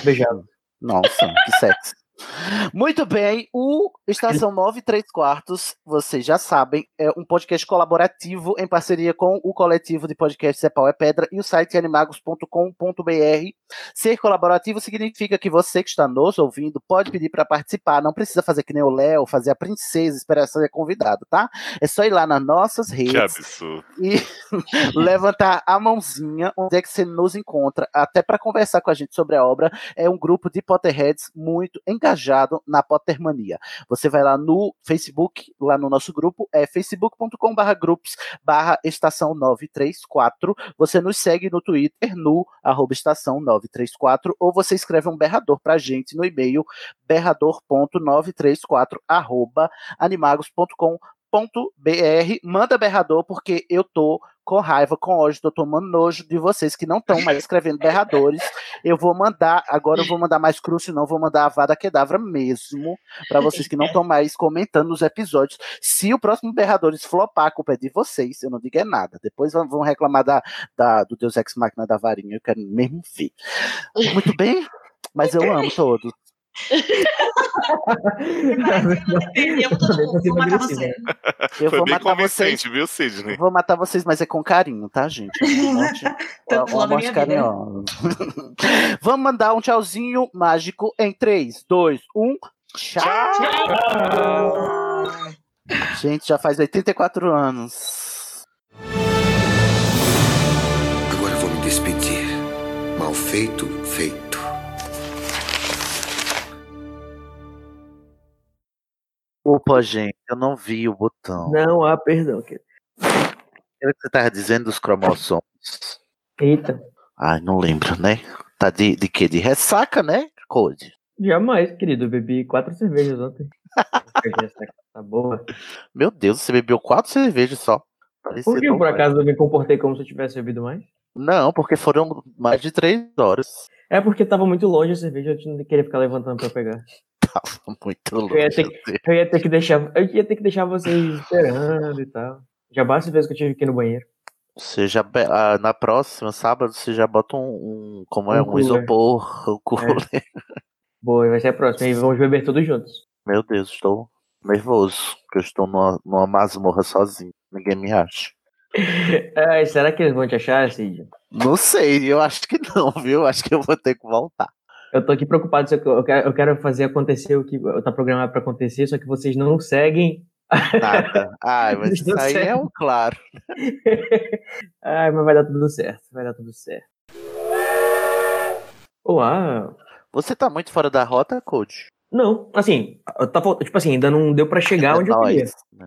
Beijar. Nossa, que sexy. Muito bem, o Estação (laughs) 9 3 Quartos, vocês já sabem, é um podcast colaborativo em parceria com o coletivo de podcasts É Pau é Pedra e o site animagos.com.br. Ser colaborativo significa que você que está nos ouvindo pode pedir para participar, não precisa fazer que nem o Léo, fazer a princesa, esperar ser convidado, tá? É só ir lá nas nossas Que redes absurdo. e (laughs) levantar a mãozinha onde é que você nos encontra, até para conversar com a gente sobre a obra. É um grupo de Potterheads muito engajado na Pottermania. Você vai lá no Facebook, lá no nosso grupo, é facebook.com/barra grupos barra estação 934. Você nos segue no Twitter, no arroba estação 934, ou você escreve um berrador pra gente no e-mail berrador.934 arroba animagos.com br manda berrador porque eu tô com raiva, com ódio, tô tomando nojo de vocês que não estão mais escrevendo berradores. Eu vou mandar, agora eu vou mandar mais crucio, não, vou mandar a Vada Kedavra mesmo, para vocês que não estão mais comentando nos episódios. Se o próximo berradores flopar, a culpa é de vocês, eu não digo é nada. Depois vão reclamar da, da- do Deus Ex Machina da varinha, eu quero mesmo ver. Muito bem, mas eu amo todos. (laughs) Eu todo mundo, vou matar você. Eu Foi vou bem matar vocês. viu, Sidney? Eu vou matar vocês, mas é com carinho, tá, gente? É (laughs) carinhosa. (laughs) Vamos mandar um tchauzinho mágico em 3, 2, 1. Tchau! Gente, já faz 84 anos. Agora vou me despedir. Mal feito, feito. Opa, gente, eu não vi o botão. Não há perdão. querido. Era o que você tava dizendo dos cromossomos. Eita, Ai, não lembro, né? Tá de, de quê? De ressaca, né, Code? jamais, querido. Eu bebi quatro cervejas ontem. (laughs) Tá boa. Meu Deus, você bebeu quatro cervejas só. Parecia Por que por mais. acaso eu me comportei como se eu tivesse bebido mais? Não, porque foram mais de três horas. É porque tava muito longe a cerveja, eu não queria ficar levantando pra pegar. (laughs) Muito longe. Eu ia ter, que- eu ia ter que deixar, eu ia ter que deixar vocês esperando e tal. Já basta vezes que eu tive que ir no banheiro. Você já ah, na próxima sábado você já bota um, um- como é Um cooler. isopor, (laughs) um cooler. Boa, vai ser a próxima. E vamos beber todos juntos. Meu Deus, estou nervoso, porque eu estou numa, numa masmorra sozinho. Ninguém me acha. (laughs) Ai, será que eles vão te achar, Cid? Não sei, eu acho que não, viu? Acho que eu vou ter que voltar. Eu tô aqui preocupado, só que eu quero, eu quero fazer acontecer o que tá programado pra acontecer, só que vocês não seguem. Nada. (laughs) Ai, mas isso aí é seguem. o claro. (laughs) Ai, mas vai dar tudo certo, vai dar tudo certo. Uau. Você tá muito fora da rota, coach? Não, assim, eu tava, tipo assim, ainda não deu pra chegar É onde eu queria.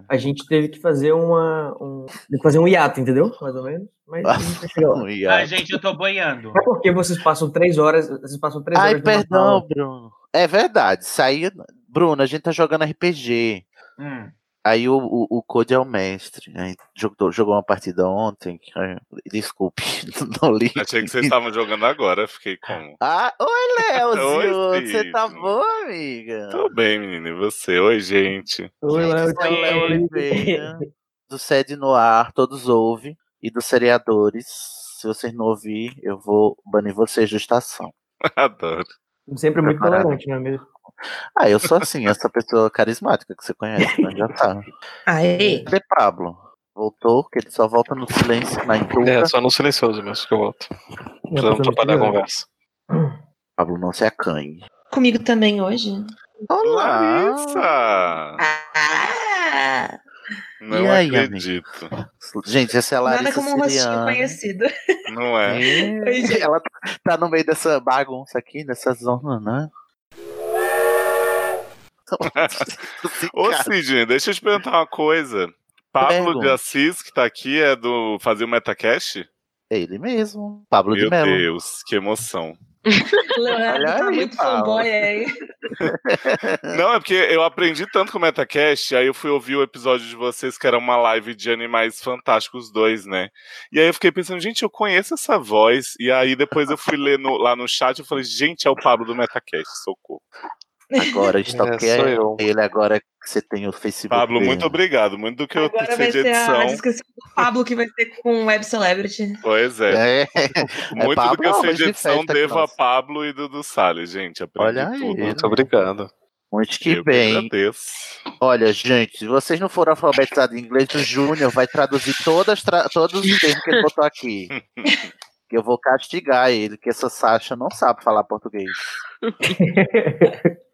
A gente teve que fazer uma. Um, teve que fazer um hiato, entendeu? Mais ou menos. Mas a gente vai chegar lá. (laughs) Um Ai, gente, eu tô boiando. É porque vocês passam três horas. Vocês passam três Ai, horas. numa perdão. Bruno. É verdade, isso aí. Bruno, a gente tá jogando RPG. Hum. Aí o, o, o Code é o mestre. Aí jogou, jogou uma partida ontem. Desculpe, (laughs) não li. Achei que vocês estavam jogando agora, fiquei como. (laughs) Ah, oi! Oi, Você tá boa, amiga? Tô bem, menino. E você? Oi, gente. Oi, Léo. Sou Léo Oliveira, do Sede no Ar, todos ouvem, e dos seriadores. Se vocês não ouvir, eu vou banir vocês da estação. (laughs) Adoro. Sempre muito tolerante, não é mesmo? Ah, eu sou assim, essa pessoa carismática que você conhece, né? Já tá. Aê! Cadê Pablo? Voltou, que ele só volta no silêncio, na intuca. É, só no silencioso mesmo que eu volto. Precisamos atrapalhar a conversa. Pablo, não se acanhe. Comigo também hoje. Larissa! Ah! Não E aí, acredito. Gente, essa é a Larissa Nada como um rostinho conhecido. Não é? Oi, gente. Ela tá no meio dessa bagunça aqui, dessa zona, né? (laughs) Ô, Sidney, deixa eu te perguntar uma coisa. Pablo Pergunta. de Assis, que tá aqui, é do Fazer o Metacast? É ele mesmo, Pablo Meu de Mello. Deus, que emoção. (laughs) Leonardo tá aí, muito Paulo. fanboy aí. (laughs) Não, é porque eu aprendi tanto com o Metacast, aí eu fui ouvir o episódio de vocês, que era uma live de Animais Fantásticos 2, né? E aí eu fiquei pensando, gente, eu conheço essa voz. E aí depois eu fui ler no- lá no chat e falei, gente, é o Pablo do Metacast, socorro. Agora, stalkeia sou eu. ele agora que você tem o Facebook. Pablo, dele. muito obrigado. Muito do que eu Agora vai sei de ser a edição. discussão do Pablo que vai ser com Web Celebrity. Pois é. É, Muito do Pablo que eu sei de de edição que devo a. Pablo e Dudu Salles, gente. Aprendi Olha aí. tudo. Muito obrigado. Muito que Eu bem. agradeço. Olha, gente, se vocês não forem alfabetizados em inglês, o Júnior vai traduzir todas, tra- todos os termos que ele botou aqui. (laughs) que eu vou castigar ele, que essa Sasha não sabe falar português. (laughs)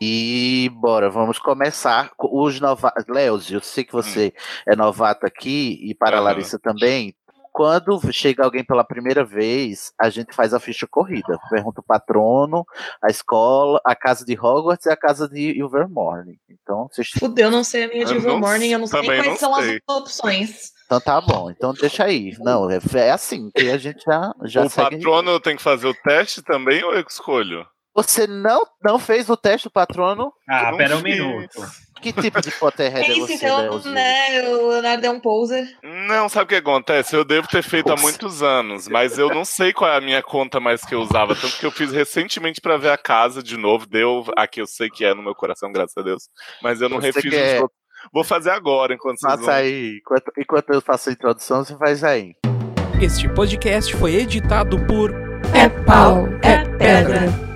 E bora, vamos começar. com Os novatos. Leos, eu sei que você é novato aqui, e para a. Larissa também. Quando chega alguém pela primeira vez, a gente faz a ficha corrida. Pergunta o patrono, a escola, a casa de Hogwarts e a casa de Ilvermorny. Então, vocês... Fudeu, não sei a minha de Morning, eu não sei quais não são sei. as opções. então tá bom. Então deixa aí. Não, é, é assim que a gente já, já o segue. patrono tem que fazer o teste também ou eu que escolho? Você não, não fez o teste do patrono? Ah, pera um fiz. minuto. Que tipo de Potterhead É (laughs) é isso, você, então, Leozinho? né? O Leonardo é um poser. Não, sabe o que acontece? Eu devo ter feito há muitos anos, mas eu não sei qual é a minha conta mais que eu usava, tanto que eu fiz recentemente pra ver a casa de novo, deu a que eu sei que é no meu coração, graças a Deus, mas eu não Você refiz quer- os outros. Vou fazer agora, enquanto vocês Faça vão... aí. Enquanto, enquanto eu faço a introdução, você faz aí. Este podcast foi editado por É pau, é pedra.